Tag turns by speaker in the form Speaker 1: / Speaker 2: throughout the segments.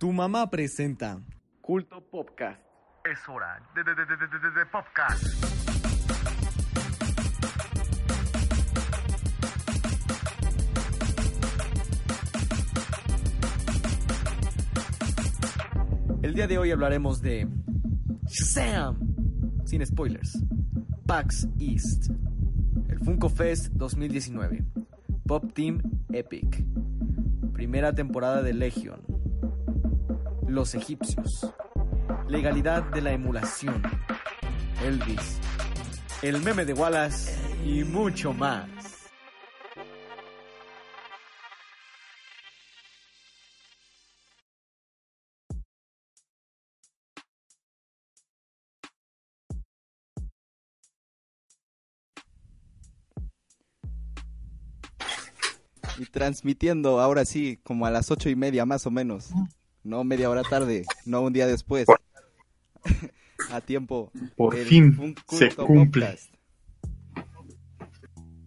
Speaker 1: Tu mamá presenta
Speaker 2: Culto Podcast.
Speaker 3: Es hora de, de, de, de, de, de, de podcast.
Speaker 1: El día de hoy hablaremos de Shazam, sin spoilers, PAX East, el Funko Fest 2019, Pop Team Epic, primera temporada de Legion, Los Egipcios, legalidad de la emulación, Elvis, el meme de Wallace y mucho más.
Speaker 4: Y transmitiendo ahora sí, como a las ocho y media más o menos. No media hora tarde, no un día después. a tiempo.
Speaker 5: Por fin se cumple.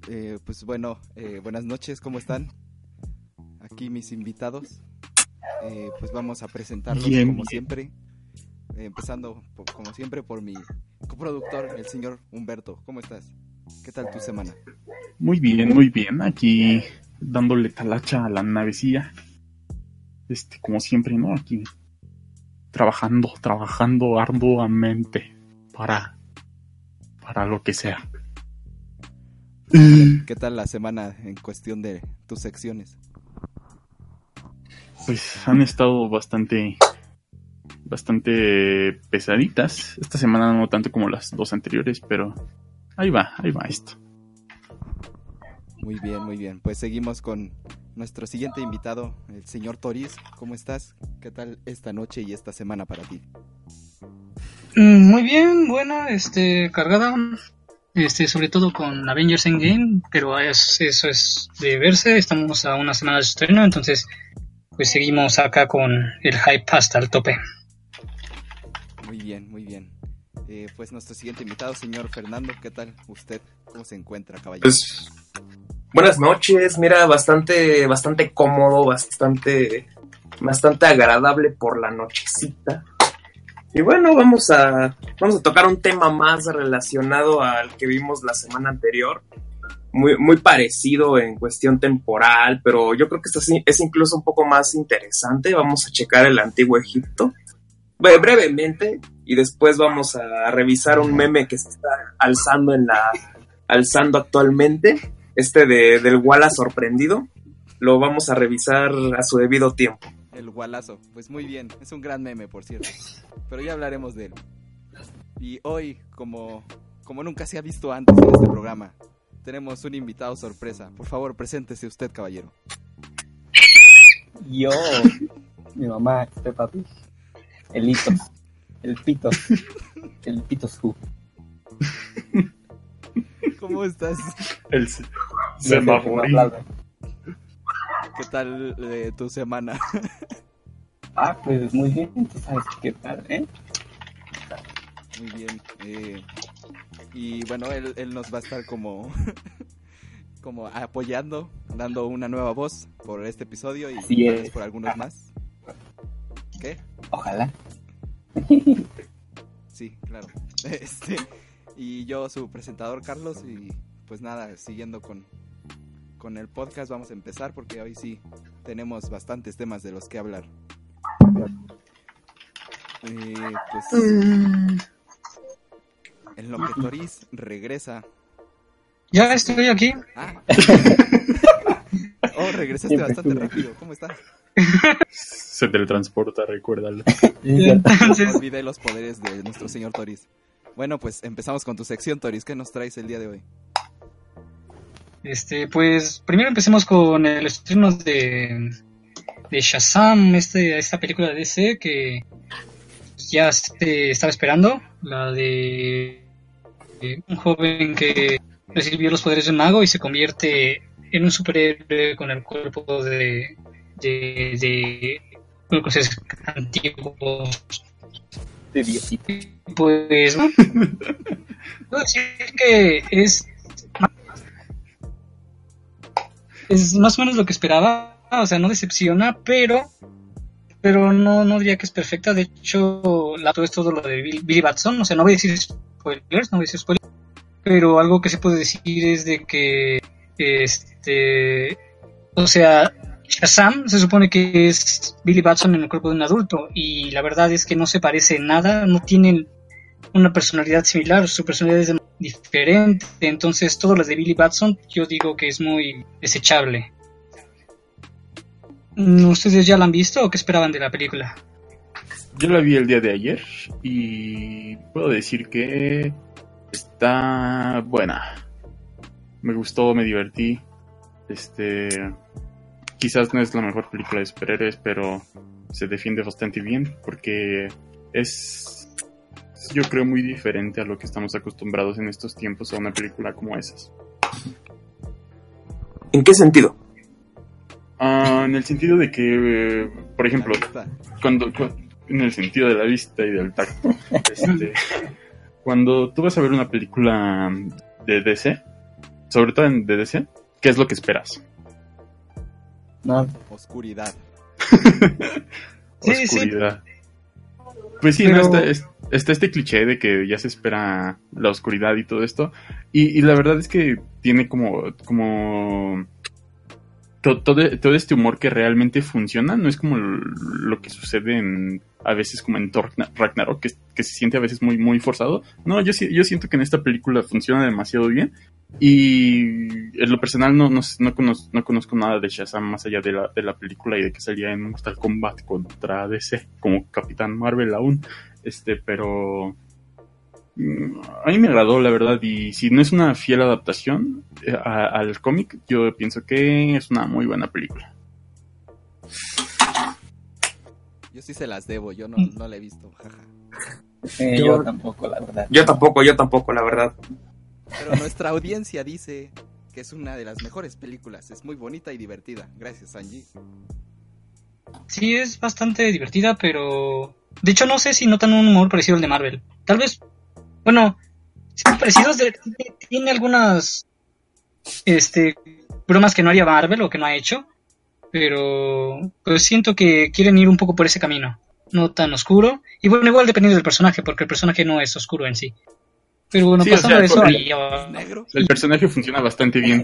Speaker 4: Eh, pues bueno, eh, buenas noches, ¿cómo están? Aquí mis invitados. Eh, pues vamos a presentarlos
Speaker 5: Bien,
Speaker 4: como
Speaker 5: bien.
Speaker 4: siempre. Eh, empezando, como siempre, por mi coproductor, el señor Humberto. ¿Cómo estás? ¿Qué tal tu semana?
Speaker 5: Muy bien, muy bien. Aquí dándole talacha a la navecilla. Este, como siempre, ¿no? Aquí trabajando, trabajando arduamente para, para lo que sea.
Speaker 4: ¿Qué tal la semana en cuestión de tus secciones?
Speaker 5: Pues han estado bastante, bastante pesaditas. Esta semana no tanto como las dos anteriores, pero ahí va, ahí va esto.
Speaker 4: Muy bien, muy bien. Pues seguimos con nuestro siguiente invitado, el señor Toris. ¿Cómo estás? ¿Qué tal esta noche y esta semana para ti?
Speaker 6: Mm, Muy bien, buena, este, cargada, este, sobre todo con Avengers Endgame, pero es- eso es de verse, estamos a una semana de estreno, entonces, pues seguimos acá con el hype hasta el tope.
Speaker 4: Muy bien, muy bien. Eh, pues nuestro siguiente invitado, señor Fernando, ¿qué tal usted? ¿Cómo se encuentra, caballero?
Speaker 7: Pues buenas noches, mira, bastante, bastante cómodo, bastante, bastante agradable por la nochecita. Y bueno, vamos a, vamos a tocar un tema más relacionado al que vimos la semana anterior. Muy, muy parecido en cuestión temporal, pero yo creo que es incluso un poco más interesante. Vamos a checar el antiguo Egipto bre- brevemente y después vamos a revisar un meme que se está alzando en la alzando actualmente este de, del Walla sorprendido. Lo vamos a revisar a su debido tiempo.
Speaker 4: El gualazo. Pues muy bien, es un gran meme, por cierto. Pero ya hablaremos de él. Y hoy, como, como nunca se ha visto antes en este programa, tenemos un invitado sorpresa. Por favor, preséntese usted, caballero.
Speaker 8: Yo, mi mamá, este papi, el hito, el pito, el pito su.
Speaker 4: ¿Cómo estás?
Speaker 5: El semaforín.
Speaker 4: ¿Qué tal eh, tu semana?
Speaker 8: Ah, pues muy bien, tú sabes qué tal, ¿eh?
Speaker 4: Muy bien. eh, y bueno, él, él nos va a estar como, como apoyando, dando una nueva voz por este episodio y
Speaker 8: Así
Speaker 4: tal vez
Speaker 8: es.
Speaker 4: por algunos más. ¿Qué?
Speaker 8: Ojalá.
Speaker 4: Sí, claro. Este, y yo, su presentador Carlos, y pues nada, siguiendo con, con el podcast, vamos a empezar porque hoy sí tenemos bastantes temas de los que hablar. Eh, pues en lo que Toris regresa.
Speaker 6: Ya estoy aquí.
Speaker 4: Ah. Oh, regresaste bastante rápido. ¿Cómo estás?
Speaker 5: Se teletransporta, recuérdalo.
Speaker 6: Entonces,
Speaker 4: Olvidé los poderes de nuestro señor Toris. Bueno, pues empezamos con tu sección, Toris. ¿Qué nos traes el día de hoy?
Speaker 6: Este, pues primero empecemos con el estreno de, de Shazam, este, esta película de DC que ya se estaba esperando, la de eh, un joven que recibió los poderes de un mago y se convierte en un superhéroe con el cuerpo de de, de cosas antiguos.
Speaker 8: De
Speaker 6: pues puedo decir que es es más o menos lo que esperaba o sea no decepciona pero pero no no diría que es perfecta. De hecho la todo es todo lo de Bill- Billy Batson o sea no voy a decir spoilers no voy a decir spoilers pero algo que se puede decir es de que este o sea Shazam se supone que es Billy Batson en el cuerpo de un adulto y la verdad es que no se parece nada, no tienen una personalidad similar, su personalidad es diferente, entonces todo lo de Billy Batson yo digo que es muy desechable. Mm, ¿Ustedes ya la han visto o qué esperaban de la película?
Speaker 5: Yo la vi el día de ayer y puedo decir que está buena. Me gustó, me divertí. Este, quizás no es la mejor película de superhéroes, pero se defiende bastante bien porque es, yo creo, muy diferente a lo que estamos acostumbrados en estos tiempos a una película como esas.
Speaker 7: ¿En qué sentido?
Speaker 5: Ah, en el sentido de que, eh, por ejemplo, cuando, cu- en el sentido de la vista y del tacto. Este, cuando tú vas a ver una película de DC, sobre todo en de DC, ¿qué es lo que esperas?
Speaker 8: No,
Speaker 4: Oscuridad.
Speaker 6: Sí, sí.
Speaker 5: oscuridad. Pues sí,
Speaker 6: Pero-
Speaker 5: no, está, es- está este cliché de que ya se espera la oscuridad y todo esto. Y, y la verdad es que tiene como, como to- todo, todo este humor que realmente funciona. No es como lo que sucede en, a veces como en Thor Ragna- Ragnarok, que, se siente a veces muy, muy forzado. No, yo, yo siento que en esta película funciona demasiado bien. Y en lo personal no, no, no, conozco, no conozco nada de Shazam más allá de la, de la película y de que salía en Mortal Kombat contra DC como Capitán Marvel aún. Este, pero mm, a mí me agradó la verdad y si no es una fiel adaptación eh, a- al cómic, yo pienso que es una muy buena película.
Speaker 4: Yo sí se las debo, yo no, no la he visto. jaja.
Speaker 8: eh,
Speaker 7: Yo-
Speaker 8: yo tampoco, la verdad.
Speaker 7: Yo tampoco, yo tampoco, la verdad.
Speaker 4: Pero nuestra audiencia dice que es una de las mejores películas. Es muy bonita y divertida. Gracias, Angie.
Speaker 6: Sí, es bastante divertida, pero... De hecho, no sé si notan un humor parecido al de Marvel. Tal vez... Bueno, sí, parecidos de... Tiene algunas... Este... Bromas que no haría Marvel o que no ha hecho. Pero... Pues siento que quieren ir un poco por ese camino. No tan oscuro. Y bueno, igual dependiendo del personaje, porque el personaje no es oscuro en sí. Pero bueno,
Speaker 5: Sí, o
Speaker 6: pasando
Speaker 5: sea,
Speaker 6: de eso...
Speaker 5: con-
Speaker 6: ahí,
Speaker 4: ¿Es
Speaker 6: ah,
Speaker 4: negro?
Speaker 5: El personaje funciona bastante bien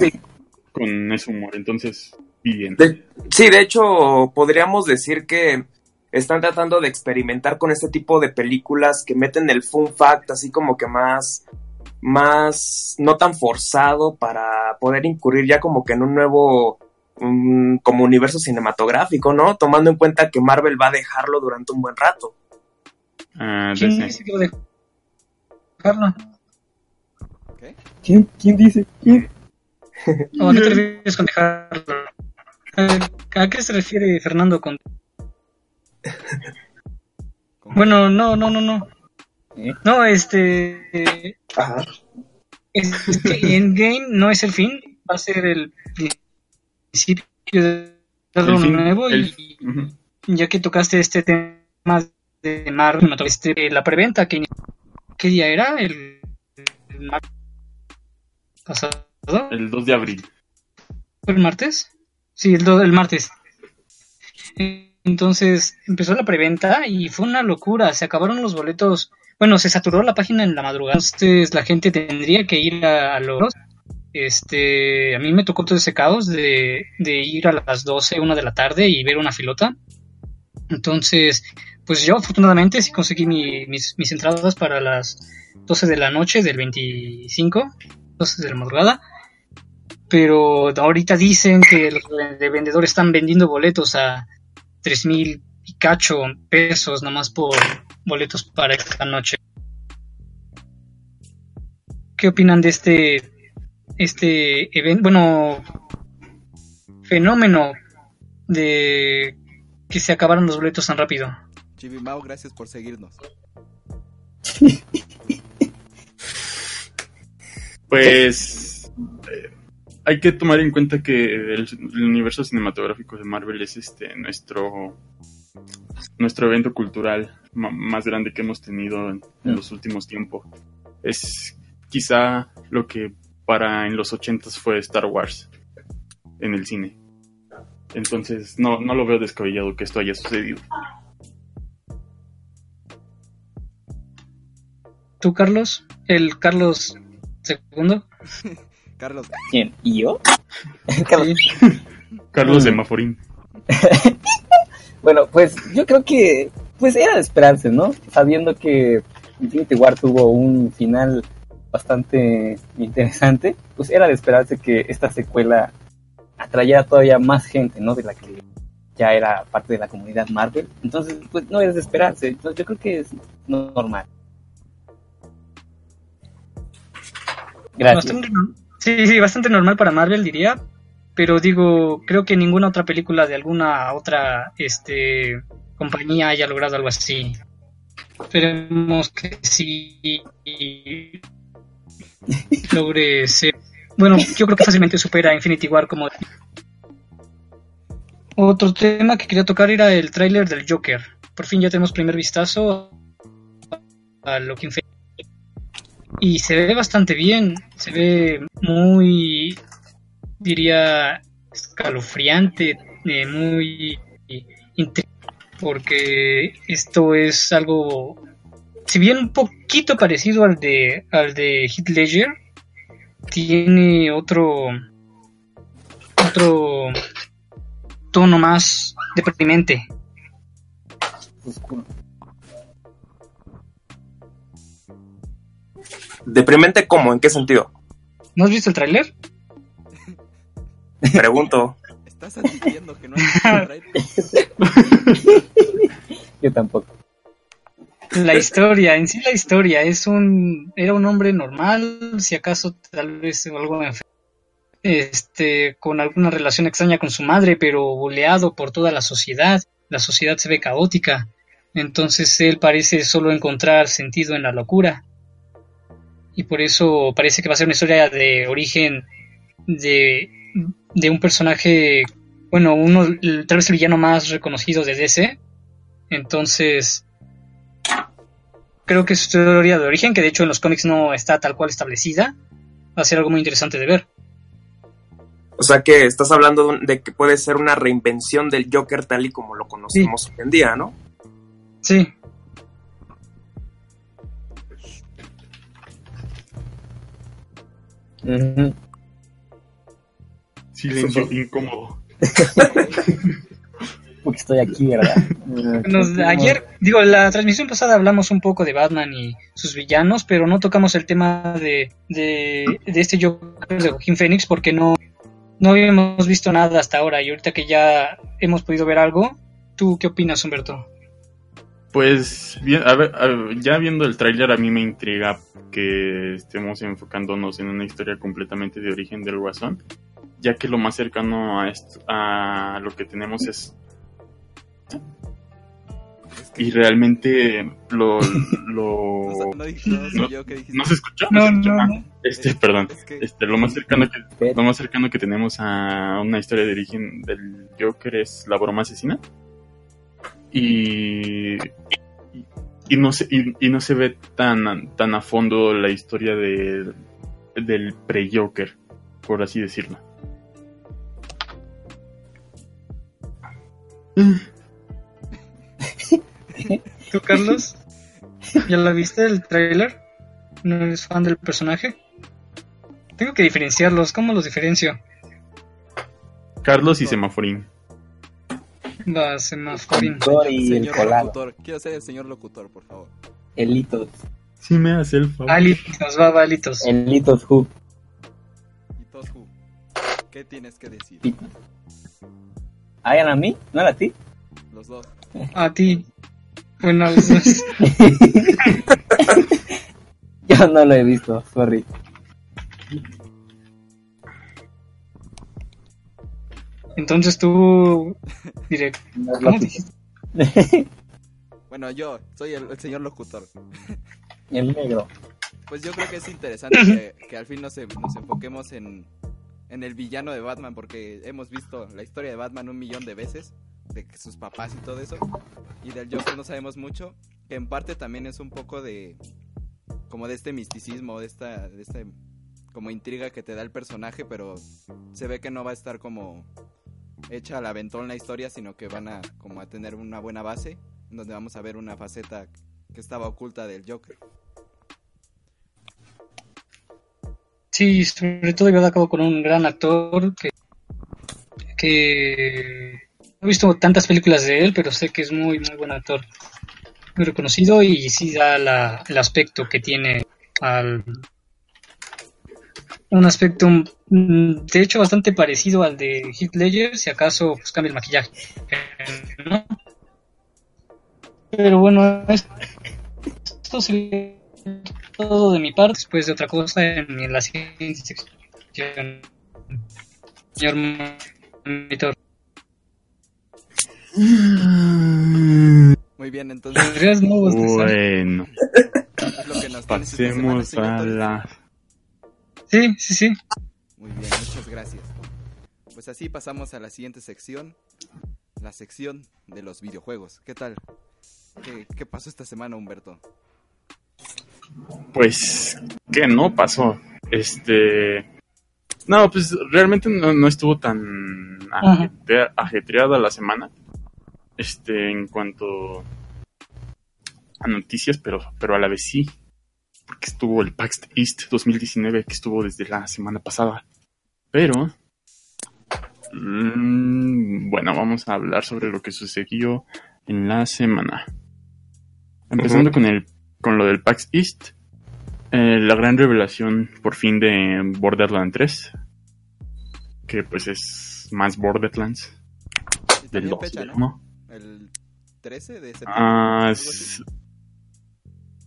Speaker 5: con ese humor, entonces bien.
Speaker 7: De- sí, de hecho, podríamos decir que están tratando de experimentar con este tipo de películas que meten el fun fact así como que más, más, no tan forzado para poder incurrir ya como que en un nuevo, como universo cinematográfico, ¿no? Tomando en cuenta que Marvel va a dejarlo durante un buen rato.
Speaker 5: Ah,
Speaker 6: ¿Quién dice que va a dejarlo?
Speaker 4: ¿Qué?
Speaker 8: ¿Quién, quién dice? ¿Quién?
Speaker 6: ¿O a qué te refieres con dejarlo? ¿A qué se refiere Fernando ¿Con- Bueno, no, no, no, no.
Speaker 8: ¿Eh?
Speaker 6: No, este.
Speaker 7: Ajá.
Speaker 6: Es, es que Endgame no es el fin, va a ser el principio de algo nuevo.
Speaker 5: el-
Speaker 6: Y ya que tocaste este tema de Marvel, este, la preventa, que ¿qué día era? El, el pasado.
Speaker 5: El 2 de abril.
Speaker 6: ¿Fue el martes? Sí, el, do- el martes. Entonces empezó la preventa y fue una locura. Se acabaron los boletos. Bueno, se saturó la página en la madrugada. Entonces la gente tendría que ir a, a los. Este, a mí me tocó todo ese caos de, ir a las 12, una de la tarde y ver una filota. Entonces, pues yo afortunadamente sí conseguí mi- mis, mis entradas para las 12 de la noche del 25, 12 de la madrugada pero ahorita dicen que los de vendedores están vendiendo boletos a tres mil y cacho pesos nomás por boletos para esta noche. ¿Qué opinan de este este evento, bueno, fenómeno de que se acabaron los boletos tan rápido?
Speaker 4: Chivimao, gracias por seguirnos.
Speaker 5: Pues hay que tomar en cuenta que el, el universo cinematográfico de Marvel es este nuestro nuestro evento cultural más grande que hemos tenido en, en los últimos tiempos. Es quizá lo que para en los ochentas fue Star Wars en el cine. Entonces no, no lo veo descabellado que esto haya sucedido.
Speaker 6: ¿Tú, Carlos? ¿El Carlos segundo?
Speaker 4: Carlos,
Speaker 8: ¿Quién? ¿Y yo? Carlos.
Speaker 5: Carlos
Speaker 8: Mm.
Speaker 5: Semaforín.
Speaker 8: Bueno, pues yo creo que pues era de esperarse, ¿no? Sabiendo que Infinity War tuvo un final bastante interesante, pues era de esperarse que esta secuela atrayera todavía más gente, ¿no? De la que ya era parte de la comunidad Marvel. Entonces, pues no es de esperarse. Entonces yo creo que es normal. Gracias.
Speaker 6: Sí, sí, bastante normal para Marvel, diría. Pero digo, creo que ninguna otra película de alguna otra este, compañía haya logrado algo así. Esperemos que sí logre ser. Bueno, yo creo que fácilmente supera Infinity War como. Otro tema que quería tocar era el tráiler del Joker. Por fin ya tenemos primer vistazo a lo que y se ve bastante bien, se ve muy, diría, escalofriante, eh, muy porque esto es algo, si bien un poquito parecido al de al de Heath tiene otro otro tono más deprimente.
Speaker 8: Oscuro.
Speaker 7: ¿Deprimente cómo? ¿En qué sentido?
Speaker 6: ¿No has visto el tráiler?
Speaker 7: Pregunto.
Speaker 4: ¿estás admitiendo que no has visto el trailer?
Speaker 8: Yo tampoco.
Speaker 6: La historia, en sí la historia, es un, era un hombre normal, si acaso tal vez algo enfer- este, con alguna relación extraña con su madre, pero boleado por toda la sociedad, la sociedad se ve caótica, entonces él parece solo encontrar sentido en la locura, y por eso parece que va a ser una historia de origen de, de un personaje, bueno, uno, el- tal vez el villano más reconocido de DC, entonces creo que es su historia de origen, que de hecho en los cómics no está tal cual establecida, va a ser algo muy interesante de ver.
Speaker 7: O sea que estás hablando de que puede ser una reinvención del Joker tal y como lo conocemos hoy en día, ¿no?
Speaker 6: Sí,
Speaker 5: Silencio incómodo.
Speaker 8: Porque estoy aquí, ¿verdad?
Speaker 6: Nos- ayer, digo, la transmisión pasada hablamos un poco de Batman y sus villanos, pero no tocamos el tema de, de, de este Joker de Joaquín Phoenix porque no, no habíamos visto nada hasta ahora y ahorita que ya hemos podido ver algo, ¿tú qué opinas, Humberto?
Speaker 5: Pues bien, a ver, a ver, ya viendo el tráiler a mí me intriga que estemos enfocándonos en una historia completamente de origen del Guasón, ya que lo más cercano a esto, a lo que tenemos es
Speaker 4: Es que-
Speaker 5: y realmente lo, lo
Speaker 4: no dije no, soy
Speaker 5: no-
Speaker 4: yo que dijiste.
Speaker 5: no se escucha,
Speaker 6: No,
Speaker 5: se escucha?
Speaker 6: no,
Speaker 5: Ah,
Speaker 6: no.
Speaker 5: este, perdón,
Speaker 4: Es que
Speaker 5: este, lo más cercano que lo más cercano que tenemos a una historia de origen del Joker es la broma asesina. Y, y, y no se, y, y no se ve tan, tan a fondo la historia de, del pre-Joker, por así decirlo.
Speaker 6: ¿Tú, Carlos? ¿Ya la viste el tráiler? ¿No eres fan del personaje? Tengo que diferenciarlos, ¿cómo los diferencio?
Speaker 5: Carlos y Semaforín.
Speaker 6: Va, semaforín.
Speaker 8: Doctor y el
Speaker 4: señor
Speaker 8: colado.
Speaker 4: locutor, quiero ser el señor locutor, por favor.
Speaker 8: Elitos.
Speaker 5: Si me hace el favor.
Speaker 6: Alitos, va, va, Alitos.
Speaker 8: Elitos Who.
Speaker 4: Y Toshu, ¿qué tienes que decir?
Speaker 8: ¿Ah, era a mí? ¿No era a ti?
Speaker 4: Los dos.
Speaker 6: A ti. Bueno, los dos.
Speaker 8: Yo no lo he visto, sorry.
Speaker 6: Entonces tú.
Speaker 8: Es
Speaker 6: ¿cómo dijiste?
Speaker 4: Bueno, yo soy el, el señor locutor.
Speaker 8: El negro.
Speaker 4: Pues yo creo que es interesante que, que al fin nos, nos enfoquemos en, en el villano de Batman, porque hemos visto la historia de Batman un millón de veces, de que sus papás y todo eso, y del Joker no sabemos mucho, que en parte también es un poco de, como de este misticismo, de esta, de esta como intriga que te da el personaje, pero se ve que no va a estar como hecha al aventón la historia, sino que van a como a tener una buena base, donde vamos a ver una faceta que estaba oculta del Joker.
Speaker 6: Sí, sobre todo llevado a con un gran actor que, que no he visto tantas películas de él, pero sé que es muy, muy buen actor. Muy reconocido y sí da la- el aspecto que tiene al... Un aspecto, mm, de hecho, bastante parecido al de Heath Ledger, si acaso pues, cambia el maquillaje. ¿no? Pero bueno, es- esto sería todo de mi parte, después de otra cosa en, en la siguiente sección. Señor monitor,
Speaker 4: Muy bien, entonces.
Speaker 5: Bueno,
Speaker 4: lo que nos
Speaker 5: pasemos a la...
Speaker 6: Sí, sí, sí.
Speaker 4: Muy bien, muchas gracias. Pues así pasamos a la siguiente sección, la sección de los videojuegos. ¿Qué tal? ¿Qué, qué pasó esta semana, Humberto?
Speaker 5: Pues, ¿qué no pasó? Este... No, pues realmente no, no estuvo tan ajetre- ajetreada la semana. Este, en cuanto a noticias, pero, pero a la vez sí. Porque estuvo el PAX East 2019, que estuvo desde la semana pasada. Pero... mm, bueno, vamos a hablar sobre lo que sucedió en la semana. Empezando con el con lo del PAX East, eh, la gran revelación por fin de Borderlands 3, que pues es más Borderlands del
Speaker 4: también
Speaker 5: 2,
Speaker 4: fecha,
Speaker 5: ¿no?
Speaker 4: ¿no? El 13 de septiembre.
Speaker 5: Ah.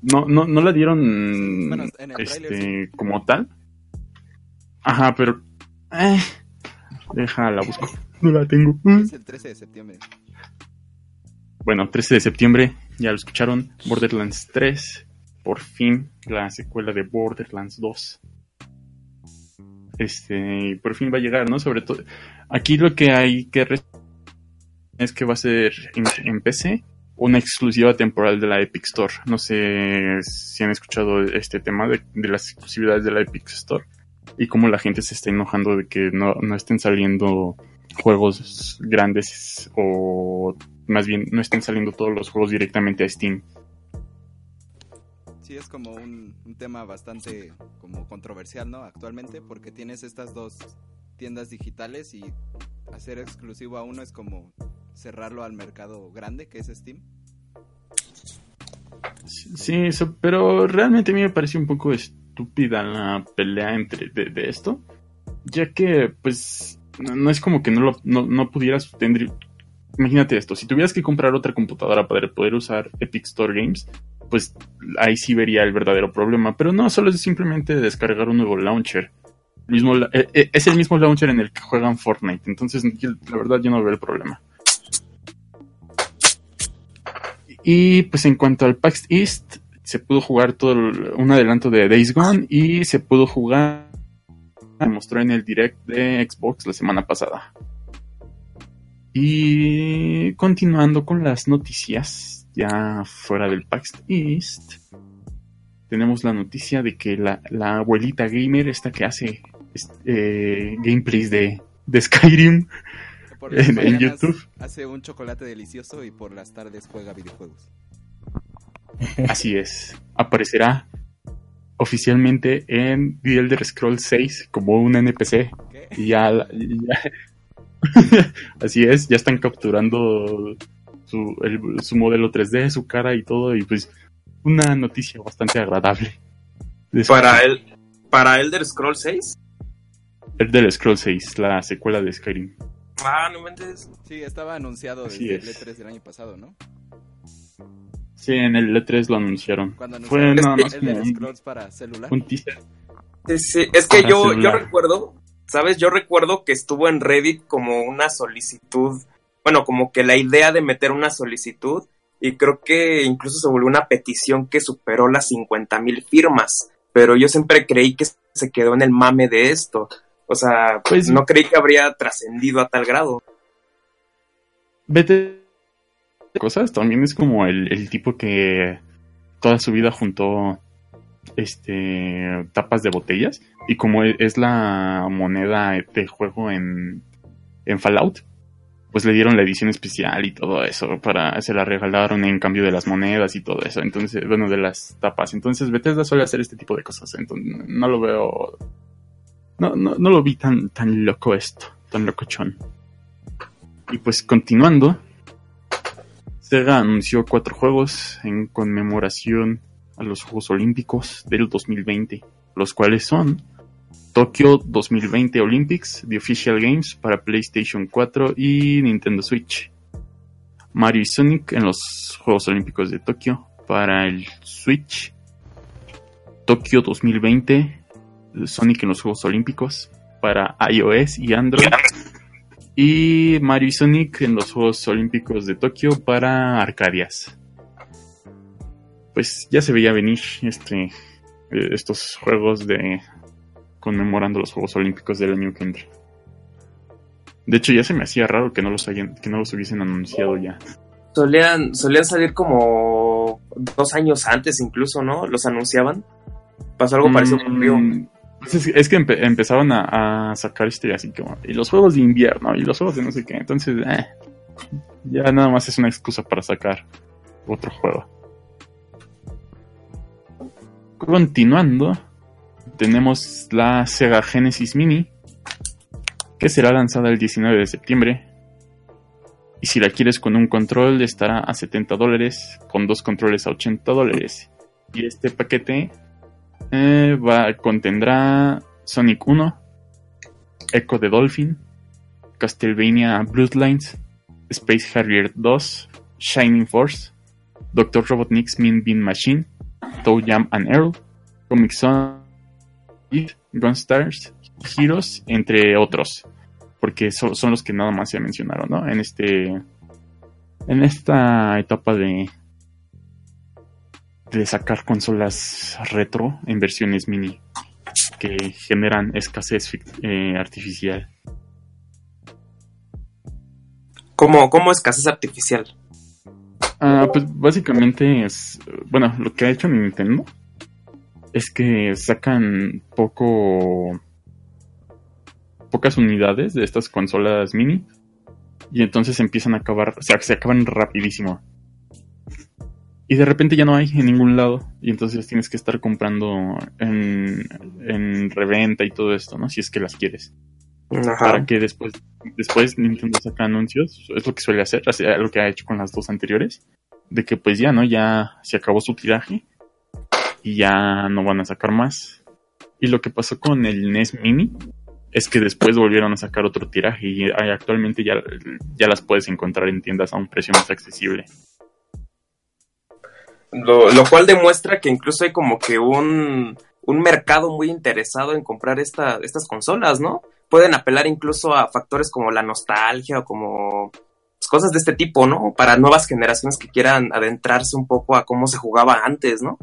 Speaker 5: No, no, no la dieron
Speaker 4: Bueno, en el
Speaker 5: este, como tal. Ajá, pero... eh, deja, la busco. No la tengo.
Speaker 4: Es el 13 de septiembre.
Speaker 5: Bueno, 13 de septiembre, ya lo escucharon, Borderlands 3, por fin la secuela de Borderlands 2. Este, por fin va a llegar, ¿no? Sobre todo, aquí lo que hay que es que va a ser en, en PC una exclusiva temporal de la Epic Store. No sé si han escuchado este tema de, las exclusividades de la Epic Store y cómo la gente se está enojando de que no, no estén saliendo juegos grandes o más bien no estén saliendo todos los juegos directamente a Steam.
Speaker 4: Sí, es como un, un tema bastante como controversial, ¿no? Actualmente, porque tienes estas dos tiendas digitales y hacer exclusivo a uno es como cerrarlo al mercado grande, que es Steam.
Speaker 5: Sí, pero realmente a mí me pareció un poco estúpida la pelea entre de, esto, ya que pues no, es como que no lo no, no pudieras tener imagínate esto, si tuvieras que comprar otra computadora para poder usar Epic Store Games, pues ahí sí vería el verdadero problema, pero no, solo es simplemente descargar un nuevo launcher. Mismo, eh, eh, es el mismo launcher en el que juegan Fortnite, entonces la verdad yo no veo el problema. Y pues en cuanto al PAX East, se pudo jugar todo el- un adelanto de Days Gone y se pudo jugar, se mostró en el direct de Xbox la semana pasada. Y continuando con las noticias, ya fuera del PAX East, tenemos la noticia de que la, la abuelita gamer, esta que hace este, gameplays de, de Skyrim,
Speaker 4: Por las
Speaker 5: En- YouTube.
Speaker 4: hace un chocolate delicioso y por las tardes juega videojuegos.
Speaker 5: Así es. Aparecerá oficialmente en The Elder Scrolls 6 como un NPC.
Speaker 4: ¿Qué?
Speaker 5: Y ya, ya- Así es, ya están capturando su, el- su modelo 3D, su cara y todo. Y pues una noticia bastante agradable.
Speaker 7: Para el para Elder Scroll 6.
Speaker 5: Elder Scrolls 6, la secuela de Skyrim.
Speaker 7: Ah, no mentes.
Speaker 4: Sí, estaba anunciado
Speaker 5: Así
Speaker 4: desde el
Speaker 5: es.
Speaker 4: E3 del año pasado, ¿no?
Speaker 5: Sí, en el E3 lo anunciaron.
Speaker 4: Cuando
Speaker 5: Fue
Speaker 4: anunciaron
Speaker 5: nada más
Speaker 4: el
Speaker 5: como
Speaker 4: de
Speaker 5: un,
Speaker 4: Scrolls para celular.
Speaker 5: un teaser.
Speaker 7: Sí, sí, Es que
Speaker 5: Para
Speaker 7: yo, yo recuerdo, ¿sabes? Yo recuerdo que estuvo en Reddit como una solicitud, bueno, como que la idea de meter una solicitud y creo que incluso se volvió una petición que superó las 50 mil firmas, pero yo siempre creí que se quedó en el mame de esto. O sea,
Speaker 5: Pues-
Speaker 7: no creí que habría trascendido a tal grado.
Speaker 5: Vete cosas, también es como el, el tipo que toda su vida juntó este tapas de botellas y como e- es la moneda de juego en, en Fallout, pues le dieron la edición especial y todo eso para se la regalaron en cambio de las monedas y todo eso, entonces bueno de las tapas, entonces Bethesda suele hacer este tipo de cosas, entonces no lo veo no, no, no lo vi tan tan loco esto, tan locochón. Y pues continuando, Sega anunció cuatro juegos en conmemoración a los Juegos Olímpicos del 2020, los cuales son Tokyo 2020 Olympics, The Official Games para PlayStation 4 y Nintendo Switch. Mario y Sonic en los Juegos Olímpicos de Tokio para el Switch. Tokyo 2020 Sonic en los Juegos Olímpicos para iOS y Android. Y Mario y Sonic en los Juegos Olímpicos de Tokio para Arcadias. Pues ya se veía venir este, eh, estos juegos de conmemorando los Juegos Olímpicos del año que entra. De hecho, ya se me hacía raro que no los hayan, que no los hubiesen anunciado ya.
Speaker 7: Solían, solían salir como dos años antes incluso, ¿no? Los anunciaban. Pasó algo parecido.
Speaker 5: Mm, pues es, es que empe- empezaban a, a sacar este así como y los juegos de invierno y los juegos de no sé qué entonces eh, ya nada más es una excusa para sacar otro juego. Continuando tenemos la Sega Genesis Mini que será lanzada el 19 de septiembre y si la quieres con un control estará a 70 dólares con dos controles a 80 dólares y este paquete eh, va, contendrá Sonic 1, Echo the Dolphin, Castlevania Bloodlines, Space Harrier 2, Shining Force, Dr. Robotnik's Mean Bean Machine, Toe Jam and Earl, Comic Son, Gunstars, Heroes, entre otros. Porque so- son los que nada más se mencionaron, ¿no? En este. En esta etapa de, de sacar consolas retro en versiones mini que generan escasez eh, artificial.
Speaker 7: ¿Cómo, cómo escasez artificial?
Speaker 5: Ah, pues básicamente es, bueno, lo que ha hecho Nintendo es que sacan poco, pocas unidades de estas consolas mini y entonces empiezan a acabar, o sea, se acaban rapidísimo. Y de repente ya no hay en ningún lado y entonces tienes que estar comprando en, en reventa y todo esto, ¿no? Si es que las quieres.
Speaker 7: Ajá.
Speaker 5: para que después, después Nintendo saca anuncios, es lo que suele hacer, lo que ha hecho con las dos anteriores, de que pues ya, ¿no? Ya se acabó su tiraje y ya no van a sacar más. Y lo que pasó con el NES Mini es que después volvieron a sacar otro tiraje y actualmente ya, ya las puedes encontrar en tiendas a un precio más accesible.
Speaker 7: Lo, lo cual demuestra que incluso hay como que un, un mercado muy interesado en comprar esta, estas consolas, ¿no? Pueden apelar incluso a factores como la nostalgia o como pues, cosas de este tipo, ¿no? Para nuevas generaciones que quieran adentrarse un poco a cómo se jugaba antes, ¿no?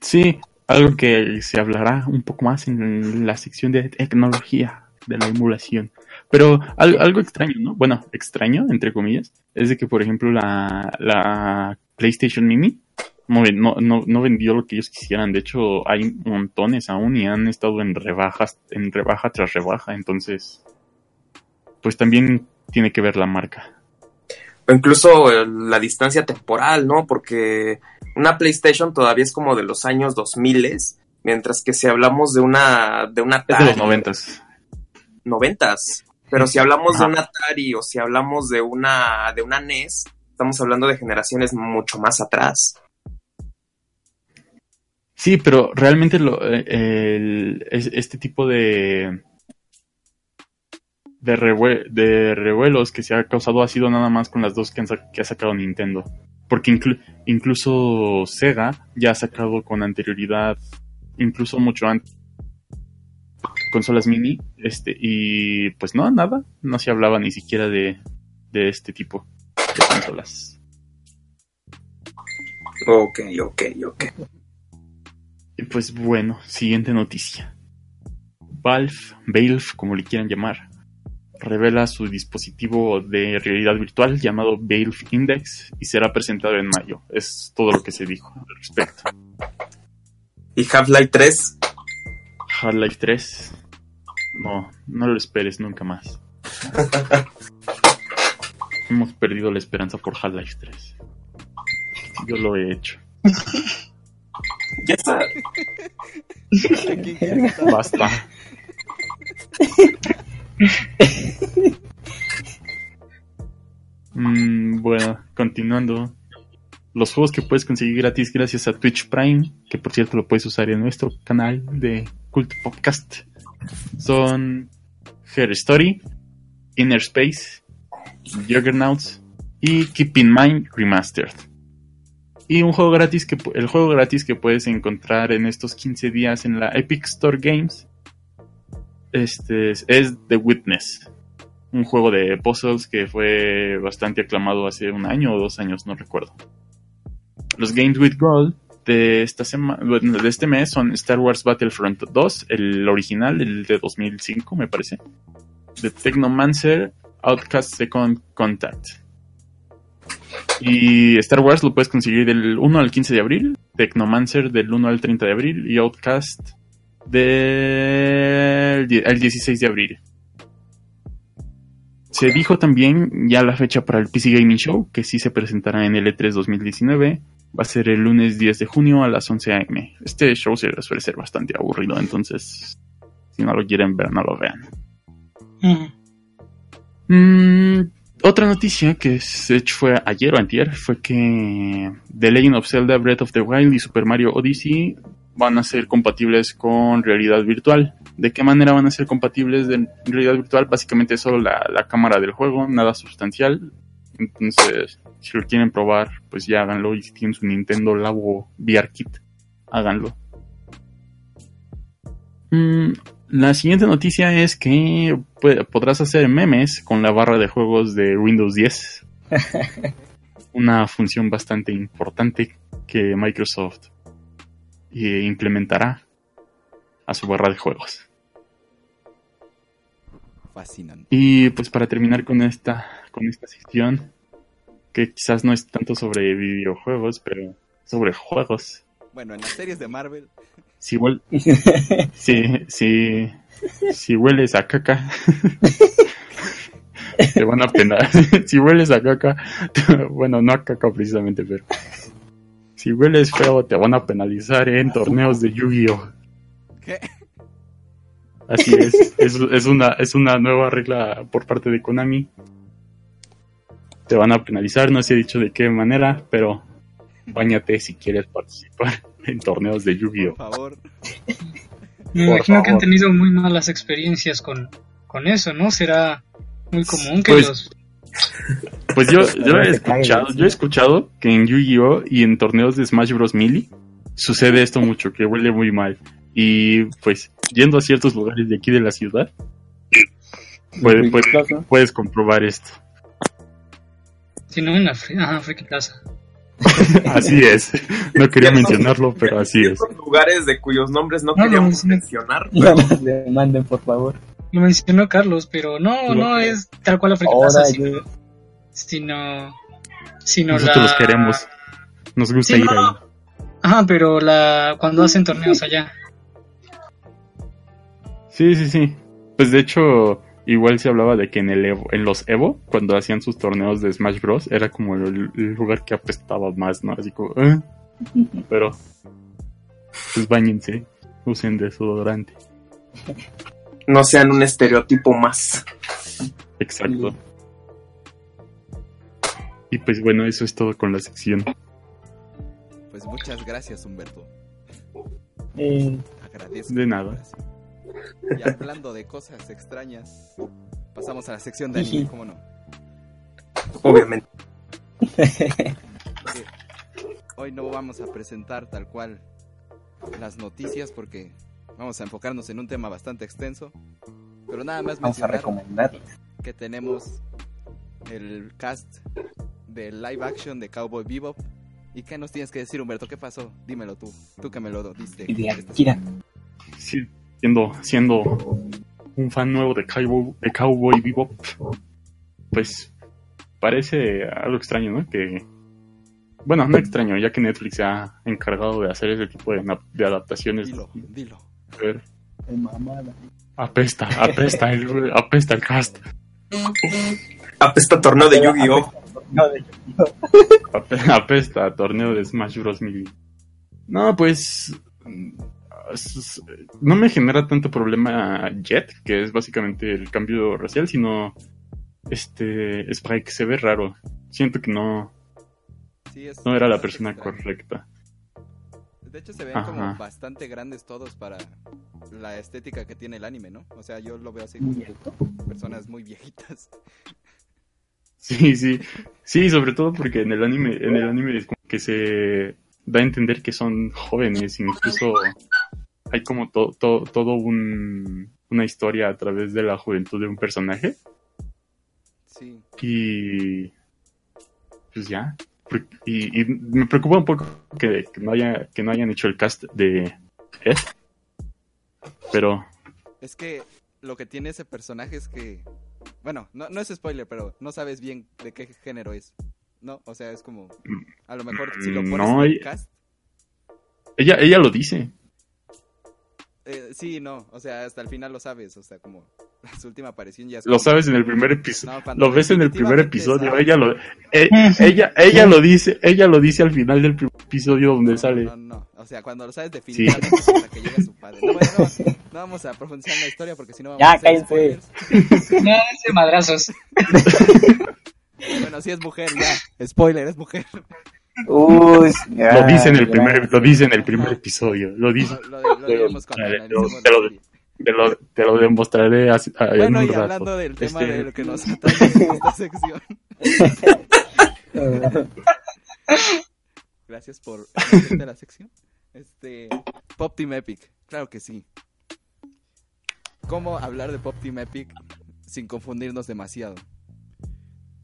Speaker 5: Sí, algo que se hablará un poco más en la sección de tecnología de la emulación. Pero al- algo extraño, ¿no? Bueno, extraño, entre comillas, es de que, por ejemplo, la, la PlayStation Mini no, no, no, no vendió lo que ellos quisieran. De hecho, hay montones aún y han estado en rebajas, en rebaja tras rebaja. Entonces, pues también tiene que ver la marca.
Speaker 7: O incluso eh, la distancia temporal, ¿no? Porque una PlayStation todavía es como de los años 2000, mientras que si hablamos de una de una
Speaker 5: Es de los
Speaker 7: Atari,
Speaker 5: noventas.
Speaker 7: noventas. Pero si hablamos de
Speaker 5: Ajá.
Speaker 7: un Atari o si hablamos de una de una NES, estamos hablando de generaciones mucho más atrás.
Speaker 5: Sí, pero realmente lo, eh, el- es- este tipo de de, revue- de revuelos que se ha causado ha sido nada más con las dos que, han que ha sacado Nintendo. Porque inclu- incluso Sega ya ha sacado con anterioridad, incluso mucho antes, consolas mini, este, y pues no, nada, no se hablaba ni siquiera de, de este tipo. de consolas.
Speaker 7: Ok, ok, ok.
Speaker 5: Y pues bueno, siguiente noticia. Valve, Valve, como le quieran llamar, revela su dispositivo de realidad virtual llamado Valve Index y será presentado en mayo. Es todo lo que se dijo al respecto.
Speaker 7: ¿Y Half-Life 3?
Speaker 5: Half-Life 3. No, no lo esperes nunca más. Hemos perdido la esperanza por Half-Life 3. Yo lo he hecho.
Speaker 7: Ya está.
Speaker 4: ¿Quién quiere que
Speaker 5: Basta. Mm, bueno, continuando. Los juegos que puedes conseguir gratis gracias a Twitch Prime, que por cierto lo puedes usar en nuestro canal de Cult Podcast, son Her Story, Inner Space, Juggernauts y Keep in Mind Remastered. Y un juego gratis que el juego gratis que puedes encontrar en estos 15 días en la Epic Store Games este es, es The Witness, un juego de puzzles que fue bastante aclamado hace un año o dos años, no recuerdo. Los Games with Gold de esta semana, de este mes son Star Wars Battlefront 2, el original, el de 2005 me parece, The Technomancer, Outcast Second Contact. Y Star Wars lo puedes conseguir del 1 al 15 de abril, Technomancer del 1 al 30 de abril y Outcast del el 16 de abril. Se dijo también ya la fecha para el PC Gaming Show, que sí se presentará en el E E3 2019. Va a ser el lunes 10 de junio a las 11 am. Este show se suele ser bastante aburrido, entonces si no lo quieren ver, no lo vean.
Speaker 6: Ujú.
Speaker 5: Mm, otra noticia que se hecho fue ayer o antier fue que The Legend of Zelda Breath of the Wild y Super Mario Odyssey van a ser compatibles con realidad virtual. ¿De qué manera van a ser compatibles de realidad virtual? Básicamente solo la, la cámara del juego, nada sustancial. Entonces, si lo quieren probar, pues ya háganlo. Y si tienen su Nintendo Labo VR Kit, háganlo. Mm, la siguiente noticia es que podrás hacer memes con la barra de juegos de Windows 10. Una función bastante importante que Microsoft eh, implementará a su barra de juegos.
Speaker 4: Fascinante.
Speaker 5: Y pues para terminar con esta, con esta sección, que quizás no es tanto sobre videojuegos, pero sobre juegos.
Speaker 4: Bueno, en las series de Marvel,
Speaker 5: Si, huel- si, si, si hueles a caca, te van a penar. si hueles a caca, te- bueno, no a caca precisamente, pero si hueles feo, te van a penalizar en torneos de Yu-Gi-Oh!
Speaker 4: ¿qué?
Speaker 5: Así es, es, es una, es una nueva regla por parte de Konami. Te van a penalizar, no se ha dicho de qué manera, pero bañate si quieres participar en torneos de
Speaker 4: Por
Speaker 5: Yu-Gi-Oh!
Speaker 4: favor.
Speaker 6: Me
Speaker 5: Por
Speaker 6: imagino que han tenido muy malas experiencias con, con eso, ¿no? Será muy común que
Speaker 5: Pues,
Speaker 6: los...
Speaker 5: Pues yo, yo he escuchado, yo he escuchado que en Yu-Gi-Oh! y en torneos de Smash Bros. Melee sucede esto mucho, que huele muy mal. Y pues, yendo a ciertos lugares de aquí de la ciudad, puede- puede-
Speaker 8: Plaza.
Speaker 5: puedes comprobar esto.
Speaker 6: Si no, en la Friki Plaza.
Speaker 5: Así es. No quería mencionarlo, pero así es.
Speaker 7: Lugares de cuyos nombres no queríamos mencionar.
Speaker 8: No nos demanden, por favor.
Speaker 6: Lo mencionó Carlos, pero no,
Speaker 5: Lo
Speaker 6: no es tal cual la Friki Plaza, sino, sino, sino
Speaker 5: Nosotros
Speaker 6: la...
Speaker 5: los queremos. Nos gusta
Speaker 6: Sí,
Speaker 5: ir
Speaker 6: no,
Speaker 5: ahí.
Speaker 6: Ajá, pero la cuando hacen torneos allá.
Speaker 5: Sí, sí, sí. Pues de hecho, igual se hablaba de que en el Evo- en los Evo, cuando hacían sus torneos de Smash Bros, era como el, el lugar que apestaba más, ¿no? Así como, "Eh". pero pues bañense, usen desodorante.
Speaker 7: No sean un estereotipo más.
Speaker 5: Exacto. Y pues bueno, eso es todo con la sección.
Speaker 4: Pues muchas gracias, Humberto.
Speaker 8: Eh,
Speaker 4: Agradezco.
Speaker 5: De nada.
Speaker 4: Y hablando de cosas extrañas, pasamos a la sección de anime, ¿cómo no?
Speaker 7: Obviamente.
Speaker 4: Hoy no vamos a presentar tal cual las noticias porque vamos a enfocarnos en un tema bastante extenso. Pero nada más
Speaker 8: vamos a recomendarles.
Speaker 4: que tenemos el cast del live action de Cowboy Bebop. ¿Y qué nos tienes que decir, Humberto? ¿Qué pasó? Dímelo tú, tú que me lo diste.
Speaker 8: Y de
Speaker 4: esta
Speaker 8: Akira.
Speaker 5: Sí, siendo, siendo un fan nuevo de Cowboy, de Cowboy Bebop, pues parece algo extraño, ¿no? Que, bueno, no extraño, ya que Netflix se ha encargado de hacer ese tipo de, adaptaciones.
Speaker 4: Dilo, dilo.
Speaker 5: A ver, Apesta, apesta el, apesta el cast.
Speaker 7: Apesta torneo de Yu-Gi-Oh!
Speaker 5: Ape- Apesta torneo de Smash Bros. Melee. No, pues. No me genera tanto problema Jet, que es básicamente el cambio racial, sino. Este. Spike se ve raro. Siento que no,
Speaker 4: Sí, es
Speaker 5: no era la persona
Speaker 4: extraño.
Speaker 5: correcta.
Speaker 4: De hecho, se ven
Speaker 5: Ajá.
Speaker 4: como bastante grandes todos para la estética que tiene el anime, ¿no? O sea, yo lo veo así como personas muy viejitas.
Speaker 5: Sí, sí. Sí, sobre todo porque en el anime, en el anime es como que se da a entender que son jóvenes, incluso hay como to- to- todo un, una historia a través de la juventud de un personaje
Speaker 4: Sí,
Speaker 5: y pues ya. Y, y me preocupa un poco que, que no haya que no hayan hecho el cast de Ed, pero
Speaker 4: es que lo que tiene ese personaje es que, bueno, no, no es spoiler, pero no sabes bien de qué género es, ¿no? O sea, es como, a lo mejor si lo
Speaker 5: Mm,
Speaker 4: pones
Speaker 5: no,
Speaker 4: en el cast,
Speaker 5: ella ella lo dice.
Speaker 4: Eh, sí, no, o sea, hasta el final lo sabes, o sea, como su última aparición ya es
Speaker 5: Lo
Speaker 4: como-
Speaker 5: sabes en el primer episodio.
Speaker 4: No,
Speaker 5: Lo ves en el primer episodio. Ella lo, eh, ella, ella lo dice, ella lo dice al final del primer episodio donde
Speaker 4: No,
Speaker 5: sale.
Speaker 4: No, no, o sea, cuando lo sabes definitivamente es hasta que llega su padre. No, bueno, no, vamos a profundizar en la historia porque si no vamos
Speaker 8: Ya,
Speaker 4: a hacer spoilers.
Speaker 6: No, ese madrazos.
Speaker 4: Bueno, si es mujer, ya. Spoiler, es mujer.
Speaker 8: Uy,
Speaker 5: Lo dice en el
Speaker 8: ah,
Speaker 5: primer, lo dice en el primer episodio. Lo dice.
Speaker 4: Lo, lo, lo diremos cuando
Speaker 5: Vale,
Speaker 4: analicemos la
Speaker 5: te lo-. Te lo, te lo demostraré así- a- en
Speaker 4: Bueno,
Speaker 5: un
Speaker 4: y
Speaker 5: rato.
Speaker 4: hablando del tema
Speaker 5: Este,
Speaker 4: de lo que nos atañe en esta sección. Gracias por a la sección. Este, Pop Team Epic, claro que sí. ¿Cómo hablar de Pop Team Epic sin confundirnos demasiado?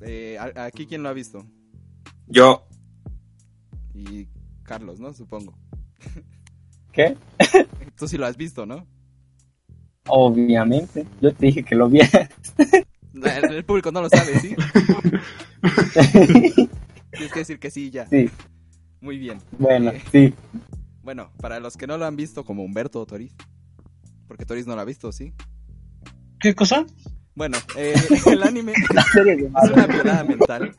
Speaker 4: Eh, aquí quién lo ha visto?
Speaker 7: Yo,
Speaker 4: Y Carlos, ¿no? Supongo.
Speaker 8: ¿Qué?
Speaker 4: Tú sí lo has visto, ¿no?
Speaker 8: Obviamente. Yo te dije que lo viera.
Speaker 4: El, el público no lo sabe, ¿sí? Tienes que decir que sí ya.
Speaker 8: sí,
Speaker 4: Muy bien.
Speaker 8: bueno,
Speaker 4: Eh,
Speaker 8: sí.
Speaker 4: Bueno, para los que no lo han visto, como Humberto o Toriz. Porque Toriz no lo ha visto, ¿sí?
Speaker 6: ¿Qué cosa?
Speaker 4: Bueno, eh, el anime
Speaker 8: La serie de
Speaker 4: es una violada mental.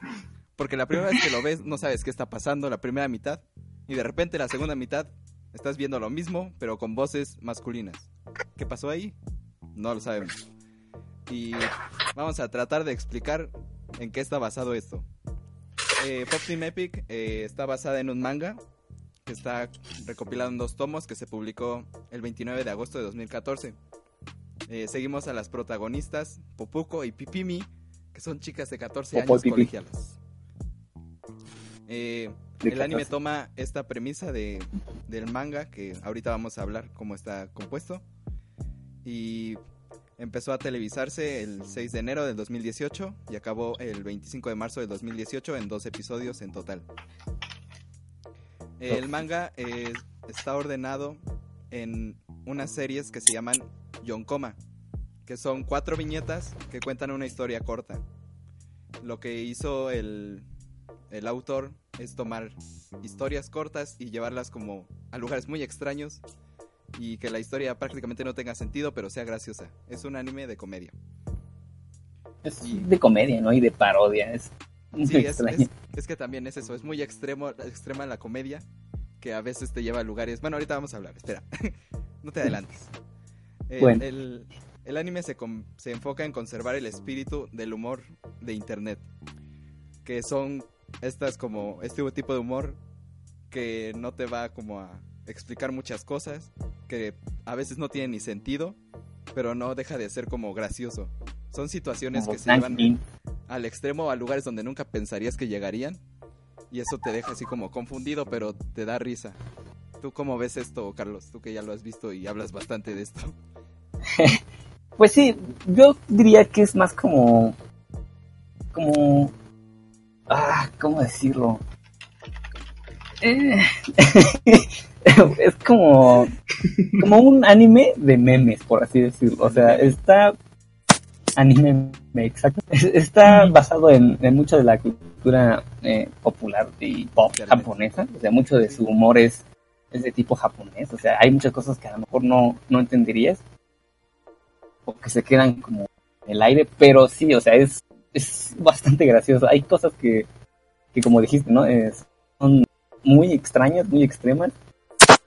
Speaker 4: Porque la primera vez que lo ves, no sabes qué está pasando la primera mitad. Y de repente la segunda mitad estás viendo lo mismo, pero con voces masculinas. ¿Qué pasó ahí? No lo sabemos. Y vamos a tratar de explicar en qué está basado esto. Eh, Pop Team Epic eh, está basada en un manga que está recopilado en dos tomos que se publicó el 29 de agosto de 2014. Eh, seguimos a las protagonistas, Popuko y Pipimi, que son chicas de 14
Speaker 8: Popo
Speaker 4: años colegialas. Eh, el anime
Speaker 8: 14.
Speaker 4: toma esta premisa de, del manga, que ahorita vamos a hablar cómo está compuesto, y empezó a televisarse el 6 de enero del 2018 y acabó el 25 de marzo del 2018 en dos episodios en total. El manga eh, está ordenado en unas series que se llaman Yonkoma, que son cuatro viñetas que cuentan una historia corta. Lo que hizo el, el autor es tomar historias cortas y llevarlas como a lugares muy extraños y que la historia prácticamente no tenga sentido pero sea graciosa. Es un anime de comedia.
Speaker 8: Es de comedia, ¿no? Y de parodia. Es muy
Speaker 4: Sí, es,
Speaker 8: extraño.
Speaker 4: es- es que también es eso, es muy extremo, extrema la comedia que a veces te lleva a lugares... Bueno, ahorita vamos a hablar, espera, no te adelantes. El,
Speaker 8: Bueno.
Speaker 4: el- el anime se, com- se enfoca en conservar el espíritu del humor de Internet, que son estas como este tipo de humor que no te va como a explicar muchas cosas, que a veces no tienen ni sentido, pero no deja de ser como gracioso. Son situaciones
Speaker 8: Como
Speaker 4: que se llevan al extremo a lugares donde nunca pensarías que llegarían. Y eso te deja así como confundido, pero te da risa. ¿Tú cómo ves esto, Carlos? Tú que ya lo has visto y hablas bastante de esto.
Speaker 8: Pues sí, yo diría que es más como. como. Ah, ¿cómo decirlo? Eh, es como, como un anime de memes, por así decirlo. O sea, está anime, exacto. Es- Está basado en, en mucho de la cultura eh, popular y pop japonesa. O sea, mucho de su humor es, es de tipo japonés. O sea, hay muchas cosas que a lo mejor no, no entenderías o que se quedan como en el aire, pero sí, o sea, es, es bastante gracioso. Hay cosas que, que como dijiste, ¿no? Es, son muy extrañas, muy extremas,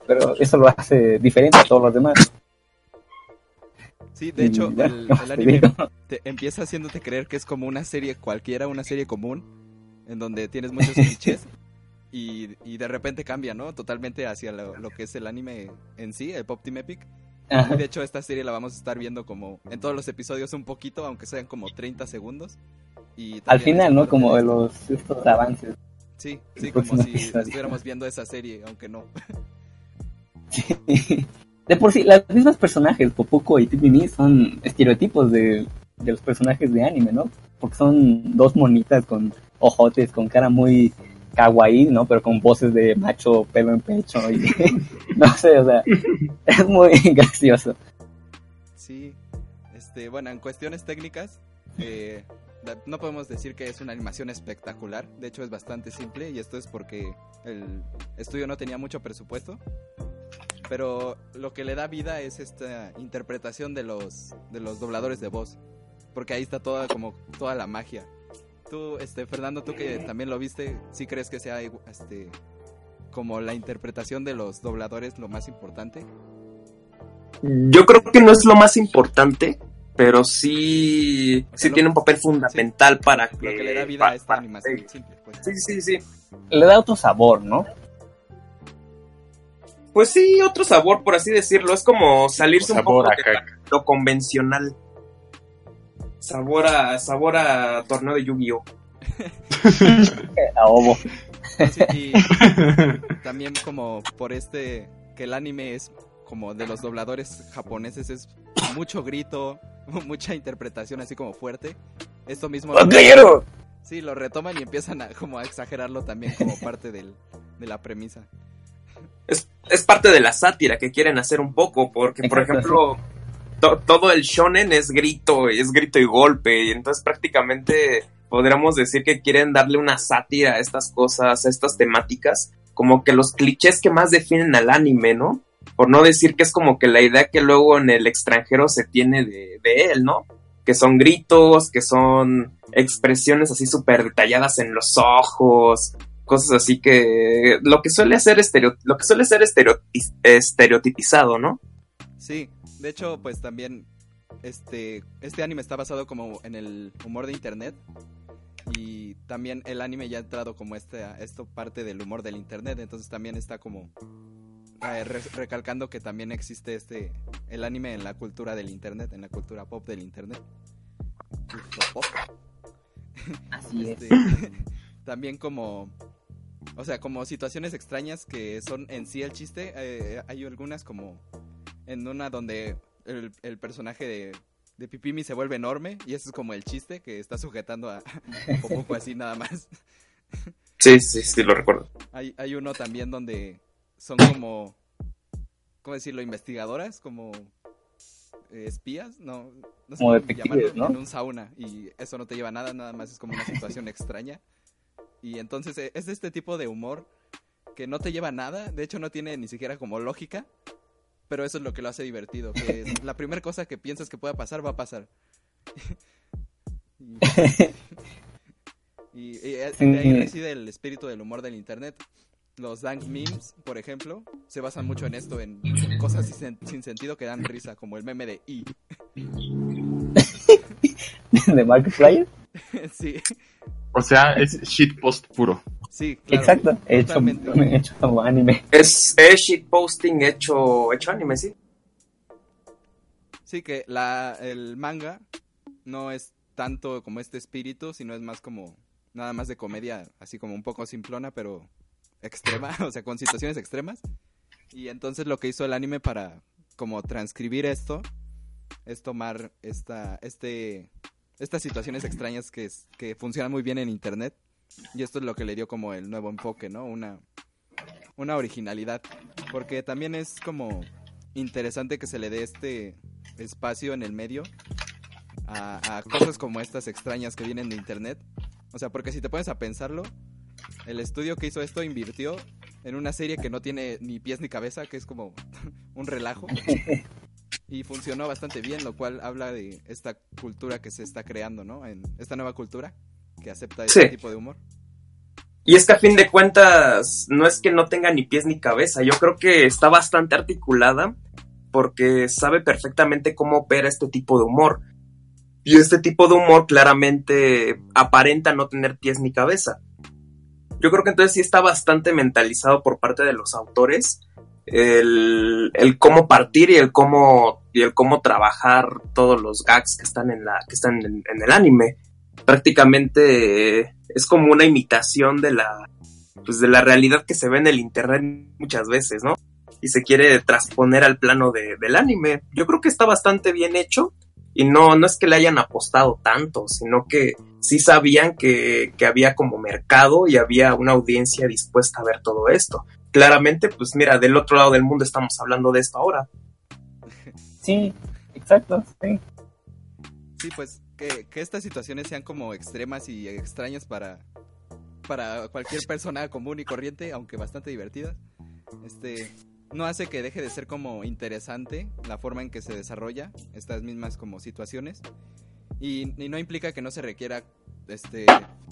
Speaker 8: pero eso lo hace diferente a todos los demás.
Speaker 4: Sí, de hecho,
Speaker 8: ya,
Speaker 4: el,
Speaker 8: ¿qué más
Speaker 4: el
Speaker 8: te
Speaker 4: anime te empieza haciéndote creer que es como una serie cualquiera, una serie común, en donde tienes muchos clichés y, y de repente cambia, ¿no? Totalmente hacia lo, lo que es el anime en sí, el Pop Team Epic. Y de hecho, esta serie la vamos a estar viendo como en todos los episodios un poquito, aunque sean como 30 segundos. Y
Speaker 8: Al final, ¿no? Como de los estos avances.
Speaker 4: Sí, sí, como si
Speaker 8: episodio.
Speaker 4: estuviéramos viendo esa serie, aunque no.
Speaker 8: De por sí, las mismas personajes, Popoco y Tipimi, son estereotipos de, de los personajes de anime, ¿no? Porque son dos monitas con ojotes, con cara muy kawaii, ¿no? Pero con voces de macho, pelo en pecho y... no sé, o sea, es muy gracioso.
Speaker 4: Sí, este, bueno, en cuestiones técnicas, eh, no podemos decir que es una animación espectacular. De hecho, es bastante simple y esto es porque el estudio no tenía mucho presupuesto. Pero lo que le da vida es esta interpretación de los, de los dobladores de voz. Porque ahí está toda, como, toda la magia. Tú, este, Fernando, tú que también lo viste, ¿sí crees que sea este, como la interpretación de los dobladores lo más importante?
Speaker 7: Yo creo que no es lo más importante, pero sí, sí
Speaker 4: Lo-
Speaker 7: tiene un papel fundamental para que...
Speaker 4: Lo que le da vida
Speaker 7: pa-
Speaker 4: a esta
Speaker 7: para-
Speaker 4: animación simple, pues.
Speaker 7: Sí, sí, sí.
Speaker 8: Le da otro sabor, ¿no?
Speaker 7: Pues sí, otro sabor, por así decirlo. Es como salirse un
Speaker 5: Sabor
Speaker 7: poco de lo convencional. Sabor a, sabor a torneo de Yu-Gi-Oh!
Speaker 8: A ovo.
Speaker 4: Sí, y también como por este que el anime es como de los dobladores japoneses es mucho grito, mucha interpretación así como fuerte. Esto mismo sí lo retoman y empiezan a como a exagerarlo también como parte del, de la premisa.
Speaker 7: Es, es parte de la sátira que quieren hacer un poco, porque, por ejemplo, to- todo el shonen es grito, es grito y golpe, y entonces prácticamente podríamos decir que quieren darle una sátira a estas cosas, a estas temáticas, como que los clichés que más definen al anime, ¿no? Por no decir que es como que la idea que luego en el extranjero se tiene de, de él, ¿no? Que son gritos, que son expresiones así súper detalladas en los ojos, cosas así que lo que suele ser estereo, lo que suele ser estereoti- estereotipizado, ¿no?
Speaker 4: Sí, de hecho pues también este este anime está basado como en el humor de internet y también el anime ya ha entrado como este esto parte del humor del internet, entonces también está como eh, re- recalcando que también existe este el anime en la cultura del internet, en la cultura pop del internet. Cultura pop.
Speaker 8: Así es.
Speaker 4: Este, también como o sea como situaciones extrañas que son en sí el chiste eh, hay algunas como en una donde el, el personaje de, de Pipimi se vuelve enorme y eso es como el chiste que está sujetando a, a Popoco así nada más
Speaker 7: Sí, sí, sí, lo recuerdo.
Speaker 4: hay, hay uno también donde son como ¿cómo decirlo? investigadoras como eh, espías no, no sé
Speaker 8: Como detectives, ¿no?
Speaker 4: en un sauna y eso no te lleva a nada nada más es como una situación extraña y entonces eh, es de este tipo de humor que no te lleva a nada, de hecho no tiene ni siquiera como lógica, pero eso es lo que lo hace divertido, que es la primera cosa que piensas que pueda pasar va a pasar. y, y, de ahí reside el espíritu del humor del internet. Los dank memes, por ejemplo, se basan mucho en esto, en cosas sin, sin sentido que dan risa, como el meme de I.
Speaker 8: de Markiplier.
Speaker 4: sí,
Speaker 5: O sea, es shitpost puro.
Speaker 4: sí, claro.
Speaker 8: Exacto, hecho, hecho como anime.
Speaker 7: Es, es shitposting hecho, hecho anime, sí.
Speaker 4: Sí, que la, el manga no es tanto como este espíritu, sino es más como nada más de comedia, así como un poco simplona, pero extrema, o sea, con situaciones extremas. Y entonces lo que hizo el anime para como transcribir esto es tomar esta, este, estas situaciones extrañas que, es- funcionan muy bien en internet Y esto es lo que le dio como el nuevo enfoque, ¿no? Una, una originalidad. Porque también es como interesante que se le dé este espacio en el medio a, a cosas como estas extrañas que vienen de internet. O sea, porque si te pones a pensarlo, el estudio que hizo esto invirtió en una serie que no tiene ni pies ni cabeza, que es como un relajo. Y funcionó bastante bien, lo cual habla de esta cultura que se está creando, ¿no? En esta nueva cultura que acepta este
Speaker 7: Sí.
Speaker 4: tipo de humor.
Speaker 7: Y es que a fin de cuentas no es que no tenga ni pies ni cabeza, yo creo que está bastante articulada porque sabe perfectamente cómo opera este tipo de humor. Y este tipo de humor claramente aparenta no tener pies ni cabeza. Yo creo que entonces sí está bastante mentalizado por parte de los autores el, el cómo partir y el cómo y el cómo trabajar todos los gags que están en la que están en, el anime prácticamente eh, es como una imitación de la pues de la realidad que se ve en el internet muchas veces, ¿no? Y se quiere transponer al plano de- del anime. Yo creo que está bastante bien hecho y no, no es que le hayan apostado tanto, sino que sí sabían que, que había como mercado y había una audiencia dispuesta a ver todo esto. Claramente, pues mira, del otro lado del mundo estamos hablando de esto ahora.
Speaker 8: Sí, exacto, sí.
Speaker 4: Sí, pues que, que estas situaciones sean como extremas y extrañas para, para cualquier persona común y corriente, aunque bastante divertidas. Este no hace que deje de ser como interesante la forma en que se desarrolla estas mismas como situaciones. Y, y no implica que no se requiera este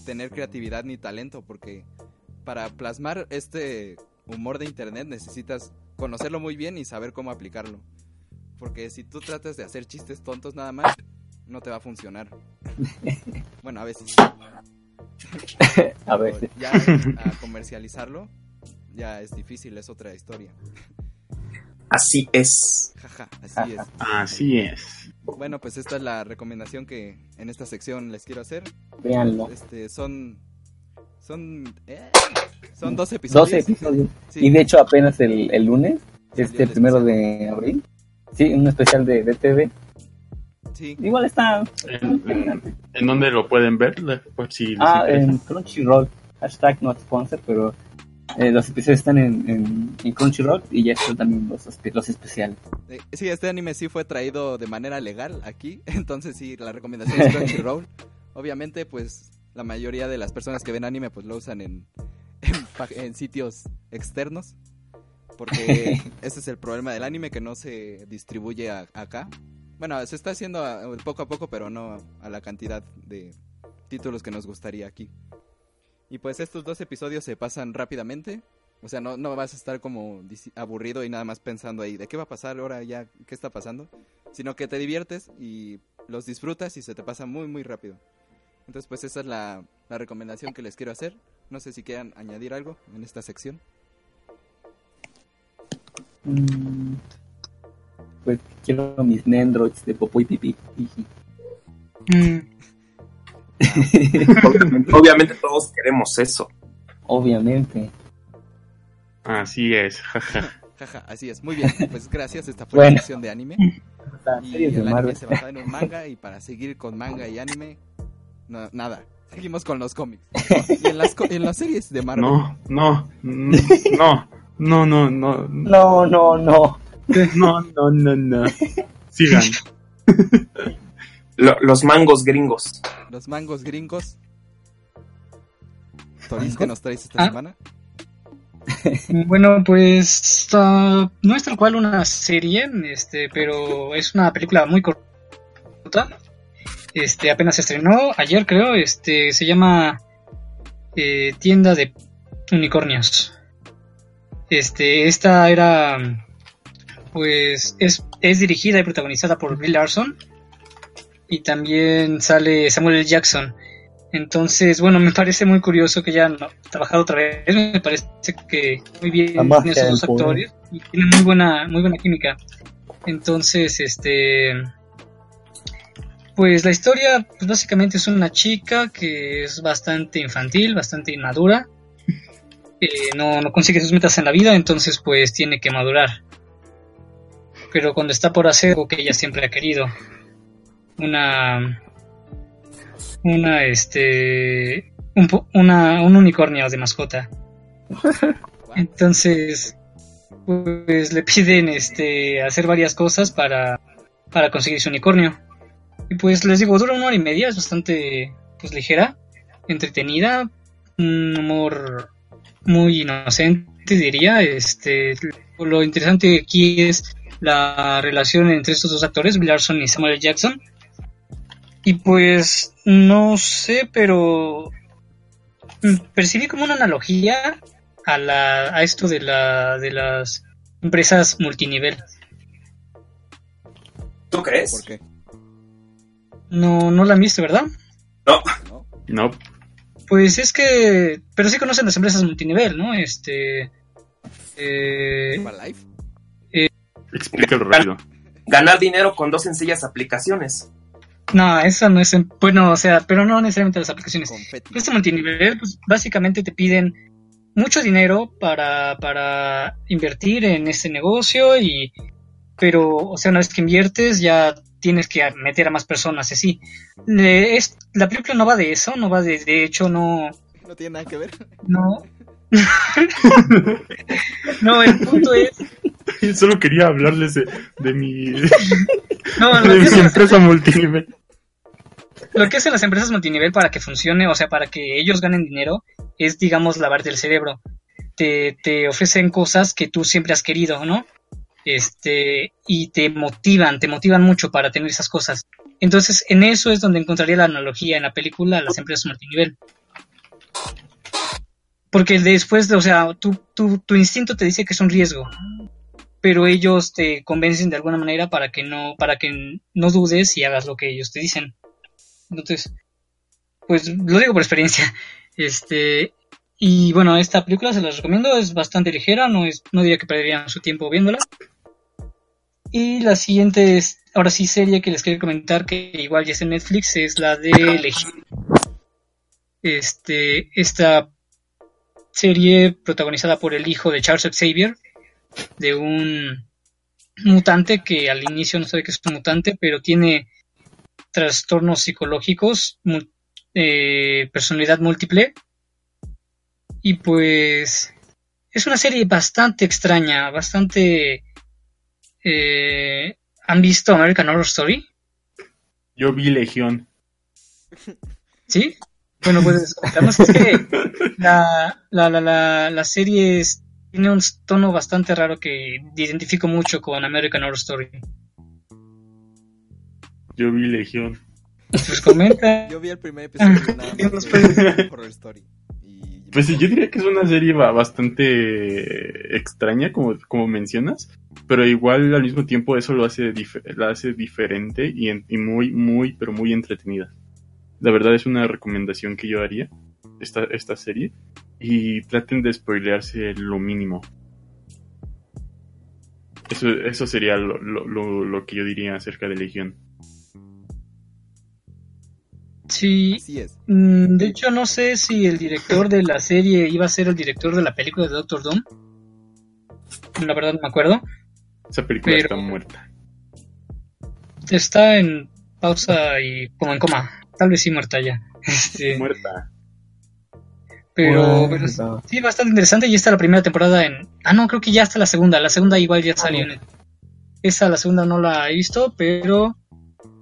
Speaker 4: tener creatividad ni talento, porque para plasmar este humor de internet necesitas conocerlo muy bien y saber cómo aplicarlo. Porque si tú tratas de hacer chistes tontos nada más, no te va a funcionar. Bueno, a veces.
Speaker 8: A veces.
Speaker 4: Ya a comercializarlo, ya es difícil, es otra historia.
Speaker 7: Así es.
Speaker 4: Jaja, así es.
Speaker 5: Así es.
Speaker 4: Bueno, pues esta es la recomendación que en esta sección les quiero hacer.
Speaker 8: Véanlo.
Speaker 4: Este, son. Son. eh, son 12 episodios.
Speaker 8: 12 episodios.
Speaker 4: Sí.
Speaker 8: Y de hecho apenas el, el lunes,
Speaker 4: Salió
Speaker 8: este
Speaker 4: el
Speaker 8: primero
Speaker 4: especial.
Speaker 8: de abril, sí, un especial de, de TV.
Speaker 4: Sí.
Speaker 8: Igual está...
Speaker 5: ¿En, en, en dónde lo pueden ver? Por si
Speaker 8: Ah,
Speaker 5: interesa.
Speaker 8: en Crunchyroll. Hashtag not sponsor, pero eh, los episodios están en, en, en Crunchyroll y ya están también los, los especiales.
Speaker 4: Sí, este anime sí fue traído de manera legal aquí, entonces sí, la recomendación es Crunchyroll. Obviamente, pues la mayoría de las personas que ven anime pues lo usan en, en, en sitios externos, porque ese es el problema del anime que no se distribuye a- acá. Bueno, se está haciendo a- poco a poco, pero no a la cantidad de títulos que nos gustaría aquí. Y pues estos dos episodios se pasan rápidamente. O sea, no, no vas a estar como aburrido y nada más pensando ahí, ¿de qué va a pasar ahora ya? ¿Qué está pasando? Sino que te diviertes y los disfrutas y se te pasa muy, muy rápido. Entonces, pues esa es la, la recomendación que les quiero hacer. No sé si quieran añadir algo en esta sección.
Speaker 8: Mm, pues quiero mis Nendroids de Popo y Pipi. Jiji.
Speaker 6: Mm,
Speaker 7: Obviamente, obviamente todos queremos eso.
Speaker 8: Obviamente.
Speaker 5: Así es, jaja.
Speaker 4: Jaja, así es. Muy bien. Pues gracias. Esta fue
Speaker 8: Bueno.
Speaker 4: la sección de anime. Y
Speaker 8: series de
Speaker 4: el anime
Speaker 8: Marvel.
Speaker 4: se basa en un manga. Y para seguir con manga y anime, no- nada. Seguimos con los cómics. Y en las, co- en las series de Marvel.
Speaker 5: No, no, no, no, no, no,
Speaker 8: No, no, no.
Speaker 5: no, no, no, no. Sigan.
Speaker 7: Lo- los mangos gringos.
Speaker 4: Los mangos gringos. Toris, ¿qué nos traes esta
Speaker 6: Ah.
Speaker 4: semana?
Speaker 6: Bueno, pues ah, no es tal cual una serie, este, pero es una película muy corta. Este, apenas se estrenó ayer, creo. Este, se llama eh, Tienda de Unicornios. Este, esta era, pues, es, es dirigida y protagonizada por Bill Larson y también sale Samuel L. Jackson. Entonces, bueno, me parece muy curioso que hayan trabajado otra vez. Me parece que muy bien esos dos actores y tienen muy buena, muy buena química. Entonces, este, pues la historia, pues básicamente es una chica que es bastante infantil, bastante inmadura. Eh, no, no consigue sus metas en la vida, entonces pues tiene que madurar. Pero cuando está por hacer algo que ella siempre ha querido, una una este un, una, un unicornio de mascota. Entonces, pues le piden este hacer varias cosas para, para conseguir su unicornio. Y pues les digo, dura una hora y media, es bastante pues ligera, entretenida, un humor muy inocente diría. Este, lo interesante aquí es la relación entre estos dos actores, Larson y Samuel. Jackson. Y pues no sé, pero percibí como una analogía a la a esto de la de las empresas multinivel.
Speaker 7: ¿Tú crees?
Speaker 4: ¿Por qué?
Speaker 6: No no la han visto, ¿verdad?
Speaker 7: No.
Speaker 4: ¿No?
Speaker 5: No,
Speaker 6: Pues es que pero sí conocen las empresas multinivel, ¿no? Este eh,
Speaker 4: ¿Herbalife?
Speaker 5: explícalo rápido.
Speaker 7: Ganar dinero con dos sencillas aplicaciones.
Speaker 6: no, esa no es en- bueno, o sea, pero no necesariamente las aplicaciones. Este multinivel, pues básicamente te piden mucho dinero para, para invertir en este negocio y pero o sea una vez que inviertes ya tienes que meter a más personas y así Le- es, la película no va de eso no va de de hecho no
Speaker 4: No tiene nada que ver.
Speaker 6: no no el punto es
Speaker 5: Solo quería hablarles de, de mi,
Speaker 6: no
Speaker 5: de mi empresa multinivel.
Speaker 6: lo que hacen las empresas multinivel para que funcione o sea para que ellos ganen dinero es digamos lavarte el cerebro te, te ofrecen cosas que tú siempre has querido no este y te motivan, te motivan mucho para tener esas cosas. Entonces, en eso es donde encontraría la analogía en la película las empresas multinivel. Porque después, o sea, tu, tu, tu instinto te dice que es un riesgo, pero ellos te convencen de alguna manera para que no, para que no dudes y hagas lo que ellos te dicen. Entonces, pues lo digo por experiencia. Este, y bueno, esta película se las recomiendo, es bastante ligera, no es, no diría que perderían su tiempo viéndola. Y la siguiente es, ahora sí, serie que les quiero comentar, que igual ya está en Netflix, es la de. Este, esta serie protagonizada por el hijo de Charles Xavier, de un mutante que al inicio no sabe que es un mutante, pero tiene trastornos psicológicos, eh, personalidad múltiple. Y pues es una serie bastante extraña, bastante... eh, ¿Han visto American Horror Story?
Speaker 5: Yo vi Legión.
Speaker 6: ¿Sí? Bueno, puedes comentarnos. Es que la, la, la, la, la serie es- tiene un tono bastante raro que identifico mucho con American Horror Story.
Speaker 5: Yo vi Legión.
Speaker 6: Pues comenta.
Speaker 4: Yo vi el primer episodio nada
Speaker 6: ¿Qué nos
Speaker 4: más
Speaker 6: puedes
Speaker 4: de Horror Story. Y
Speaker 5: Pues sí, yo diría que es una serie ba- bastante extraña, como, como mencionas, pero igual al mismo tiempo eso lo hace, dif- la hace diferente y, en- y muy, muy, pero muy entretenida. La verdad es una recomendación que yo haría, esta, esta serie, y traten de spoilearse lo mínimo. Eso, eso sería lo, lo, lo, lo que yo diría acerca de Legión.
Speaker 6: Sí,
Speaker 4: Así es.
Speaker 6: mm, de hecho no sé si el director de la serie iba a ser el director de la película de Doctor Doom. La verdad no me acuerdo.
Speaker 5: Esa película
Speaker 6: Pero-
Speaker 5: está muerta.
Speaker 6: Está en pausa y como en coma. Tal vez sí muerta ya. Este,
Speaker 5: Muerta.
Speaker 6: pero,
Speaker 8: Bueno,
Speaker 6: pero sí, bastante interesante. Y está la primera temporada en. Ah, no, creo que ya está la segunda. La segunda igual ya salió en. Esa, la segunda no la he visto, pero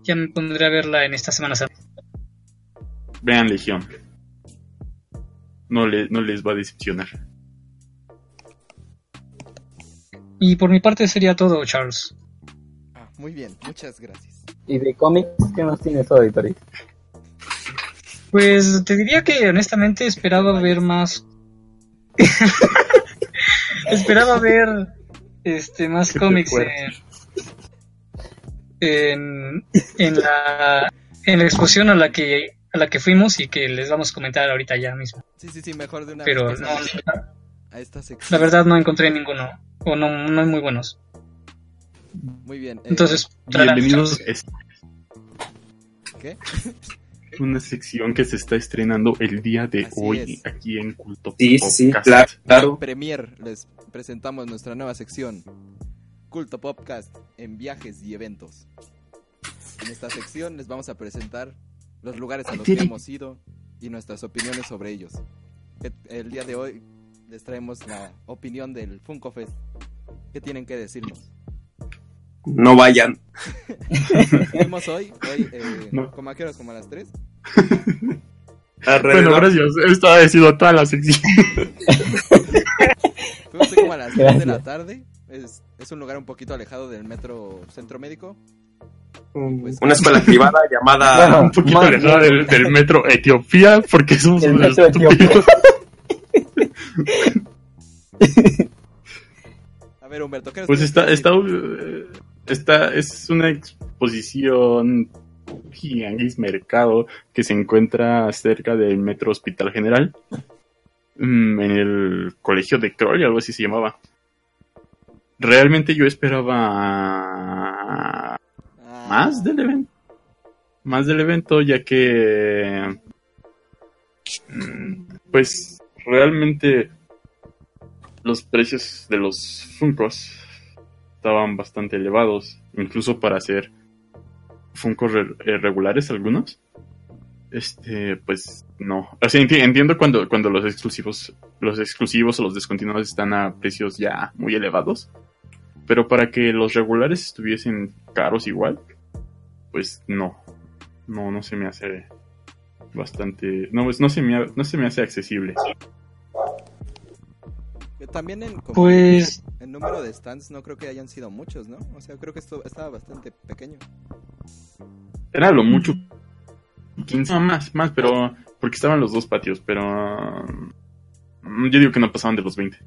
Speaker 6: ya me pondré a verla en esta semana.
Speaker 5: Vean Legión. No, le, no les va a decepcionar.
Speaker 6: Y por mi parte sería todo, Charles.
Speaker 4: Ah, muy bien, muchas gracias.
Speaker 8: ¿Y de cómics qué nos tienes hoy, Tori?
Speaker 6: Pues te diría que honestamente esperaba ver más. esperaba ver este más cómics en, en, en la en la exposición a la que a la que fuimos y que les vamos a comentar ahorita ya mismo.
Speaker 4: Sí, sí, sí, mejor de una
Speaker 6: Pero
Speaker 4: vez
Speaker 6: no,
Speaker 4: a esta sección.
Speaker 6: la verdad no encontré ninguno o no no hay muy buenos.
Speaker 4: Muy bien. eh,
Speaker 6: Entonces,
Speaker 5: Bienvenidos
Speaker 4: ¿Qué?
Speaker 5: una sección que se está estrenando el día de
Speaker 4: Así
Speaker 5: hoy
Speaker 4: es.
Speaker 5: aquí en Culto
Speaker 7: Sí, sí,
Speaker 5: Podcast.
Speaker 7: claro, claro.
Speaker 4: Premier les presentamos nuestra nueva sección, Culto Podcast en viajes y eventos. En esta sección les vamos a presentar los lugares a los que hemos ido, y nuestras opiniones sobre ellos. El día de hoy les traemos la opinión del Funko Fest. ¿Qué tienen que decirnos?
Speaker 7: No vayan.
Speaker 4: Fuimos hoy, hoy eh,
Speaker 5: No.
Speaker 4: ¿como a qué horas? ¿Como a las 3?
Speaker 5: Bueno, gracias. Esto ha sido toda la sección.
Speaker 4: Fuimos hoy como a las 3 de la tarde. Es, es un lugar un poquito alejado del metro centro médico. Pues-
Speaker 7: una escuela privada llamada.
Speaker 8: Bueno,
Speaker 5: Un poquito alejada del, del metro Etiopía porque somos unos estúpidos.
Speaker 4: A ver, Humberto, ¿qué nos
Speaker 5: Pues está, está, uh, está, es una exposición Tianguis Mercado que se encuentra cerca del Metro Hospital General, mm, en el colegio de Crowley, algo así se llamaba. Realmente yo esperaba
Speaker 4: Ah,
Speaker 5: más del evento, más del evento, ya que, mm, pues, realmente los precios de los Funkos estaban bastante elevados, incluso para hacer Funkos eh, regulares algunos. Este, pues no. O sea, enti- entiendo cuando, cuando los exclusivos, los exclusivos o los descontinuados están a precios ya muy elevados. Pero para que los regulares estuviesen caros igual, pues no. No, no se me hace bastante. No, pues no se me, no se me hace accesible.
Speaker 4: También en, como
Speaker 6: Pues
Speaker 4: en número de stands no creo que hayan sido muchos, ¿no? O sea, creo que esto estaba bastante pequeño.
Speaker 5: Era lo mucho 15 no, más, más, pero porque estaban los dos patios, pero mm, yo digo que no pasaban de los 20.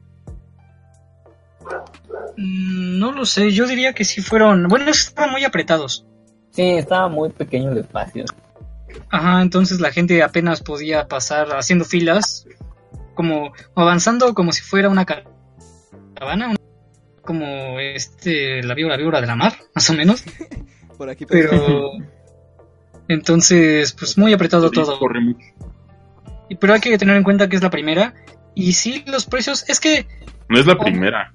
Speaker 6: mm, no lo sé, yo diría que sí fueron, bueno, estaban muy apretados.
Speaker 8: Sí, estaba muy pequeño el espacio.
Speaker 6: Ajá, entonces la gente apenas podía pasar haciendo filas, como avanzando como si fuera una caravana, una- como este la víbora, víbora de la mar, más o menos.
Speaker 4: Por aquí,
Speaker 6: Pero entonces, pues muy apretado todo.
Speaker 5: Corre mucho.
Speaker 6: Y- Pero hay que tener en cuenta que es la primera. Y sí, los precios, es que
Speaker 5: No es la
Speaker 6: Oh.
Speaker 5: primera,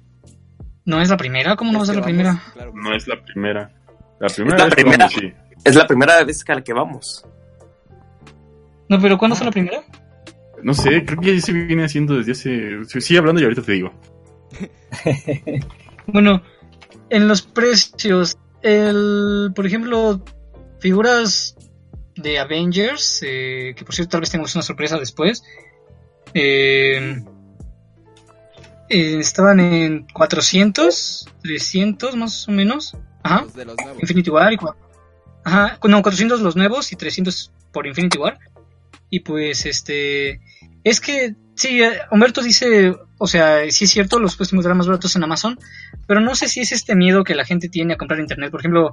Speaker 6: no es la primera, ¿cómo no va a
Speaker 4: Es
Speaker 6: ser la primera?
Speaker 4: claro
Speaker 5: no es la primera. La primera
Speaker 7: la
Speaker 5: vez
Speaker 7: primera.
Speaker 5: vamos, sí.
Speaker 7: Es la primera vez a la que vamos.
Speaker 6: No, pero ¿cuándo fue la primera?
Speaker 5: No sé, creo que ya se viene haciendo desde hace... sí, Sigue hablando y ahorita te digo.
Speaker 6: Bueno, en los precios, el, por ejemplo, figuras de Avengers, eh, que por cierto tal vez tengamos una sorpresa después, eh, eh, estaban en 400, 300 más o menos. Ajá,
Speaker 4: Los de los nuevos.
Speaker 6: Infinity War y Ajá, no, 400 los nuevos y 300 por Infinity War. Y pues este es que sí, eh, Humberto dice, o sea, sí es cierto, los puestos estar más baratos en Amazon, pero no sé si es este miedo que la gente tiene a comprar internet, por ejemplo,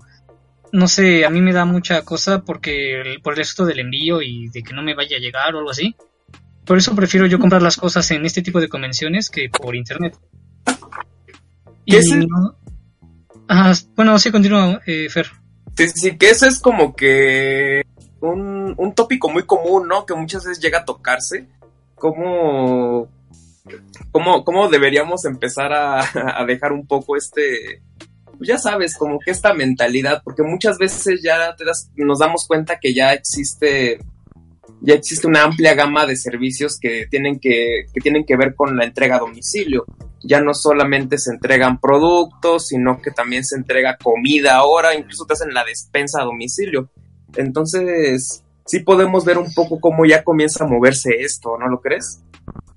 Speaker 6: no sé, a mí me da mucha cosa porque el- por el resto del envío y de que no me vaya a llegar o algo así. Por eso prefiero yo comprar las cosas en este tipo de convenciones que por internet.
Speaker 7: ¿Qué es
Speaker 6: no- Ajá, bueno, sí, continúa, eh, Fer.
Speaker 7: Sí, sí, que eso es como que un, un tópico muy común, ¿no? Que muchas veces llega a tocarse. ¿Cómo, cómo, cómo deberíamos empezar a, dejar un poco este, pues ya sabes, como que esta mentalidad? Porque muchas veces ya nos damos cuenta que ya existe, ya existe una amplia gama de servicios que tienen que, que tienen que ver con la entrega a domicilio ya no solamente se entregan productos, sino que también se entrega comida ahora, incluso te hacen la despensa a domicilio. Entonces, sí podemos ver un poco cómo ya comienza a moverse esto, ¿no lo crees?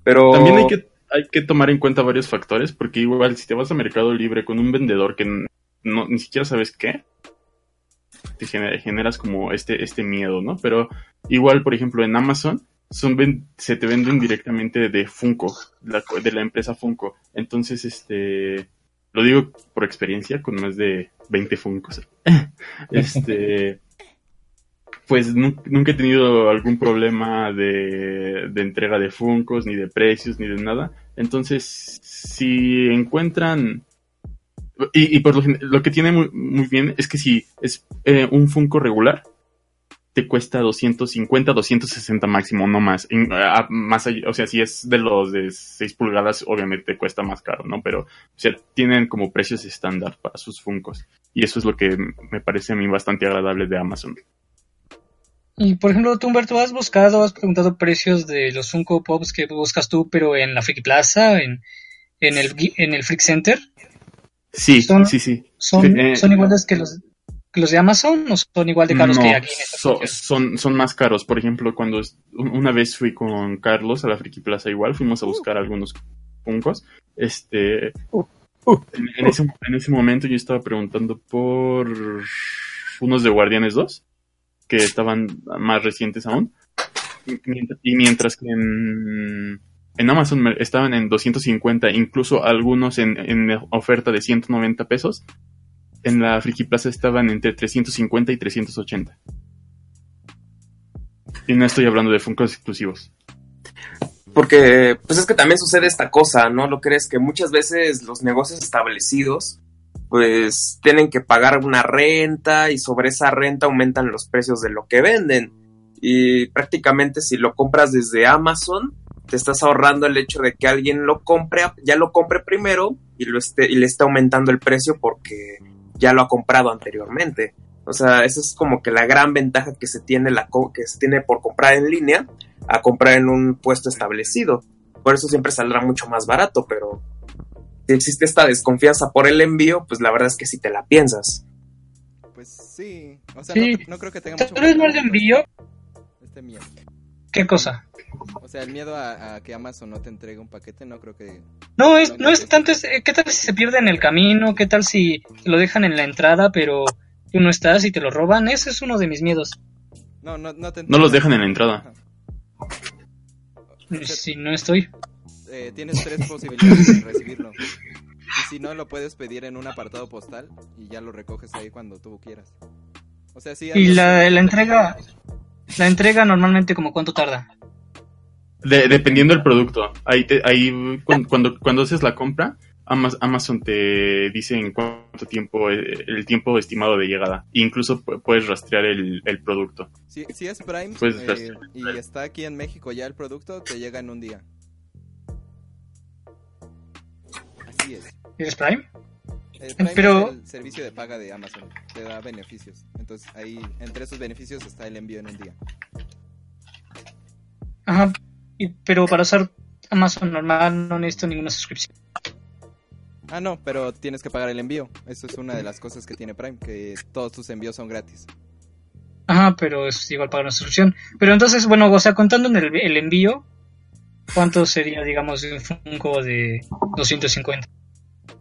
Speaker 7: Pero
Speaker 5: También hay que, hay que tomar en cuenta varios factores, porque igual si te vas a Mercado Libre con un vendedor que no, ni siquiera sabes qué, te genera- generas como este, este miedo, ¿no? Pero igual, por ejemplo, en Amazon son se te venden directamente de Funko, de la empresa Funko. Entonces, este, lo digo por experiencia, con más de 20 Funkos. este, pues nu- nunca he tenido algún problema de, entrega de Funkos, ni de precios, ni de nada. Entonces, si encuentran... Y, por lo, lo que tiene muy, muy bien es que si es eh, un Funko regular, te cuesta 250, 260 máximo, no más. Más allá- o sea, si es de los de 6 pulgadas, obviamente te cuesta más caro, ¿no? Pero, o sea, tienen como precios estándar para sus Funkos. Y eso es lo que me parece a mí bastante agradable de Amazon.
Speaker 6: Y por ejemplo, tú, Humberto, ¿has buscado, has preguntado precios de los Funko Pops que buscas tú, pero en la Friki Plaza, en, en, el, en el Freak Center?
Speaker 5: Sí,
Speaker 6: Son-
Speaker 5: sí, sí.
Speaker 6: ¿Son,
Speaker 5: Eh,
Speaker 6: ¿son iguales que los, que los de Amazon o son igual de caros
Speaker 5: no,
Speaker 6: que aquí en
Speaker 5: so- son, son más caros. Por ejemplo, cuando una vez fui con Carlos a la Friki Plaza igual, fuimos a buscar algunos puncos. Este, en, en ese, en ese momento yo estaba preguntando por unos de Guardianes 2, que estaban más recientes aún. Y mient- y mientras que en, Amazon estaban en 250, incluso algunos en, oferta de 190 pesos, en la Friki Plaza estaban entre 350 y 380. Y no estoy hablando de Funkos exclusivos.
Speaker 7: Porque, pues es que también sucede esta cosa, ¿no? Lo crees que muchas veces los negocios establecidos, pues tienen que pagar una renta y sobre esa renta aumentan los precios de lo que venden. Y prácticamente si lo compras desde Amazon, te estás ahorrando el hecho de que alguien lo compre, ya lo compre primero y, lo esté, y le esté aumentando el precio porque ya lo ha comprado anteriormente. O sea, esa es como que la gran ventaja que se tiene, la que se tiene por comprar en línea a comprar en un puesto establecido. Por eso siempre saldrá mucho más barato, pero si existe esta desconfianza por el envío, pues la verdad es que si te la piensas.
Speaker 4: Pues sí. O sea,
Speaker 6: Sí.
Speaker 4: no, no creo que tenga mucho
Speaker 6: Tal no el envío,
Speaker 4: Este miedo.
Speaker 6: ¿qué cosa?
Speaker 4: O sea, el miedo a, a que Amazon no te entregue un paquete, no creo que.
Speaker 6: No, es, no es tanto, es, ¿qué tal si se pierde en el camino? ¿Qué tal si te lo dejan en la entrada, pero tú no estás y te lo roban? Ese es uno de mis miedos.
Speaker 4: No, no, no te
Speaker 5: No los dejan en la entrada.
Speaker 4: Ajá.
Speaker 6: Si no estoy.
Speaker 4: Eh, tienes tres posibilidades de recibirlo. Y si no, lo puedes pedir en un apartado postal y ya lo recoges ahí cuando tú quieras. O sea, sí.
Speaker 6: Y la, entrega, la entrega normalmente como cuánto tarda.
Speaker 5: De- dependiendo del producto. Ahí, te- ahí cuando, cuando, cuando haces la compra, Ama- Amazon te dice en cuánto tiempo, eh, el tiempo estimado de llegada. Incluso pu- puedes rastrear el, el producto.
Speaker 4: Si, si es Prime eh, y está aquí en México ya el producto, te llega en un día. Así es.
Speaker 6: ¿Es Prime?
Speaker 4: Eh, Prime
Speaker 6: Pero-
Speaker 4: es el servicio de paga de Amazon. Te da beneficios. Entonces ahí, entre esos beneficios está el envío en un día.
Speaker 6: Ajá. Y, pero para usar Amazon normal no necesito ninguna suscripción.
Speaker 4: Ah, no, pero tienes que pagar el envío. Eso es una de las cosas que tiene Prime, que todos tus envíos son gratis.
Speaker 6: Ajá, pero es igual pagar una suscripción. Pero entonces, bueno, o sea, contando en el, el envío, ¿cuánto sería, digamos, un Funko de 250?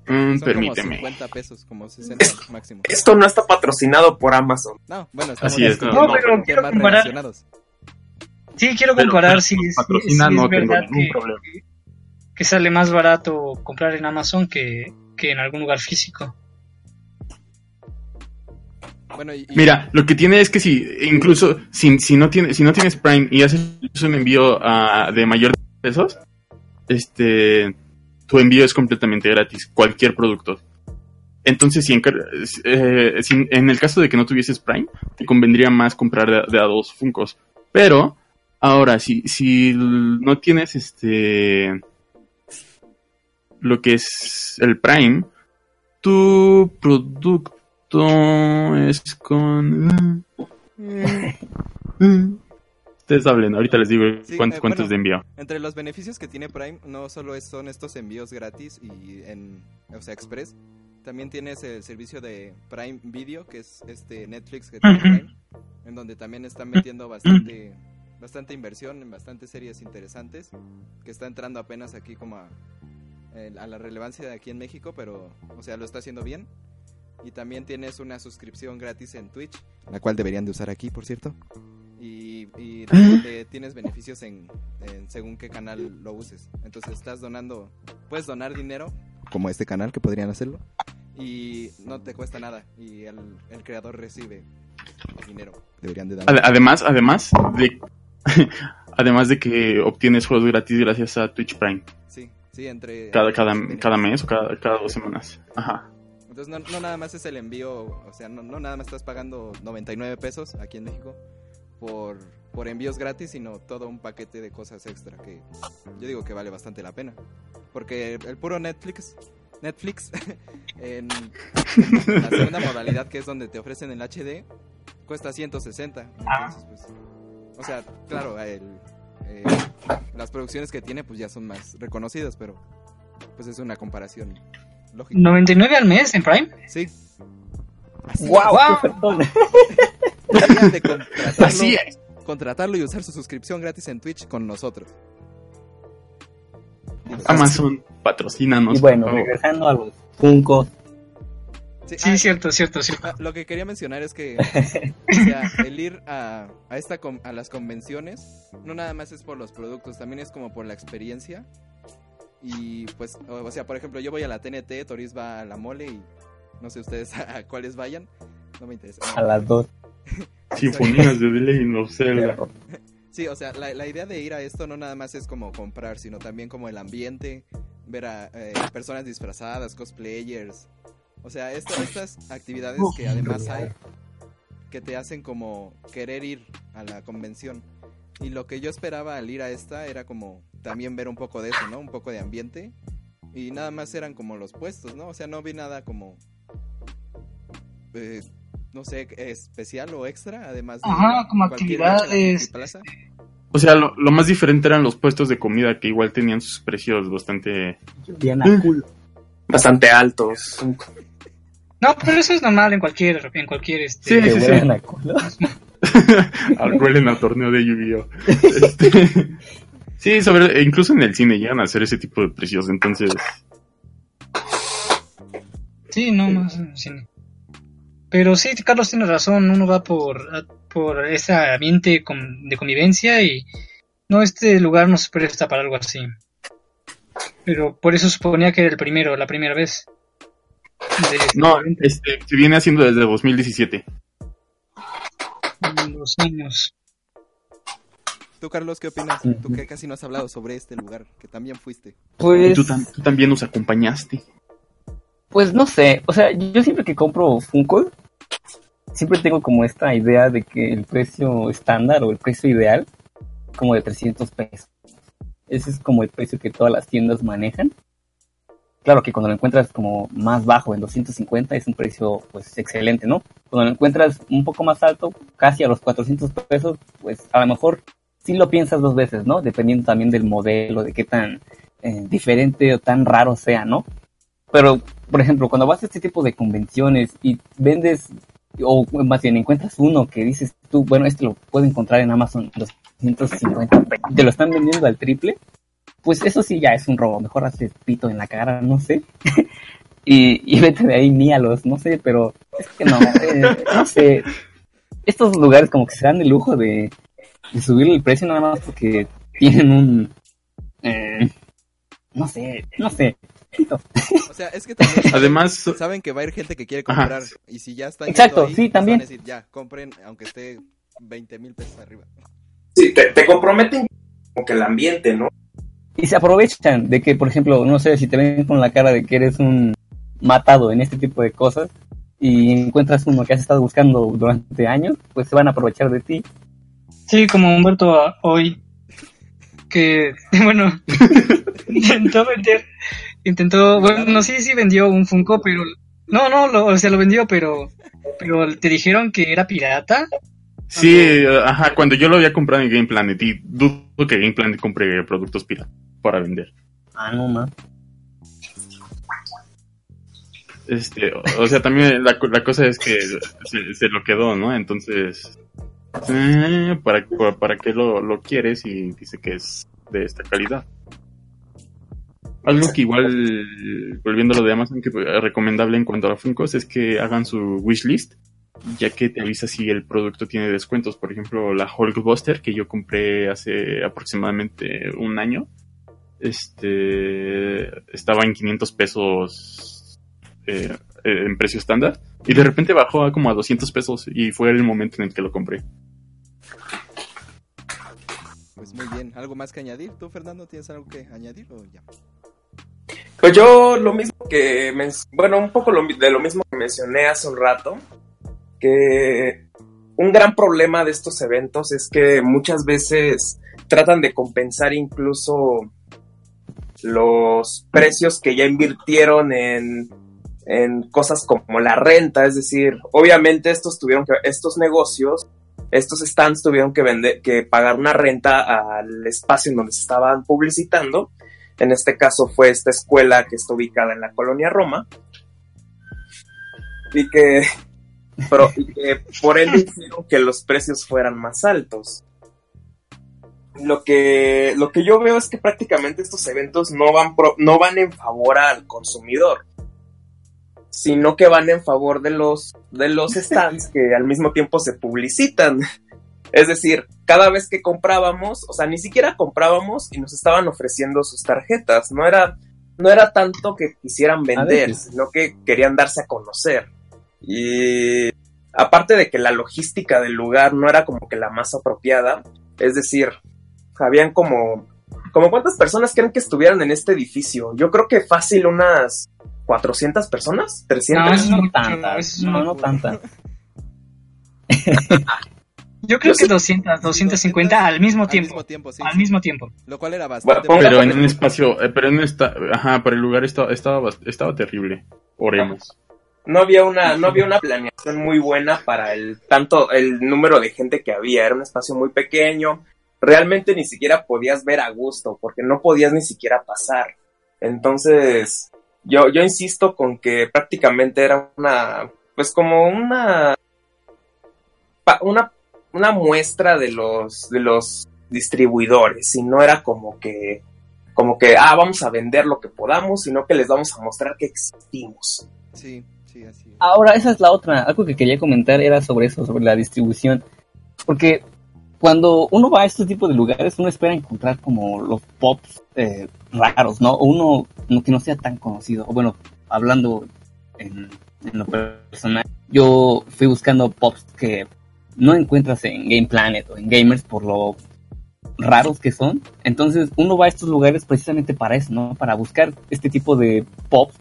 Speaker 5: Mm,
Speaker 4: Son
Speaker 5: permíteme.
Speaker 4: como 50 pesos, como 60 máximo.
Speaker 7: Esto no está patrocinado por Amazon.
Speaker 4: No, bueno, estamos
Speaker 5: Así es,
Speaker 4: discutiendo
Speaker 6: no, pero quiero comparar. Sí, quiero comparar
Speaker 5: pero
Speaker 6: si,
Speaker 5: si
Speaker 6: si- es
Speaker 5: no tengo
Speaker 6: verdad que,
Speaker 5: problema.
Speaker 6: que sale más barato comprar en Amazon que, que en algún lugar físico.
Speaker 4: Bueno, y, y-
Speaker 5: Mira, lo que tiene es que si, incluso si, si no tiene, si no tienes Prime y haces un envío ah, de mayor pesos, este, tu envío es completamente gratis, cualquier producto. Entonces, si en, eh, si en el caso de que no tuvieses Prime, te convendría más comprar de, de a dos Funcos. Pero, ahora, si, si no tienes este, lo que es el Prime, tu producto es con... Ustedes hablen, ahorita les digo
Speaker 4: Sí,
Speaker 5: cuántos,
Speaker 4: eh,
Speaker 5: cuántos
Speaker 4: bueno.
Speaker 5: de envío.
Speaker 4: entre los beneficios que tiene Prime, no solo es- son estos envíos gratis y en, o sea, Express, también tienes el servicio de Prime Video, que es este Netflix que tiene. Prime, en donde también están metiendo bastante, bastante inversión en bastantes series interesantes, que está entrando apenas aquí como a, el- a la relevancia de aquí en México, pero, o sea, lo está haciendo bien. Y también tienes una suscripción gratis en Twitch, la cual deberían de usar aquí, por cierto. Y, y te- tienes beneficios en, en según qué canal lo uses. Entonces estás donando, puedes donar dinero, como este canal que podrían hacerlo, y no te cuesta nada. Y el, el creador recibe dinero. Deberían de dar.
Speaker 5: Ade- Además, además de, además de que obtienes juegos gratis gracias a Twitch Prime.
Speaker 4: Sí, sí, entre...
Speaker 5: Cada, cada,
Speaker 4: beneficios.
Speaker 5: cada mes o cada, cada dos semanas. Ajá.
Speaker 4: Entonces no, no nada más es el envío, o sea, no, no nada más estás pagando 99 pesos aquí en México por, por envíos gratis, sino todo un paquete de cosas extra que yo digo que vale bastante la pena. Porque el puro Netflix, Netflix, en la segunda modalidad que es donde te ofrecen el HD, cuesta 160. Entonces, pues, O sea, claro, el, eh, las producciones que tiene pues ya son más reconocidas, pero pues es una comparación lógica.
Speaker 6: 99 al mes en Prime.
Speaker 4: Sí. Así
Speaker 8: ¡Wow!
Speaker 6: Wow.
Speaker 4: Deberían de contratarlo,
Speaker 5: Así es.
Speaker 4: contratarlo y usar su suscripción gratis en Twitch con nosotros. Digo,
Speaker 5: Amazon, patrocínanos.
Speaker 8: Y bueno, regresando a los Funkos.
Speaker 4: sí,
Speaker 6: Sí,
Speaker 4: ah,
Speaker 6: cierto, cierto, cierto.
Speaker 4: ah, lo que quería mencionar es que o sea, el ir a, a, esta con- a las convenciones no nada más es por los productos, también es como por la experiencia. Y pues, o, o sea, por ejemplo, yo voy a la TNT, Toris va a la mole y no sé ustedes a, cuáles vayan. No me interesa.
Speaker 8: A las dos.
Speaker 5: Sinfonías de The Legend of Zelda.
Speaker 4: Sí, o sea, la, la idea de ir a esto no nada más es como comprar, sino también como el ambiente, ver a eh, personas disfrazadas, cosplayers. O sea, esto- estas actividades que además hay, que te hacen como querer ir a la convención. Y lo que yo esperaba al ir a esta era como también ver un poco de eso, ¿no? Un poco de ambiente. Y nada más eran como los puestos, ¿no? O sea, no vi nada como... eh, no sé, especial o extra, además de
Speaker 6: Ajá, como actividades,
Speaker 4: Plaza.
Speaker 5: O sea, lo, lo más diferente eran los puestos de comida que igual tenían sus precios bastante...
Speaker 8: Bien a culo.
Speaker 7: Bastante altos.
Speaker 6: No, pero eso es normal en cualquier, en cualquier este.
Speaker 5: Sí, sí, sí.
Speaker 8: huelen a culo.
Speaker 5: Al huelen a torneo de Yu-Gi-Oh! Este, Sí, sobre, e incluso en el cine llegan a hacer ese tipo de precios, entonces...
Speaker 6: Sí, no más en el cine. Pero sí, Carlos tiene razón, uno va por, por ese ambiente de convivencia y no, este lugar no se presta para algo así. Pero por eso suponía que era el primero, la primera vez. De este
Speaker 5: No, este, se viene haciendo desde 2017.
Speaker 6: en los años.
Speaker 4: ¿Tú, Carlos, qué opinas? Tú que casi no has hablado sobre este lugar, que también fuiste.
Speaker 5: Y
Speaker 8: Pues,
Speaker 5: tú, tam- tú también nos acompañaste.
Speaker 8: pues no sé. O sea, yo siempre que compro Funko, siempre tengo como esta idea de que el precio estándar o el precio ideal, como de 300 pesos. Ese es como el precio que todas las tiendas manejan. Claro que cuando lo encuentras como más bajo, en 250, es un precio pues excelente, ¿no? Cuando lo encuentras un poco más alto, casi a los 400 pesos, pues a lo mejor sí lo piensas dos veces, ¿no? Dependiendo también del modelo, de qué tan eh, diferente o tan raro sea, ¿no? Pero, por ejemplo, cuando vas a este tipo de convenciones y vendes, o más bien encuentras uno que dices tú, bueno, este lo puedo encontrar en Amazon en 250 pesos, te lo están vendiendo al triple, pues eso sí ya es un robo. Mejor haces pito en la cara, no sé. y, y vete de ahí, míalos, no sé, pero es que no, eh, no sé. Estos lugares como que se dan el lujo de, de subir el precio nada más porque tienen un... eh, no sé, no sé.
Speaker 4: O sea, es que también
Speaker 5: Además,
Speaker 4: saben que va a ir gente que quiere
Speaker 5: Ajá.
Speaker 4: comprar. Y si ya están
Speaker 8: Exacto,
Speaker 4: ahí,
Speaker 8: sí,
Speaker 4: pues
Speaker 8: también.
Speaker 4: van a decir, ya, compren, aunque esté 20 mil pesos arriba.
Speaker 7: Sí, te, te comprometen como que el ambiente, ¿no?
Speaker 8: Y se aprovechan de que, por ejemplo, no sé, si te ven con la cara de que eres un matado en este tipo de cosas y encuentras uno que has estado buscando durante años, pues se van a aprovechar de ti.
Speaker 6: Sí, como Humberto ah, hoy, que, bueno, intentó vender, intentó, bueno, sí, sí vendió un Funko, pero, no, no, lo, o sea, lo vendió, pero, pero te dijeron que era pirata.
Speaker 5: sí, eh, ajá, cuando yo lo había comprado en Game Planet y dudo que Game Planet compre productos pirata para vender.
Speaker 8: Ah, no, ma.
Speaker 5: Este, o, o sea, también la, la cosa es que se, se lo quedó, ¿no? Entonces, eh, ¿para, para, para qué lo, lo quieres y dice que es de esta calidad? Algo que igual, volviendo a lo de Amazon, que es recomendable en cuanto a Funkos es que hagan su wishlist, ya que te avisa si el producto tiene descuentos. Por ejemplo, la Hulkbuster que yo compré hace aproximadamente un año, este, estaba en 500 pesos eh, en precio estándar y de repente bajó a como a 200 pesos y fue el momento en el que lo compré.
Speaker 4: Pues muy bien. ¿Algo más que añadir? ¿Tú, Fernando, tienes algo que añadir o ya?
Speaker 7: Pues yo lo mismo que, bueno, un poco de lo mismo que mencioné hace un rato, que un gran problema de estos eventos es que muchas veces tratan de compensar incluso los precios que ya invirtieron en, en cosas como la renta, es decir, obviamente estos tuvieron que, estos negocios estos stands tuvieron que vender, que pagar una renta al espacio en donde se estaban publicitando. En este caso fue esta escuela que está ubicada en la colonia Roma. Y que, pero, y que por ende hicieron que los precios fueran más altos. Lo que, lo que yo veo es que prácticamente estos eventos no van, pro- no van en favor al consumidor, sino que van en favor de los, de los stands que al mismo tiempo se publicitan. Es decir, cada vez que comprábamos, o sea, ni siquiera comprábamos y nos estaban ofreciendo sus tarjetas. No era, no era tanto que quisieran vender, sino que querían darse a conocer. Y aparte de que la logística del lugar no era como que la más apropiada, es decir, habían como, como cuántas personas creen que estuvieran en este edificio. Yo creo que fácil unas 400 personas, 300.
Speaker 6: No, eso es
Speaker 8: No
Speaker 6: mucho,
Speaker 8: tantas, no, no tantas.
Speaker 6: Yo creo que
Speaker 7: sí-
Speaker 6: 200, 250 al mismo
Speaker 4: Al
Speaker 6: tiempo.
Speaker 4: mismo tiempo, sí.
Speaker 6: Al
Speaker 4: sí.
Speaker 6: mismo tiempo.
Speaker 4: Lo cual era bastante.
Speaker 7: Bueno,
Speaker 5: Pero en un espacio, eh, pero en esta, ajá, pero el lugar estaba, estaba, estaba terrible. Oremos.
Speaker 7: no había una no había una planeación muy buena para el tanto el número de gente que había era un espacio muy pequeño realmente ni siquiera podías ver a gusto porque no podías ni siquiera pasar entonces yo yo insisto con que prácticamente era una pues como una una una muestra de los de los distribuidores y no era como que como que ah vamos a vender lo que podamos sino que les vamos a mostrar que existimos
Speaker 4: Sí, sí, así es.
Speaker 8: Ahora, esa es la otra. Algo que quería comentar era sobre eso, sobre la distribución. Porque cuando uno va a este tipo de lugares, uno espera encontrar como los pops eh, raros, ¿no? O uno no- que no sea tan conocido. O bueno, hablando en, en lo personal, yo fui buscando pops que no encuentras en Game Planet o en Gamers por lo raros que son. Entonces uno va a estos lugares precisamente para eso, ¿no? Para buscar este tipo de pops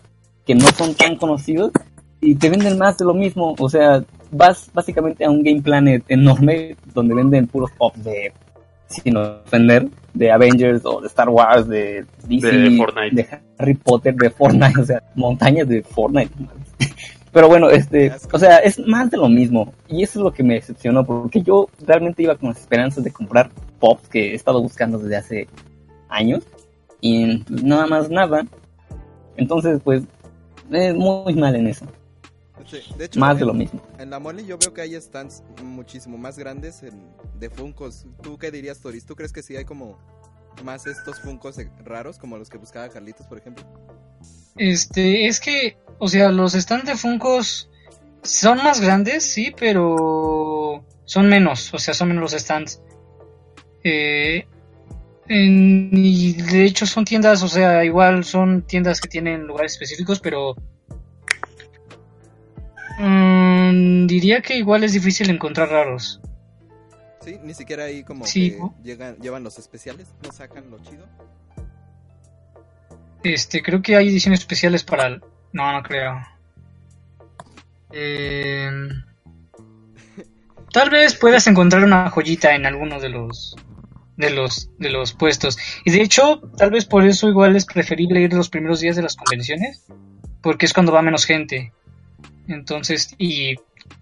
Speaker 8: que no son tan conocidos y te venden más de lo mismo. O sea, vas básicamente a un Game Planet enorme donde venden puros pops de, sin ofender, de Avengers o de Star Wars, de DC,
Speaker 5: De Fortnite.
Speaker 8: de Harry Potter, de Fortnite, o sea, montañas de Fortnite. Pero bueno, este, o sea, es más de lo mismo. Y eso es lo que me decepcionó, porque yo realmente iba con las esperanzas de comprar pops que he estado buscando desde hace años. Y nada más nada. Entonces, pues, es muy mal en eso.
Speaker 4: Sí, de hecho,
Speaker 8: Más de
Speaker 4: en-
Speaker 8: lo mismo.
Speaker 4: En la mole yo veo que hay stands muchísimo más grandes en- de Funcos. ¿Tú qué dirías, Toris? ¿Tú crees que sí hay como más estos Funcos raros como los que buscaba Carlitos, por ejemplo?
Speaker 6: Este, es que, o sea, los stands de Funkos son más grandes, sí, pero son menos, o sea, son menos los stands. Eh, en- y de hecho son tiendas, o sea, igual son tiendas que tienen lugares específicos, pero mm, diría que igual es difícil encontrar raros.
Speaker 4: Sí, ni siquiera ahí como
Speaker 6: Sí,
Speaker 4: llegan, llevan los especiales, no sacan lo chido.
Speaker 6: Este, creo que hay ediciones especiales para el... No, no creo. Eh, Tal vez puedas encontrar una joyita en alguno de los de los de los puestos. Y de hecho, tal vez por eso igual es preferible ir los primeros días de las convenciones, porque es cuando va menos gente. Entonces, y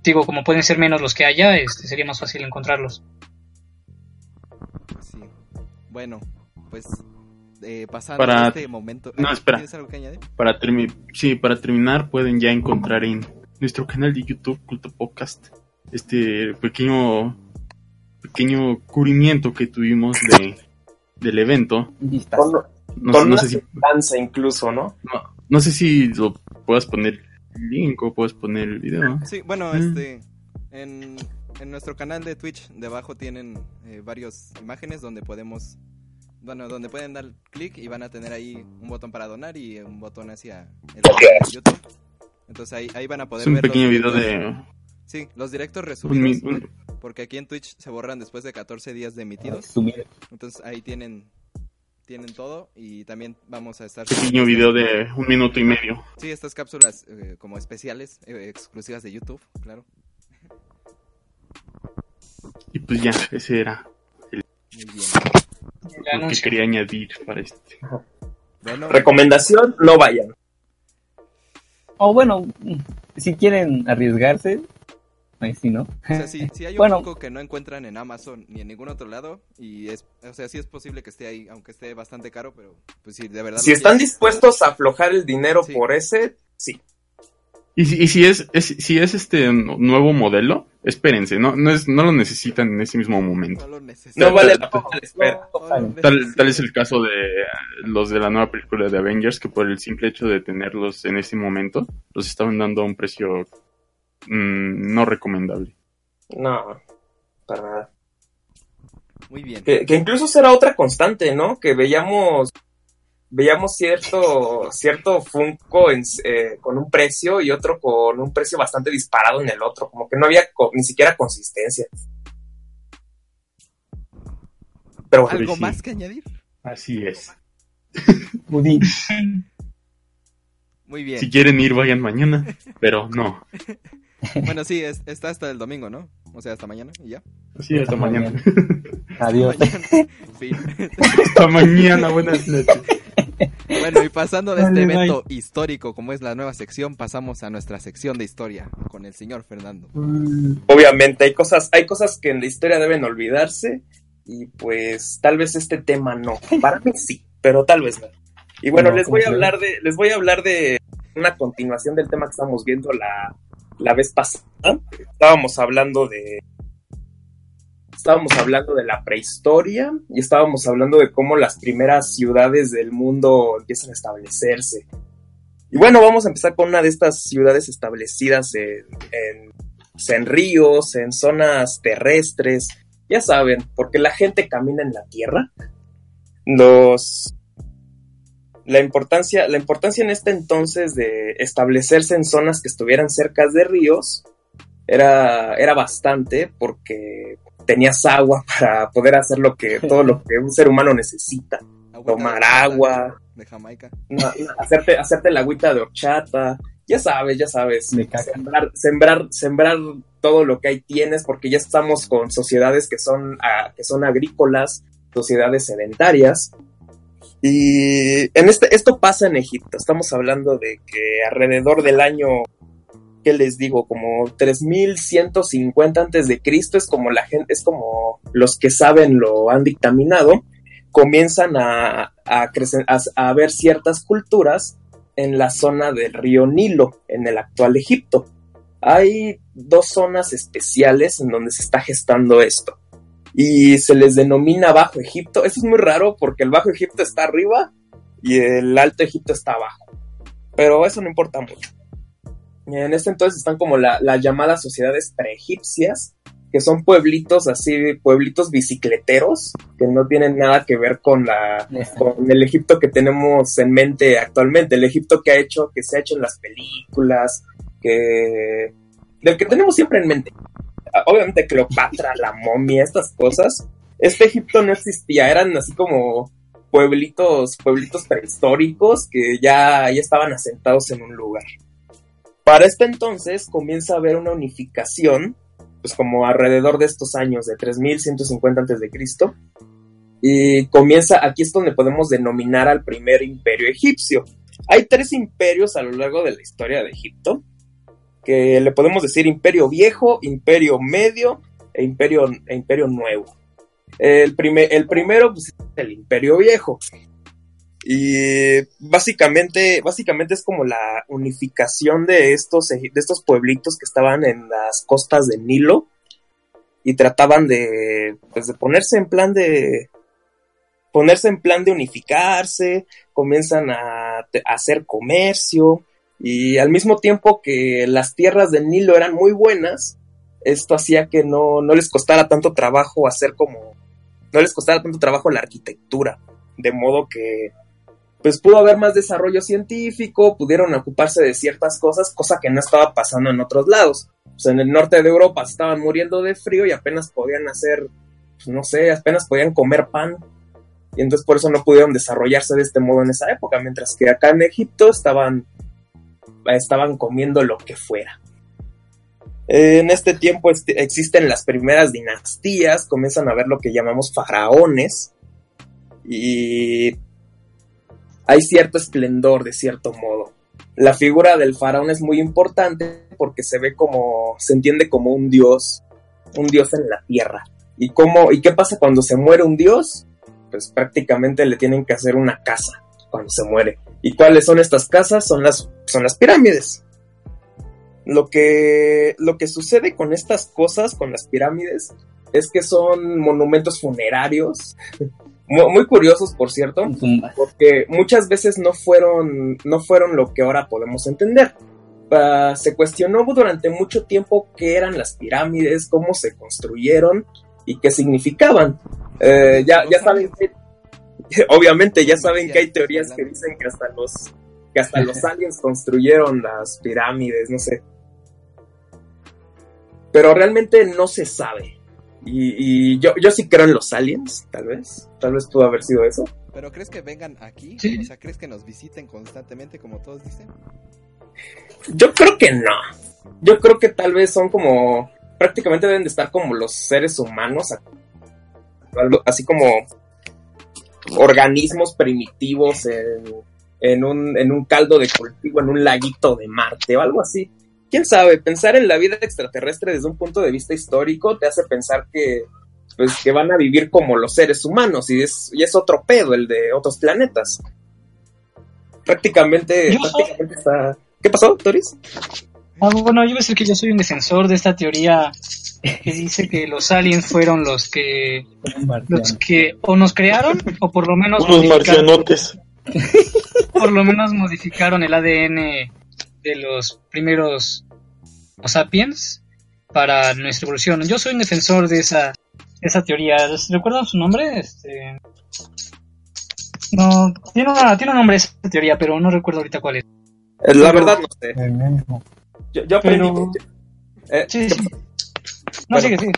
Speaker 6: digo, como pueden ser menos los que haya, este sería más fácil encontrarlos.
Speaker 4: Sí. Bueno, pues eh, pasando
Speaker 5: Para-
Speaker 4: a este momento.
Speaker 5: No, espera.
Speaker 4: ¿Tienes algo que añadir?
Speaker 5: Para terminar, sí, para terminar pueden ya encontrar en nuestro canal de YouTube Culto Podcast este pequeño pequeño cubrimiento que tuvimos de del evento.
Speaker 7: Con,
Speaker 5: No,
Speaker 7: con
Speaker 5: no
Speaker 7: una
Speaker 5: sé si
Speaker 7: danza incluso, ¿no?
Speaker 5: no, no sé si lo puedas poner el link o puedes poner el video.
Speaker 4: Sí, bueno,
Speaker 5: Mm.
Speaker 4: este. En, en nuestro canal de Twitch, debajo tienen eh, varias imágenes donde podemos. Bueno, donde pueden dar clic y van a tener ahí un botón para donar y un botón hacia el YouTube. Entonces ahí, ahí van a poder
Speaker 5: Es un
Speaker 4: ver
Speaker 5: pequeño video de
Speaker 4: Sí, los directos
Speaker 5: un, mi-
Speaker 4: resubidos.
Speaker 5: un-
Speaker 4: Porque aquí en Twitch se borran después de 14 días de emitidos. Entonces ahí tienen tienen todo y también vamos a estar
Speaker 5: pequeño video de un minuto y medio.
Speaker 4: Sí, estas cápsulas eh, como especiales, eh, exclusivas de YouTube, claro.
Speaker 5: Y pues ya, ese era lo que quería añadir para este.
Speaker 4: Bueno,
Speaker 7: Recomendación, no vayan.
Speaker 8: O bueno, si quieren arriesgarse, ahí sí, ¿no?
Speaker 4: O sea, si, si hay un
Speaker 8: Bueno.
Speaker 4: Funko que no encuentran en Amazon ni en ningún otro lado, y es, o sea, sí es posible que esté ahí, aunque esté bastante caro, pero pues sí, de verdad.
Speaker 7: Si están dispuestos a aflojar el dinero
Speaker 4: Sí.
Speaker 7: por ese, sí.
Speaker 5: Y si, y si es, es- si es este nuevo modelo, espérense, no, no es, no lo necesitan en ese mismo momento.
Speaker 4: No lo necesitan.
Speaker 7: No vale
Speaker 5: tal-
Speaker 7: la pena la espera.
Speaker 4: No
Speaker 5: Tal, es el caso de los de la nueva película de Avengers, que por el simple hecho de tenerlos en ese momento, los estaban dando a un precio mm, no recomendable.
Speaker 7: No, para nada.
Speaker 4: Muy bien.
Speaker 7: Que, que incluso será otra constante, ¿no? Que veíamos veíamos cierto cierto Funko en- eh, con un precio y otro con un precio bastante disparado en el otro, como que no había co- ni siquiera consistencia. Pero bueno,
Speaker 4: ¿Algo
Speaker 5: sí.
Speaker 4: más que añadir?
Speaker 5: Así es.
Speaker 4: Muy bien.
Speaker 5: Si quieren ir, vayan mañana, pero no.
Speaker 4: Bueno, sí, es- está hasta el domingo, ¿no? O sea, hasta mañana y ya.
Speaker 5: Así hasta mañana.
Speaker 8: Adiós.
Speaker 4: Mañana.
Speaker 5: Hasta mañana, buenas noches.
Speaker 4: Bueno, y pasando de este evento histórico, como es la nueva sección, pasamos a nuestra sección de historia con el señor Fernando.
Speaker 7: obviamente hay cosas hay cosas que en la historia deben olvidarse y pues tal vez este tema no. Para mí sí, pero tal vez no. Y bueno,
Speaker 8: No,
Speaker 7: les voy a
Speaker 8: ¿cómo
Speaker 7: hablar de les voy a hablar de una continuación del tema que estábamos viendo la la vez pasada. Estábamos hablando de estábamos hablando de la prehistoria y estábamos hablando de cómo las primeras ciudades del mundo empiezan a establecerse. Y bueno, vamos a empezar con una de estas ciudades establecidas en, pues, en ríos, en zonas terrestres. Ya saben, porque la gente camina en la tierra. Los la importancia, la importancia en este entonces de establecerse en zonas que estuvieran cerca de ríos era, era bastante porque tenías agua para poder hacer lo que, todo lo que un ser humano necesita.
Speaker 4: Agüita
Speaker 7: Tomar
Speaker 4: de
Speaker 7: agua,
Speaker 4: De Jamaica.
Speaker 7: no, hacerte, hacerte la agüita de horchata, ya sabes, ya sabes, sembrar, sembrar, sembrar todo lo que ahí tienes, porque ya estamos con sociedades que son, ah, que son agrícolas, sociedades sedentarias. Y en este, esto pasa en Egipto. Estamos hablando de que alrededor del año, ¿qué les digo? Como 3150 antes de Cristo es como la gente, es como los que saben lo han dictaminado, comienzan a, a, crece- a, a ver ciertas culturas en la zona del río Nilo, en el actual Egipto. Hay dos zonas especiales en donde se está gestando esto. Y se les denomina Bajo Egipto. Eso es muy raro porque el Bajo Egipto está arriba y el Alto Egipto está abajo. Pero eso no importa mucho. En este entonces están como la- las llamadas sociedades preegipcias, que son pueblitos así, pueblitos bicicleteros, que no tienen nada que ver con la, con el Egipto que tenemos en mente actualmente, el Egipto que ha hecho, que se ha hecho en las películas, que del que tenemos siempre en mente. Obviamente Cleopatra, la momia, estas cosas. Este Egipto no existía, eran así como pueblitos, pueblitos prehistóricos que ya, ya estaban asentados en un lugar. Para este entonces comienza a haber una unificación, pues como alrededor de estos años de 3150 antes de Cristo, y comienza, aquí es donde podemos denominar al primer imperio egipcio. Hay tres imperios a lo largo de la historia de Egipto, que le podemos decir imperio viejo, imperio medio e imperio, e imperio nuevo. El, primer, el primero pues, es el imperio viejo. Y básicamente, básicamente es como la unificación de estos, de estos pueblitos que estaban en las costas del Nilo y trataban de, pues, de ponerse en plan de, ponerse en plan de unificarse, comienzan a hacer comercio y al mismo tiempo que las tierras del Nilo eran muy buenas, esto hacía que no, no les costara tanto trabajo hacer como, no les costara tanto trabajo la arquitectura, de modo que pues pudo haber más desarrollo científico, pudieron ocuparse de ciertas cosas, cosa que no estaba pasando en otros lados. Pues en el norte de Europa estaban muriendo de frío y apenas podían hacer, pues, no sé, apenas podían comer pan. Y entonces por eso no pudieron desarrollarse de este modo en esa época, mientras que acá en Egipto estaban, estaban comiendo lo que fuera. En este tiempo existen las primeras dinastías, comienzan a ver lo que llamamos faraones y hay cierto esplendor de cierto modo. La figura del faraón es muy importante porque se ve como, se entiende como un dios, un dios en la tierra. ¿Y cómo, y qué pasa cuando se muere un dios? Pues prácticamente le tienen que hacer una casa cuando se muere. ¿Y cuáles son estas casas? Son las, son las pirámides. Lo que, lo que sucede con estas cosas, con las pirámides, es que son monumentos funerarios, muy, muy curiosos, por cierto, porque muchas veces no fueron, no fueron lo que ahora podemos entender. Ah, se cuestionó durante mucho tiempo qué eran las pirámides, cómo se construyeron y qué significaban. Eh, ya, ya saben que, obviamente ya saben que hay teorías que dicen que hasta los que hasta los aliens construyeron las pirámides, no sé. Pero realmente no se sabe. Y, y yo, yo sí creo en los aliens, tal vez. Tal vez pudo haber sido eso.
Speaker 4: ¿Pero crees que vengan aquí?
Speaker 6: Sí.
Speaker 4: O sea, ¿crees que nos visiten constantemente como todos dicen?
Speaker 7: Yo creo que no. Yo creo que tal vez son como. Prácticamente deben de estar como los seres humanos. Así como. Organismos primitivos en, en, un, en un caldo de cultivo, en un laguito de Marte o algo así. Quién sabe, pensar en la vida extraterrestre desde un punto de vista histórico te hace pensar que. Pues que van a vivir como los seres humanos y es, y es otro pedo el de otros planetas. Prácticamente,
Speaker 6: soy-
Speaker 7: prácticamente está. ¿Qué pasó, Toris?
Speaker 6: Ah, bueno, yo voy a decir que yo soy un defensor de esta teoría que dice que los aliens fueron los que los que o nos crearon o por lo menos
Speaker 2: Unos marcianotes.
Speaker 6: por lo menos modificaron el ADN de los primeros Homo sapiens para nuestra evolución. Yo soy un defensor de esa de esa teoría. ¿Recuerdan su nombre? Este no, tiene, una- tiene un nombre esa teoría, pero no recuerdo ahorita cuál es.
Speaker 7: Eh, La verdad no sé.
Speaker 8: El mismo.
Speaker 7: Yo, yo aprendí.
Speaker 6: Pero-
Speaker 7: eh,
Speaker 6: Sí, sí.
Speaker 7: Bueno.
Speaker 6: No, sigue, sigue.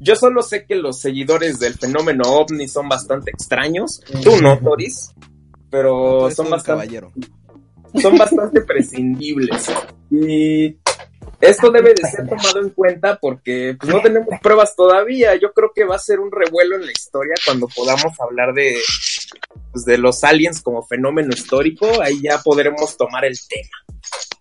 Speaker 7: Yo solo sé que los seguidores del fenómeno ovni son bastante extraños. Tú no, Toris. Pero son bastante,
Speaker 4: caballero.
Speaker 7: Son bastante prescindibles. Y esto debe de ser tomado en cuenta porque pues, no tenemos pruebas todavía. Yo creo que va a ser un revuelo en la historia cuando podamos hablar de, pues, de los aliens como fenómeno histórico. Ahí ya podremos tomar el tema.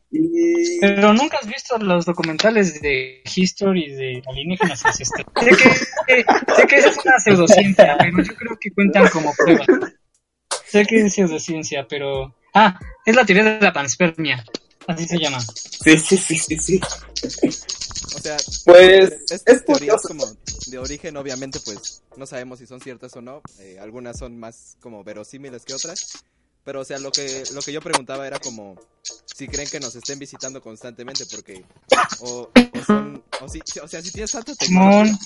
Speaker 7: Y
Speaker 6: Pero nunca has visto los documentales de History de alienígenas ancestrales. Sé que, sé que es una pseudociencia, pero yo creo que cuentan como prueba. Sé que es pseudociencia, pero... Ah, es la teoría de la panspermia. Así se llama.
Speaker 7: sí, sí, sí, sí, sí.
Speaker 4: O sea,
Speaker 7: Pues
Speaker 4: estas
Speaker 7: es
Speaker 4: teorías
Speaker 7: curioso.
Speaker 4: como de origen, obviamente, pues no sabemos si son ciertas o no. Eh, algunas son más como verosímiles que otras. Pero, o sea, lo que, lo que yo preguntaba era como si creen que nos estén visitando constantemente, porque. O, o son. O, si, o sea, si tienes tanta tecnología,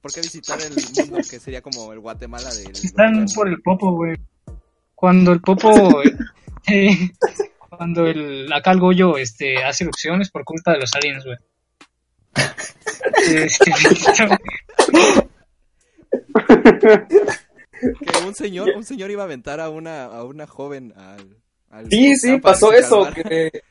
Speaker 4: ¿por qué visitar el mundo que sería como el Guatemala del.
Speaker 6: están por el popo, güey. Cuando el popo... eh, cuando el, acá el Goyo este, hace erupciones por culpa de los aliens, güey. Este,
Speaker 4: Que un señor, un señor iba a aventar a una, a una joven al. al
Speaker 7: Sí, sí, pasó eso. Que...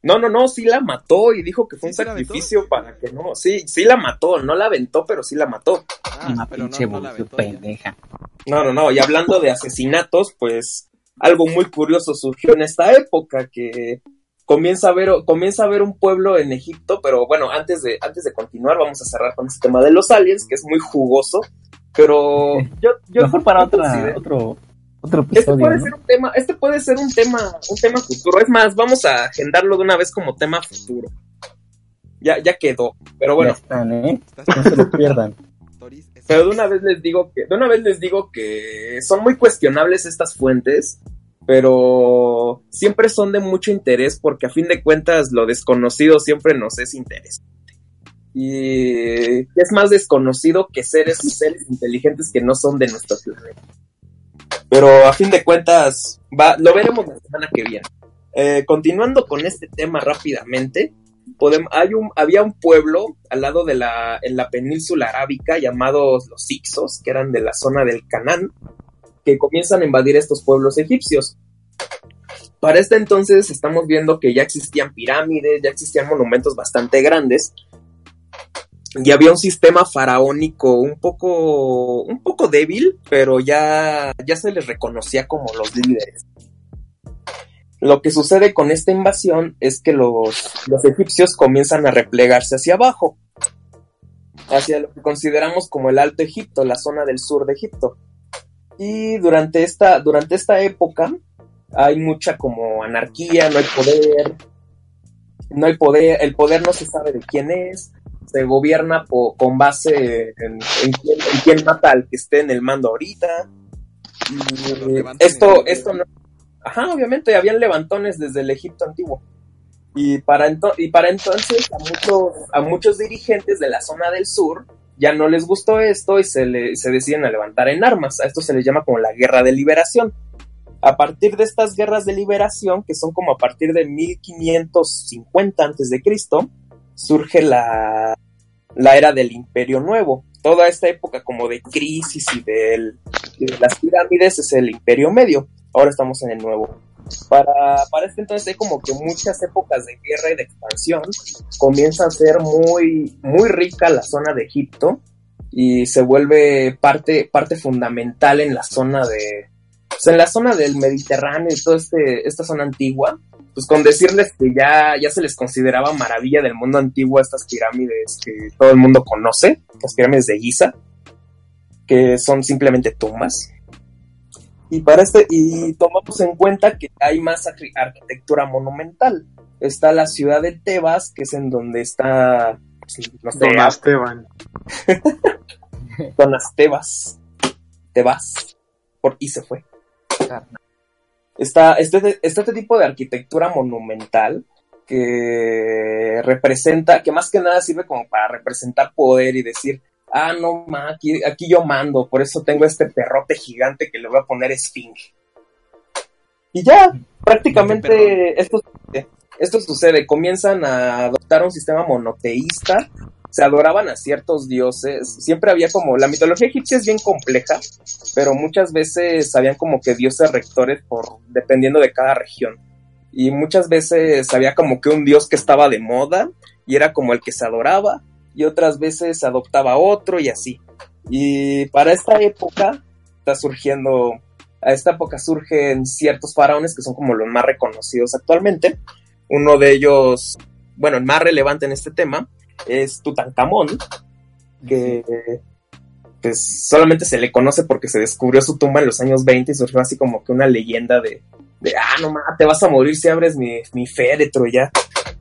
Speaker 7: No, no, no, sí la mató y dijo que fue
Speaker 4: ¿Sí,
Speaker 7: un
Speaker 4: sí
Speaker 7: sacrificio para que no. Sí, sí la mató, no la aventó, pero sí la mató.
Speaker 4: Ah,
Speaker 8: Una
Speaker 4: no-
Speaker 8: pinche
Speaker 4: no la aventó
Speaker 8: pendeja.
Speaker 7: No, no, no. Y hablando de asesinatos, pues algo muy curioso surgió en esta época que comienza a ver comienza a ver un pueblo en Egipto, pero bueno, antes de antes de continuar vamos a cerrar con este tema de los aliens, que es muy jugoso, pero yo yo
Speaker 8: Mejor para otra,
Speaker 7: considero-
Speaker 8: otro, otro
Speaker 7: Este
Speaker 8: episodio,
Speaker 7: puede
Speaker 8: ¿no?
Speaker 7: ser un tema, este puede ser un tema, un tema futuro. Es más, vamos a agendarlo de una vez como tema futuro. Ya, ya quedó. Pero bueno,
Speaker 8: Ya están, ¿eh? No se lo pierdan.
Speaker 7: Pero de una vez les digo que, de una vez les digo que son muy cuestionables estas fuentes, pero siempre son de mucho interés porque a fin de cuentas lo desconocido siempre nos es interesante. Y es más desconocido que seres, seres inteligentes que no son de nuestro planeta. Pero a fin de cuentas, va, lo veremos la semana que viene. Eh, continuando con este tema rápidamente, hay un, había un pueblo al lado de la, en la península arábica llamados los Ixos, que eran de la zona del Canaán, que comienzan a invadir estos pueblos egipcios. Para este entonces estamos viendo que ya existían pirámides, ya existían monumentos bastante grandes, y había un sistema faraónico un poco, un poco débil, pero ya, ya se les reconocía como los líderes. Lo que sucede con esta invasión es que los, los egipcios comienzan a replegarse hacia abajo, hacia lo que consideramos como el Alto Egipto, la zona del sur de Egipto. Y durante esta, durante esta época hay mucha como anarquía, no hay poder, no hay poder, el poder no se sabe de quién es, se gobierna po- con base en, en quién, en quién mata al que esté en el mando ahorita. Y
Speaker 4: levantan
Speaker 7: esto, esto no, ajá, obviamente habían levantones desde el Egipto antiguo. Y para, entonces a muchos, dirigentes de la zona del sur ya no les gustó esto y se, le, deciden a levantar en armas. A esto se les llama como la guerra de liberación. A partir de estas guerras de liberación, que son como a partir de 1550 antes de Cristo, surge la, era del Imperio Nuevo. Toda esta época como de crisis y de las pirámides es el Imperio Medio. Ahora estamos en el Nuevo. Para, para este entonces hay como que muchas épocas de guerra y de expansión. Comienza a ser muy, muy rica la zona de Egipto y se vuelve parte, parte fundamental en la zona de, pues en la zona del Mediterráneo y toda este, esta zona antigua, pues con decirles que ya, ya se les consideraba maravilla del mundo antiguo estas pirámides que todo el mundo conoce, las pirámides de Giza, que son simplemente tumbas. Y para este, y tomamos en cuenta que hay más arqui- arquitectura monumental. Está la ciudad de Tebas, que es en donde está, pues, no sé,
Speaker 2: Don Esteban.
Speaker 7: Donas Tebas. Tebas. Por, y se fue. Está este, está este tipo de arquitectura monumental que representa, que más que nada sirve como para representar poder y decir, ah, no, ma, aquí, aquí yo mando, por eso tengo este perrote gigante que le voy a poner esfinge. Y ya, prácticamente esto, esto sucede, comienzan a adoptar un sistema monoteísta, se adoraban a ciertos dioses, siempre había como, la mitología egipcia es bien compleja, pero muchas veces habían como que dioses rectores por, dependiendo de cada región. Y muchas veces había como que un dios que estaba de moda y era como el que se adoraba, y otras veces adoptaba otro y así. Y para esta época está surgiendo, a esta época surgen ciertos faraones que son como los más reconocidos actualmente. Uno de ellos, bueno, el más relevante en este tema, es Tutankamón, que pues solamente se le conoce porque se descubrió su tumba en los años 20 y surgió así como que una leyenda de, de ah, no mames, te vas a morir si abres mi, mi féretro ya.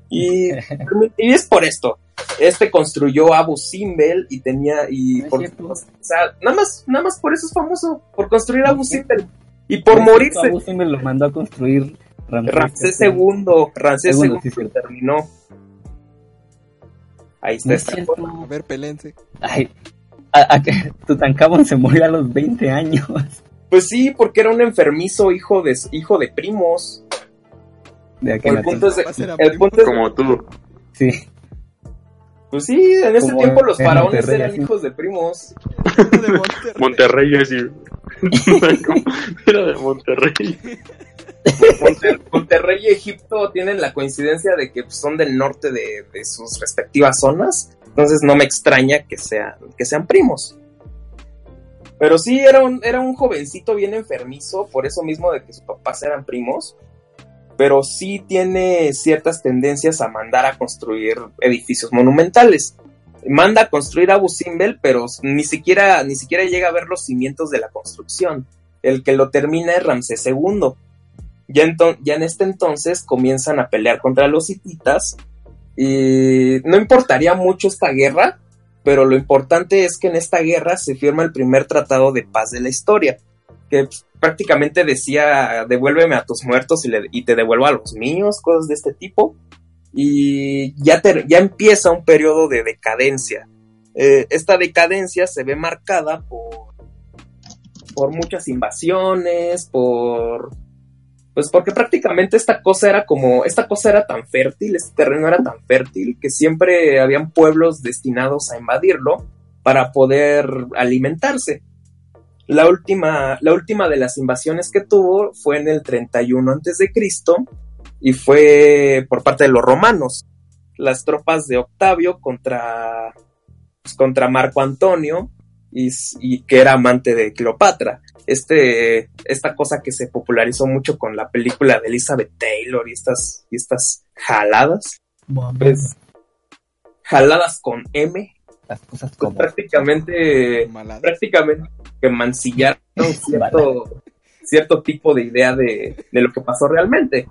Speaker 7: Y, y es por esto. Este construyó Abu Simbel y tenía, y
Speaker 8: No es
Speaker 7: por,
Speaker 8: cierto.
Speaker 7: o sea, nada más, nada más por eso es famoso, por construir Abu Simbel. Y por morirse.
Speaker 8: Abu Simbel lo mandó a construir Ramsés,
Speaker 7: Ramsés II, Ramsés
Speaker 8: Segundo,
Speaker 7: II
Speaker 8: sí, cierto.
Speaker 7: terminó. Ahí está.
Speaker 4: A ver, pelense.
Speaker 8: Ay, a, a que Tutankamón se murió a los 20 años.
Speaker 7: Pues sí, porque era un enfermizo hijo de hijo de primos.
Speaker 8: De aquel
Speaker 7: El punto es, el punto es-
Speaker 2: Como tú.
Speaker 8: Sí.
Speaker 7: Pues sí, en ese
Speaker 8: Como
Speaker 7: tiempo los faraones
Speaker 8: Monterrey,
Speaker 7: eran
Speaker 8: así.
Speaker 7: hijos de primos.
Speaker 4: de Monterrey.
Speaker 2: Monterrey, así. Era de Monterrey.
Speaker 7: Monter- Monterrey y Egipto tienen la coincidencia de que pues, son del norte de, de sus respectivas zonas, entonces no me extraña que sean, que sean primos. Pero sí, era un, era un jovencito bien enfermizo, por eso mismo de que sus papás eran primos, pero sí tiene ciertas tendencias a mandar a construir edificios monumentales. Manda a construir Abu Simbel, pero ni siquiera, ni siquiera llega a ver los cimientos de la construcción. El que lo termina es Ramsés II. Ya, ya en este entonces comienzan a pelear contra los hititas y no importaría mucho esta guerra, pero lo importante es que en esta guerra se firma el primer tratado de paz de la historia, que prácticamente decía devuélveme a tus muertos y, te devuelvo a los míos, cosas de este tipo, y ya, ya empieza un periodo de decadencia. Eh, esta decadencia se ve marcada por, por muchas invasiones, por pues porque prácticamente esta cosa era como, esta cosa era tan fértil, este terreno era tan fértil que siempre habían pueblos destinados a invadirlo para poder alimentarse. La última, la última de las invasiones que tuvo fue en el 31 antes de Cristo y fue por parte de los romanos. Las tropas de Octavio contra, pues, contra Marco Antonio y, que era amante de Cleopatra. Este, esta cosa que se popularizó mucho con la película de Elizabeth Taylor y estas, y estas jaladas, pues jaladas con M,
Speaker 8: Las cosas
Speaker 7: pues,
Speaker 8: como...
Speaker 7: prácticamente prácticamente que mancillaron cierto, cierto tipo de idea de, de lo que pasó realmente.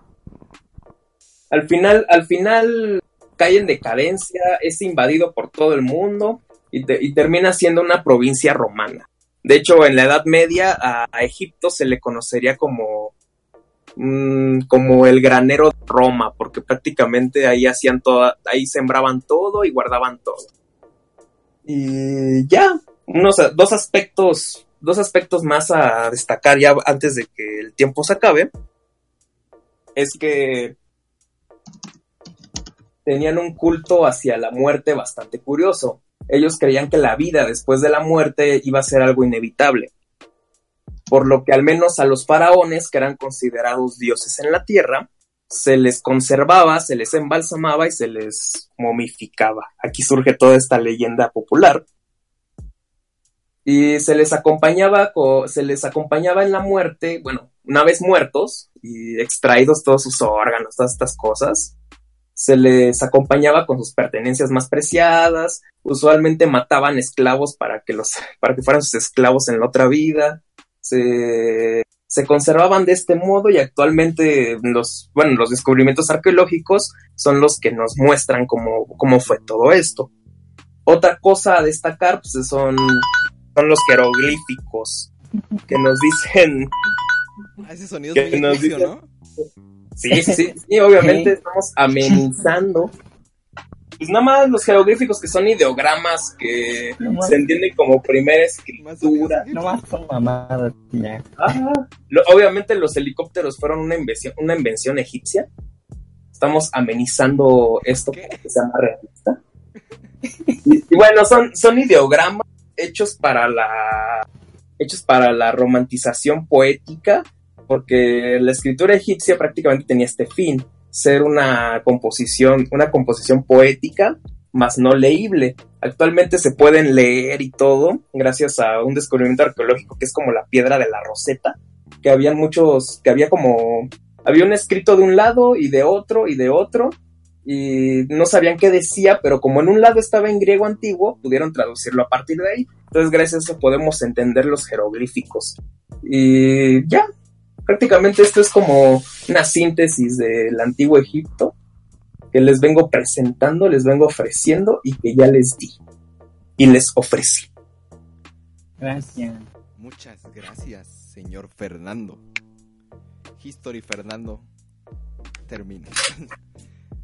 Speaker 7: Al final, al final cae en decadencia, es invadido por todo el mundo y, te- y termina siendo una provincia romana. De hecho, en la Edad Media a, a Egipto se le conocería como, mm, como el granero de Roma, porque prácticamente ahí hacían toda, ahí sembraban todo y guardaban todo. Y ya, dos aspectos, dos aspectos más a destacar ya antes de que el tiempo se acabe, es que tenían un culto hacia la muerte bastante curioso. Ellos creían que la vida después de la muerte iba a ser algo inevitable. Por lo que al menos a los faraones, que eran considerados dioses en la tierra, se les conservaba, se les embalsamaba y se les momificaba. Aquí surge toda esta leyenda popular. Y se les acompañaba, co- se les acompañaba en la muerte, bueno, una vez muertos y extraídos todos sus órganos, todas estas cosas, se les acompañaba con sus pertenencias más preciadas, usualmente mataban esclavos para que los, para que fueran sus esclavos en la otra vida, se, se conservaban de este modo y actualmente los, bueno, los descubrimientos arqueológicos son los que nos muestran cómo, cómo fue todo esto. Otra cosa a destacar pues, son, son los jeroglíficos que nos dicen
Speaker 4: Ah, ese sonido
Speaker 7: que
Speaker 4: es muy
Speaker 7: nos
Speaker 4: egipcio,
Speaker 7: dice-
Speaker 4: ¿no?
Speaker 7: Sí, sí, sí, sí, obviamente estamos amenizando. Pues nada más los jeroglíficos que son ideogramas que
Speaker 8: No
Speaker 7: se entienden como primera escritura.
Speaker 8: No más son mamadas, ya.
Speaker 7: Ah, lo- obviamente los helicópteros fueron una invención, una invención egipcia. Estamos amenizando esto
Speaker 4: ¿Qué?
Speaker 7: para que sea más realista. Y, y bueno, son, son ideogramas hechos para la hechos para la romantización poética, porque la escritura egipcia prácticamente tenía este fin, ser una composición, una composición poética, más no leíble. Actualmente se pueden leer y todo, gracias a un descubrimiento arqueológico que es como la piedra de la Roseta, que había muchos, que había como, había un escrito de un lado y de otro y de otro, y no sabían qué decía, pero como en un lado estaba en griego antiguo, pudieron traducirlo a partir de ahí. Entonces, gracias a eso podemos entender los jeroglíficos. Y ya, prácticamente esto es como una síntesis del antiguo Egipto que les vengo presentando, les vengo ofreciendo y que ya les di. Y les ofrecí.
Speaker 8: Gracias.
Speaker 4: Muchas gracias, señor Fernando. History Fernando termina.